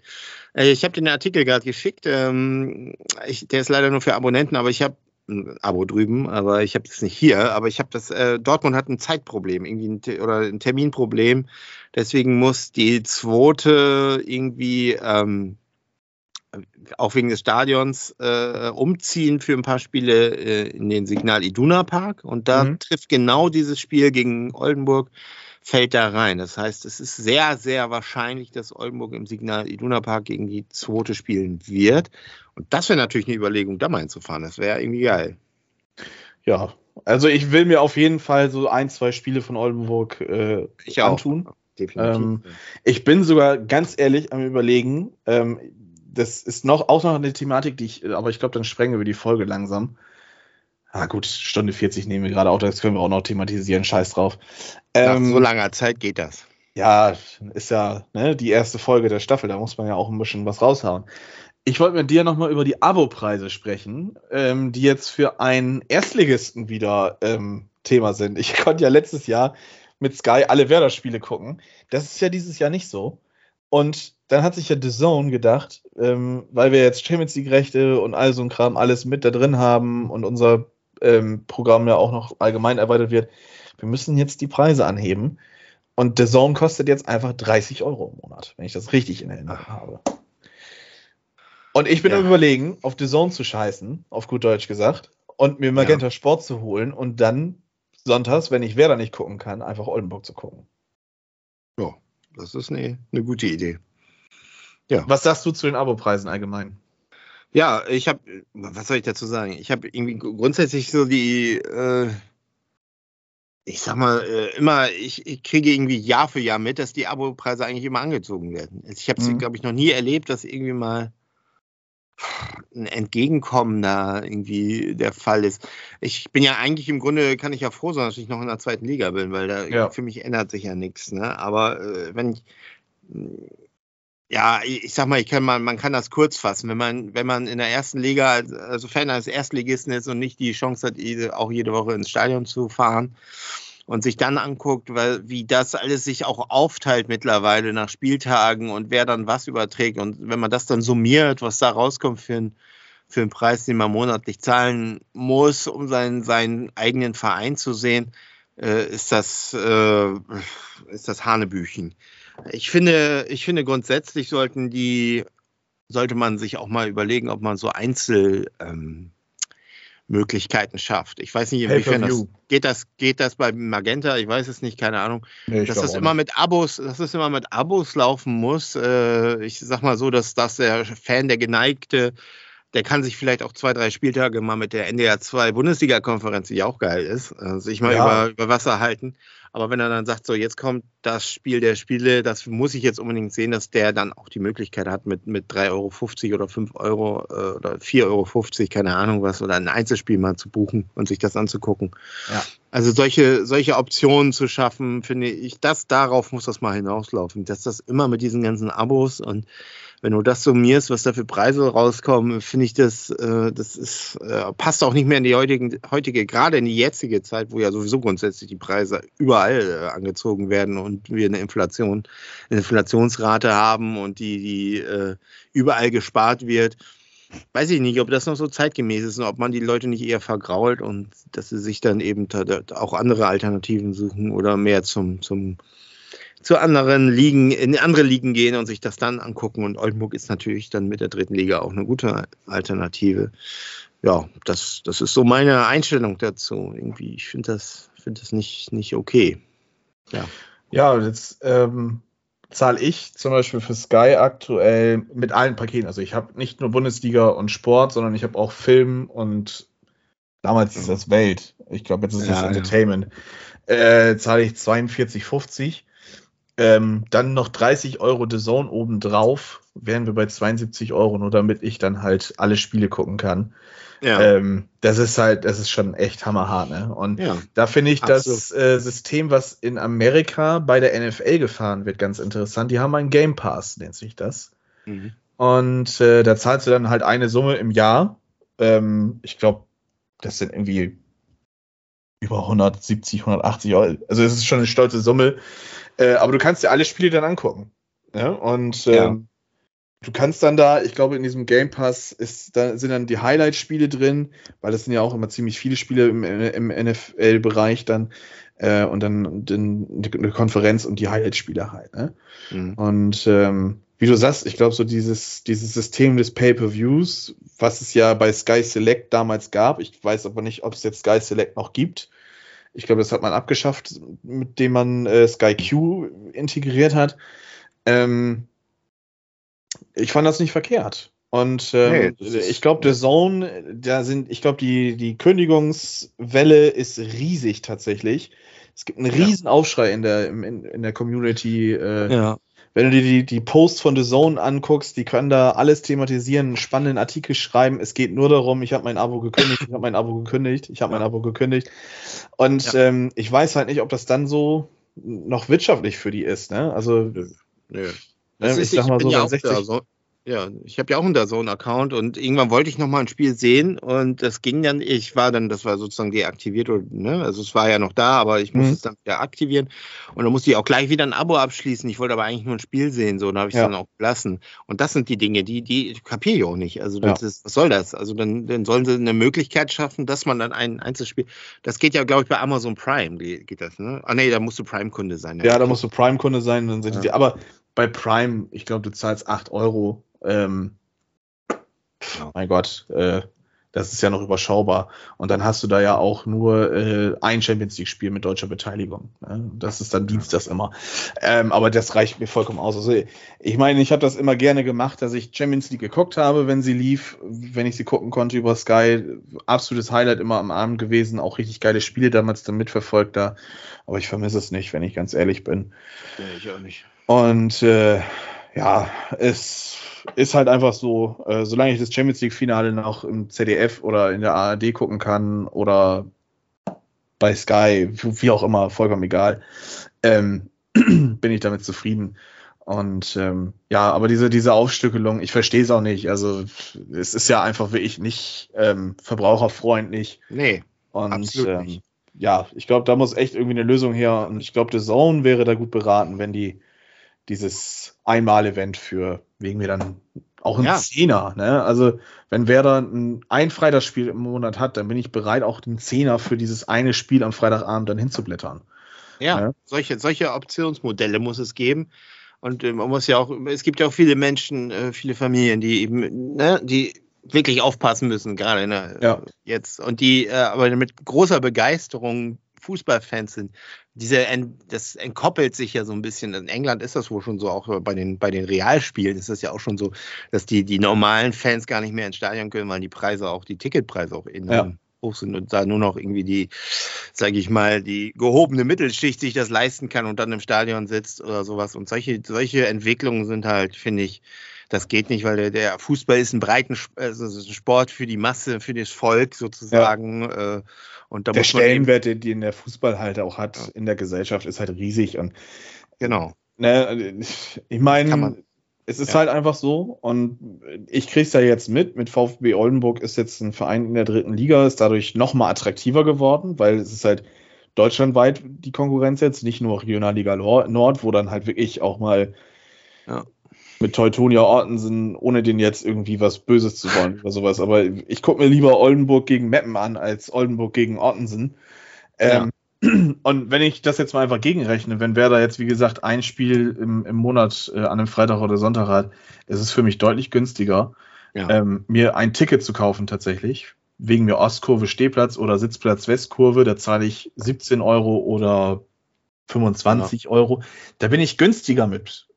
Äh, ich habe den Artikel gerade geschickt. Ähm, ich, der ist leider nur für Abonnenten, aber ich habe ein Abo drüben, aber ich habe das nicht hier. Aber ich habe das, äh, Dortmund hat ein Zeitproblem irgendwie ein, oder ein Terminproblem. Deswegen muss die zweite irgendwie ähm, auch wegen des Stadions äh, umziehen für ein paar Spiele äh, in den Signal Iduna Park und da mhm. trifft genau dieses Spiel gegen Oldenburg fällt da rein. Das heißt, es ist sehr, sehr wahrscheinlich, dass Oldenburg im Signal Iduna Park gegen die zweite spielen wird. Und das wäre natürlich eine Überlegung, da mal hinzufahren. Das wäre irgendwie geil. Ja, also ich will mir auf jeden Fall so ein, zwei Spiele von Oldenburg äh, ich antun. Definitiv. Ähm, ich bin sogar ganz ehrlich am überlegen, ähm, das ist noch auch noch eine Thematik, die ich, aber ich glaube, dann sprengen wir die Folge langsam. Ah, gut, Stunde 40 nehmen wir gerade auch, das können wir auch noch thematisieren, scheiß drauf. Ähm, Nach so langer Zeit geht das. Ja, ist ja ne, die erste Folge der Staffel, da muss man ja auch ein bisschen was raushauen. Ich wollte mit dir nochmal über die Abo-Preise sprechen, ähm, die jetzt für einen Erstligisten wieder ähm, Thema sind. Ich [LAUGHS] konnte ja letztes Jahr mit Sky alle Werder-Spiele gucken. Das ist ja dieses Jahr nicht so. Und dann hat sich ja The Zone gedacht, ähm, weil wir jetzt Champions League-Rechte und all so ein Kram alles mit da drin haben und unser ähm, Programm ja auch noch allgemein erweitert wird, wir müssen jetzt die Preise anheben. Und The Zone kostet jetzt einfach 30 Euro im Monat, wenn ich das richtig in Erinnerung habe. Und ich bin ja. am überlegen, auf The Zone zu scheißen, auf gut Deutsch gesagt, und mir Magenta ja. Sport zu holen und dann sonntags, wenn ich Werder nicht gucken kann, einfach Oldenburg zu gucken. Ja, das ist eine, eine gute Idee. Ja. Was sagst du zu den Abopreisen allgemein? Ja, ich habe, was soll ich dazu sagen? Ich habe irgendwie grundsätzlich so die, äh, ich sag mal, äh, immer, ich, ich, kriege irgendwie Jahr für Jahr mit, dass die Abopreise eigentlich immer angezogen werden. Ich habe es, mhm. glaube ich, noch nie erlebt, dass irgendwie mal ein Entgegenkommen da irgendwie der Fall ist. Ich bin ja eigentlich im Grunde, kann ich ja froh sein, dass ich noch in der zweiten Liga bin, weil da ja. für mich ändert sich ja nichts. Ne? Aber äh, wenn ich, ja, ich sag mal, ich kann mal, man kann das kurz fassen. Wenn man, wenn man in der ersten Liga, also Fan eines Erstligisten ist und nicht die Chance hat, auch jede Woche ins Stadion zu fahren, und sich dann anguckt, weil, wie das alles sich auch aufteilt mittlerweile nach Spieltagen und wer dann was überträgt. Und wenn man das dann summiert, was da rauskommt für, ein, für einen Preis, den man monatlich zahlen muss, um seinen, seinen eigenen Verein zu sehen, äh, ist, das, äh, ist das Hanebüchen. Ich finde, ich finde grundsätzlich sollten die, sollte man sich auch mal überlegen, ob man so Einzel, ähm, Möglichkeiten schafft. Ich weiß nicht, inwiefern das geht das geht das bei Magenta. Ich weiß es nicht, keine Ahnung. Nee, dass das immer mit Abos, dass es immer mit Abos laufen muss. Äh, ich sag mal so, dass das der Fan, der geneigte, der kann sich vielleicht auch zwei, drei Spieltage mal mit der NDR 2 Bundesliga-Konferenz, die auch geil ist, äh, sich mal ja. über, über Wasser halten. Aber wenn er dann sagt, so jetzt kommt das Spiel der Spiele, das muss ich jetzt unbedingt sehen, dass der dann auch die Möglichkeit hat, mit, mit 3,50 Euro oder 5 Euro äh, oder 4,50 Euro, keine Ahnung was, oder ein Einzelspiel mal zu buchen und sich das anzugucken. Ja. Also solche, solche Optionen zu schaffen, finde ich, das darauf muss das mal hinauslaufen, dass das immer mit diesen ganzen Abos und wenn du das summierst, was da für Preise rauskommen, finde ich das, äh, das ist, äh, passt auch nicht mehr in die heutigen, heutige, gerade in die jetzige Zeit, wo ja sowieso grundsätzlich die Preise überall äh, angezogen werden und wir eine Inflation, Inflationsrate haben und die, die äh, überall gespart wird. Weiß ich nicht, ob das noch so zeitgemäß ist und ob man die Leute nicht eher vergrault und dass sie sich dann eben auch andere Alternativen suchen oder mehr zum, zum zu anderen Ligen, in andere Ligen gehen und sich das dann angucken. Und Oldenburg ist natürlich dann mit der dritten Liga auch eine gute Alternative. Ja, das, das ist so meine Einstellung dazu. Irgendwie, ich finde das, finde das nicht, nicht okay. Ja, ja jetzt ähm, zahle ich zum Beispiel für Sky aktuell mit allen Paketen. Also ich habe nicht nur Bundesliga und Sport, sondern ich habe auch Film und damals ist das Welt. Ich glaube, jetzt ist ja, das Entertainment. Ja. Äh, zahle ich 42,50 ähm, dann noch 30 Euro The Zone obendrauf, wären wir bei 72 Euro, nur damit ich dann halt alle Spiele gucken kann. Ja. Ähm, das ist halt, das ist schon echt hammerhart, ne? Und ja, da finde ich absolut. das äh, System, was in Amerika bei der NFL gefahren wird, ganz interessant. Die haben einen Game Pass, nennt sich das. Mhm. Und äh, da zahlst du dann halt eine Summe im Jahr. Ähm, ich glaube, das sind irgendwie über 170, 180 Euro. Also es ist schon eine stolze Summe. Äh, aber du kannst dir alle Spiele dann angucken. Ja? Und ähm, ja. du kannst dann da, ich glaube, in diesem Game Pass ist, da sind dann die Highlight-Spiele drin, weil das sind ja auch immer ziemlich viele Spiele im, im NFL-Bereich dann. Äh, und dann, dann eine Konferenz und die Highlight-Spiele halt. Ne? Mhm. Und ähm, wie du sagst, ich glaube, so dieses, dieses System des Pay-Per-Views, was es ja bei Sky Select damals gab, ich weiß aber nicht, ob es jetzt Sky Select noch gibt, ich glaube, das hat man abgeschafft, mit dem man äh, Sky Q integriert hat. Ähm, ich fand das nicht verkehrt. Und ähm, nee, ich glaube, der Zone, da sind, ich glaube, die, die Kündigungswelle ist riesig tatsächlich. Es gibt einen riesen Aufschrei in der, in, in der Community. Äh, ja wenn du dir die, die Posts von The Zone anguckst, die können da alles thematisieren, einen spannenden Artikel schreiben. Es geht nur darum, ich habe mein Abo gekündigt, ich habe mein Abo gekündigt, ich habe mein Abo gekündigt. Und ja. ähm, ich weiß halt nicht, ob das dann so noch wirtschaftlich für die ist. Ne? Also, Nö. Nö. Ne, ich sag mal so, ja 60, so, ja, ich habe ja auch einen DAZN-Account und irgendwann wollte ich noch mal ein Spiel sehen und das ging dann, ich war dann, das war sozusagen deaktiviert, ne? also es war ja noch da, aber ich musste mhm. es dann wieder aktivieren und dann musste ich auch gleich wieder ein Abo abschließen. Ich wollte aber eigentlich nur ein Spiel sehen, so, und da habe ich es ja. dann auch gelassen. Und das sind die Dinge, die, die kapiere ich auch nicht. Also das ja. ist, was soll das? Also dann, dann sollen sie eine Möglichkeit schaffen, dass man dann ein Einzelspiel, das geht ja, glaube ich, bei Amazon Prime geht das, ne? Ah nee, da musst du Prime-Kunde sein. Ja, ja da musst du Prime-Kunde sein, dann sind die, aber bei Prime, ich glaube, du zahlst 8 Euro ähm, oh mein Gott, äh, Das ist ja noch überschaubar. Und dann hast du da ja auch nur äh, ein Champions League-Spiel mit deutscher Beteiligung. Ne? Das ist dann Dienstags immer. Ähm, aber das reicht mir vollkommen aus. Also ich meine, ich habe das immer gerne gemacht, dass ich Champions League geguckt habe, wenn sie lief, wenn ich sie gucken konnte über Sky. Absolutes Highlight immer am Abend gewesen. Auch richtig geile Spiele damals dann mitverfolgt da. Aber ich vermisse es nicht, wenn ich ganz ehrlich bin. Ja, ich auch nicht. Und äh, ja, es ist halt einfach so, äh, solange ich das Champions League-Finale noch im ZDF oder in der ARD gucken kann oder bei Sky, wie auch immer, vollkommen egal, ähm, [CLEARS THROAT] bin ich damit zufrieden. Und ähm, ja, aber diese, diese Aufstückelung, ich verstehe es auch nicht. Also es ist ja einfach wirklich nicht ähm, verbraucherfreundlich. Nee. Und absolut ähm, nicht. ja, ich glaube, da muss echt irgendwie eine Lösung her. Und ich glaube, The Zone wäre da gut beraten, wenn die dieses Einmal-Event für, wegen wir dann auch ein ja. Zehner. Ne? Also, wenn Werder ein, ein Freitagsspiel im Monat hat, dann bin ich bereit, auch den Zehner für dieses eine Spiel am Freitagabend dann hinzublättern. Ja, ne? solche, solche Optionsmodelle muss es geben. Und äh, man muss ja auch, es gibt ja auch viele Menschen, äh, viele Familien, die eben, ne, die wirklich aufpassen müssen, gerade ne, ja. jetzt. Und die äh, aber mit großer Begeisterung Fußballfans sind diese, das entkoppelt sich ja so ein bisschen. In England ist das wohl schon so, auch bei den, bei den Realspielen ist das ja auch schon so, dass die, die normalen Fans gar nicht mehr ins Stadion können, weil die Preise auch, die Ticketpreise auch enorm ja. hoch sind und da nur noch irgendwie die, sage ich mal, die gehobene Mittelschicht sich das leisten kann und dann im Stadion sitzt oder sowas. Und solche, solche Entwicklungen sind halt, finde ich, das geht nicht, weil der, der Fußball ist ein breiten also ein Sport für die Masse, für das Volk sozusagen. Ja. Äh, und da der Stellenwert, den, den der Fußball halt auch hat ja. in der Gesellschaft, ist halt riesig. Und genau. Ne, ich meine, es ist ja. halt einfach so. Und ich kriege es ja jetzt mit. Mit VfB Oldenburg ist jetzt ein Verein in der dritten Liga, ist dadurch noch mal attraktiver geworden, weil es ist halt deutschlandweit die Konkurrenz jetzt, nicht nur Regionalliga Nord, wo dann halt wirklich auch mal ja mit Teutonia Ortensen, ohne den jetzt irgendwie was Böses zu wollen oder sowas. Aber ich gucke mir lieber Oldenburg gegen Meppen an als Oldenburg gegen Ortensen. Ähm, ja. Und wenn ich das jetzt mal einfach gegenrechne, wenn Werder jetzt, wie gesagt, ein Spiel im, im Monat äh, an einem Freitag oder Sonntag hat, ist es für mich deutlich günstiger, ja. ähm, mir ein Ticket zu kaufen tatsächlich. Wegen mir Ostkurve Stehplatz oder Sitzplatz Westkurve, da zahle ich 17 Euro oder 25 ja. Euro. Da bin ich günstiger mit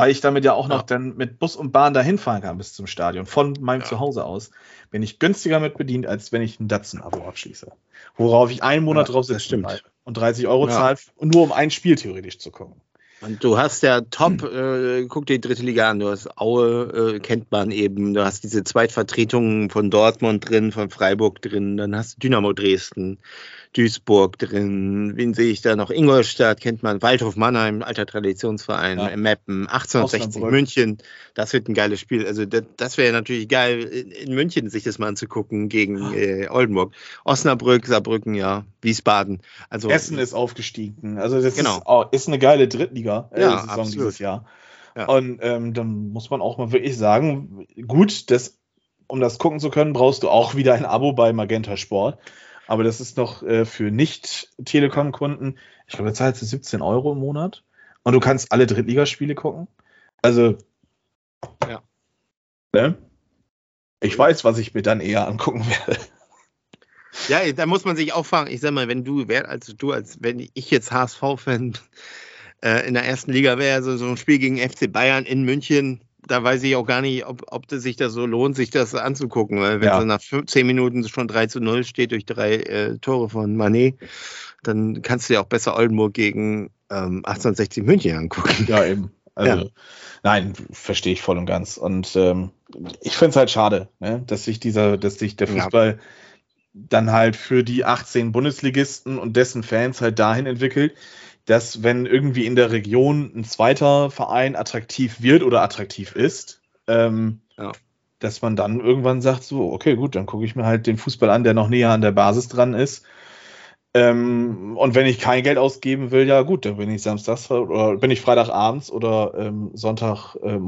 weil ich damit ja auch noch ja. dann mit Bus und Bahn dahin fahren kann bis zum Stadion, von meinem ja. Zuhause aus, bin ich günstiger mit bedient, als wenn ich ein Datsun-Abo abschließe. Worauf ich einen Monat ja, drauf sitze und 30 Euro ja. zahle, nur um ein Spiel theoretisch zu gucken. Und du hast ja top, hm. äh, guck dir die dritte Liga an, du hast Aue, äh, kennt man eben, du hast diese Zweitvertretungen von Dortmund drin, von Freiburg drin, dann hast du Dynamo Dresden, Duisburg drin. Wen sehe ich da noch? Ingolstadt kennt man, Waldhof Mannheim, alter Traditionsverein, ja. Meppen, 1860 München. Das wird ein geiles Spiel. Also das, das wäre natürlich geil, in München sich das mal anzugucken gegen äh, Oldenburg. Osnabrück, Saarbrücken, ja, Wiesbaden. Also Essen ist aufgestiegen. Also das genau. ist, ist eine geile Drittliga-Saison äh, ja, dieses Jahr. Ja. Und ähm, dann muss man auch mal wirklich sagen, gut, das, um das gucken zu können, brauchst du auch wieder ein Abo bei Magenta Sport. Aber das ist noch äh, für Nicht-Telekom-Kunden. Ich glaube, da zahlst du 17 Euro im Monat. Und du kannst alle Drittligaspiele gucken. Also, ja. Ne? Ich weiß, was ich mir dann eher angucken werde. Ja, da muss man sich auch fragen. Ich sag mal, wenn du, also du, als wenn ich jetzt HSV-Fan äh, in der ersten Liga wäre, so, so ein Spiel gegen FC Bayern in München, da weiß ich auch gar nicht, ob, ob das sich das so lohnt, sich das anzugucken. Weil wenn ja. so nach 10 Minuten schon 3 zu 0 steht durch drei äh, Tore von Manet, dann kannst du ja auch besser Oldenburg gegen ähm, 1860 München angucken. Ja, eben. Also, ja. nein, verstehe ich voll und ganz. Und ähm, ich finde es halt schade, ne, dass sich dieser, dass sich der Fußball ja. dann halt für die 18 Bundesligisten und dessen Fans halt dahin entwickelt, dass wenn irgendwie in der Region ein zweiter Verein attraktiv wird oder attraktiv ist, ähm, ja. dass man dann irgendwann sagt, so, okay, gut, dann gucke ich mir halt den Fußball an, der noch näher an der Basis dran ist. Ähm, und wenn ich kein Geld ausgeben will, ja gut, dann bin ich samstags oder bin ich Freitagabends oder ähm, Sonntag äh,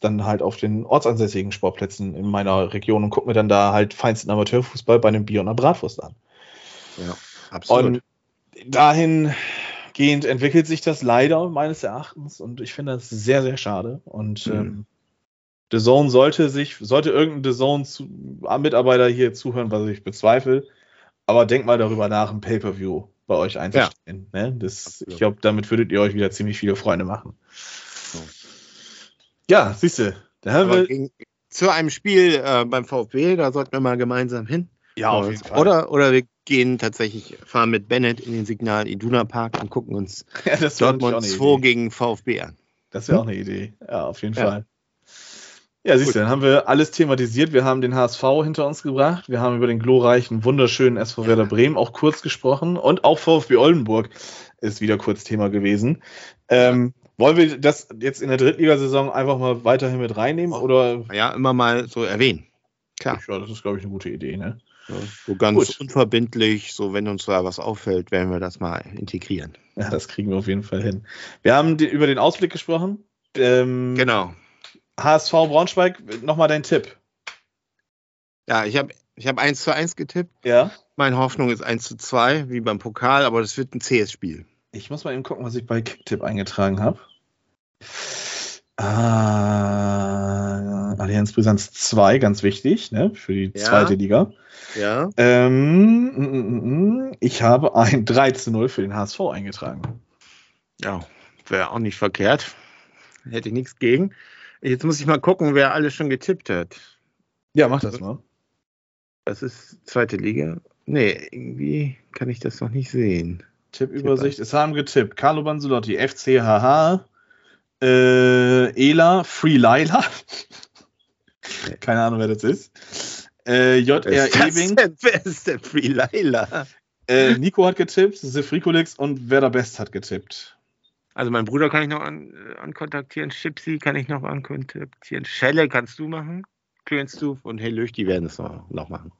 dann halt auf den ortsansässigen Sportplätzen in meiner Region und gucke mir dann da halt feinsten Amateurfußball bei einem Bier und einer Bratwurst an. Ja, absolut. Und dahin gehend entwickelt sich das leider meines Erachtens und ich finde das sehr, sehr schade. Und mhm. ähm, The Zone sollte sich, sollte irgendein The Zone-Mitarbeiter hier zuhören, was ich bezweifle, aber denkt mal darüber nach, ein Pay-Per-View bei euch einzustellen. Ja. Ne? Das, ich glaube, damit würdet ihr euch wieder ziemlich viele Freunde machen. So. Ja, siehst du, da haben wir. Gegen, zu einem Spiel äh, beim VfB, da sollten wir mal gemeinsam hin. Ja, auf jeden Fall. Oder, oder wir gehen tatsächlich, fahren mit Bennett in den Signal Iduna Park und gucken uns [LAUGHS] ja, Dortmund 2 gegen VfB an. Das wäre auch eine Idee. Ja, auf jeden ja. Fall. Ja, siehst du, dann haben wir alles thematisiert. Wir haben den HSV hinter uns gebracht. Wir haben über den glorreichen, wunderschönen SV Werder Bremen auch kurz gesprochen. Und auch VfB Oldenburg ist wieder kurz Thema gewesen. Ähm, wollen wir das jetzt in der Drittligasaison einfach mal weiterhin mit reinnehmen? Oder? Ja, immer mal so erwähnen. Klar. Ja, das ist, glaube ich, eine gute Idee, ne? So ganz Gut. unverbindlich, so wenn uns da was auffällt, werden wir das mal integrieren. Ja, das kriegen wir auf jeden Fall hin. Wir haben die, über den Ausblick gesprochen. Ähm, genau. HSV Braunschweig, nochmal dein Tipp. Ja, ich habe ich hab 1 zu 1 getippt. Ja. Meine Hoffnung ist 1 zu 2, wie beim Pokal, aber das wird ein CS-Spiel. Ich muss mal eben gucken, was ich bei Kicktipp eingetragen habe. Ah, Allianz Brisanz 2, ganz wichtig, ne, für die ja. zweite Liga. Ja. Ähm, mm, mm, mm, ich habe ein [LAUGHS] 3 zu 0 für den HSV eingetragen. Ja, wäre auch nicht verkehrt. Hätte ich nichts gegen. Jetzt muss ich mal gucken, wer alles schon getippt hat. Ja, mach das mal. Das ist zweite Liga. Nee, irgendwie kann ich das noch nicht sehen. Tippübersicht. Es haben getippt Carlo Banzulotti, FCHH, äh, Ela, Free Lila. Keine Ahnung, wer das ist. Äh, JR Ewing. Wer ist der Free Lila? Äh, Nico hat getippt, Sefrikolix und Werder Best hat getippt. Also mein Bruder kann ich noch an, äh, ankontaktieren, Chipsy kann ich noch ankontaktieren, Schelle kannst du machen, Clearance und Hey Löch, die werden es noch, noch machen.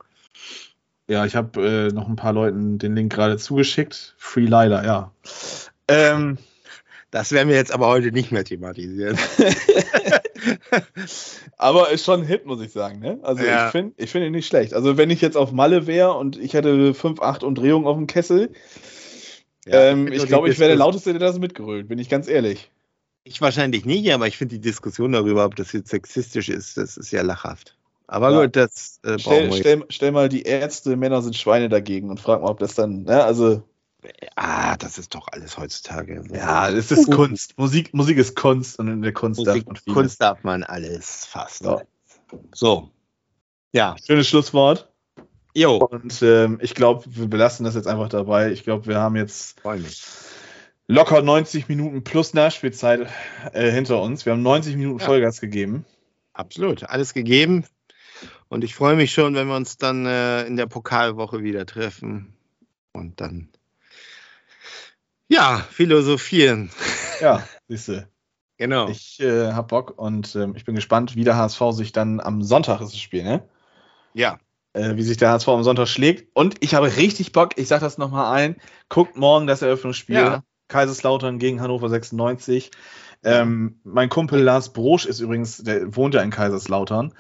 Ja, ich habe äh, noch ein paar Leuten den Link gerade zugeschickt. Free Lila, ja. Ähm, das werden wir jetzt aber heute nicht mehr thematisieren. [LAUGHS] aber ist schon ein Hit, muss ich sagen. Ne? Also ja. ich finde ich find ihn nicht schlecht. Also wenn ich jetzt auf Malle wäre und ich hätte 5, 8 Umdrehungen auf dem Kessel, ja, ähm, ich glaube, ich wäre der Lauteste, der das mitgerühlt, bin ich ganz ehrlich. Ich wahrscheinlich nicht, aber ich finde die Diskussion darüber, ob das jetzt sexistisch ist, das ist ja lachhaft. Aber ja. gut, das äh, stell, stell, stell, mal die Ärzte, Männer sind Schweine dagegen und frag mal, ob das dann, ne, also. Ah, das ist doch alles heutzutage. Ja, es ist Kunst. Musik, Musik ist Kunst und in der Kunst Musik, darf man Kunst darf man alles fast. Ja. So. Ja. Schönes Schlusswort. Jo. Und ähm, ich glaube, wir belassen das jetzt einfach dabei. Ich glaube, wir haben jetzt locker 90 Minuten plus Nachspielzeit äh, hinter uns. Wir haben 90 Minuten ja. Vollgas gegeben. Absolut, alles gegeben. Und ich freue mich schon, wenn wir uns dann äh, in der Pokalwoche wieder treffen und dann ja, philosophieren. Ja, siehst du. Genau. Ich äh, habe Bock und äh, ich bin gespannt, wie der HSV sich dann am Sonntag ist das Spiel, ne? Ja. Äh, wie sich der HSV am Sonntag schlägt. Und ich habe richtig Bock, ich sage das nochmal ein, guckt morgen das Eröffnungsspiel. Ja. Kaiserslautern gegen Hannover 96. Ähm, mein Kumpel Lars Brosch ist übrigens, der wohnt ja in Kaiserslautern.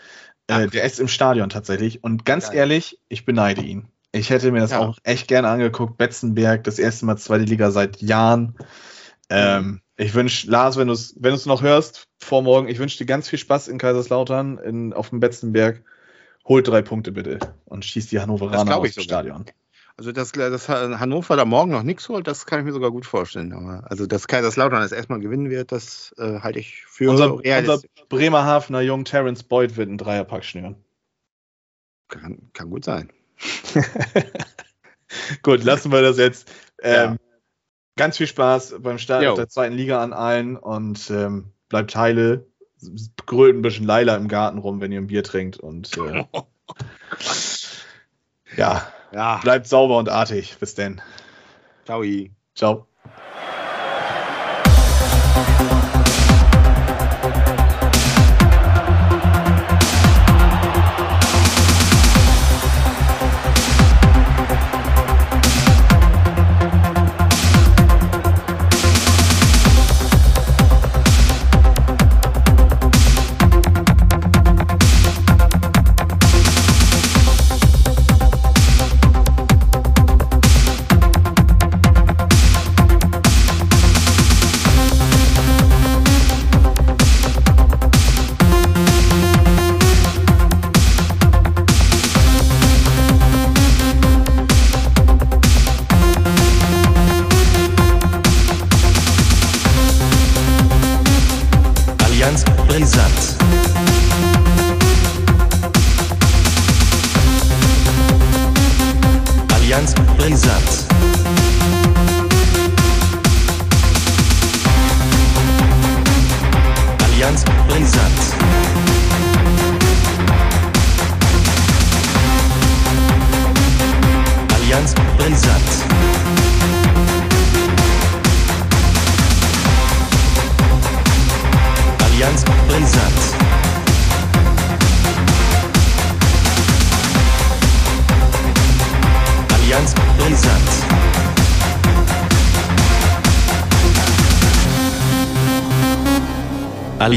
Äh, der ist im Stadion tatsächlich. Und ganz Geil. ehrlich, ich beneide ihn. Ich hätte mir das ja. auch echt gerne angeguckt. Betzenberg, das erste Mal zweite Liga seit Jahren. Ähm, ich wünsche, Lars, wenn du es wenn noch hörst, vor morgen, ich wünsche dir ganz viel Spaß in Kaiserslautern, in, auf dem Betzenberg. Holt drei Punkte bitte und schießt die Hannoveraner aus dem Stadion. Also, dass, dass Hannover da morgen noch nichts holt, das kann ich mir sogar gut vorstellen. Aber also, dass Kaiserslautern das erstmal gewinnen wird, das äh, halte ich für unser, unser Bremerhavener Jung Terence Boyd wird einen Dreierpack schnüren. Kann, kann gut sein. [LAUGHS] gut, lassen wir das jetzt. Ähm, ja. Ganz viel Spaß beim Start jo. der zweiten Liga an allen und ähm, bleibt heile. Grölt ein bisschen Leila im Garten rum, wenn ihr ein Bier trinkt und äh, [LAUGHS] ja. Ja. Bleibt sauber und artig. Bis denn. Ciao. Ciao.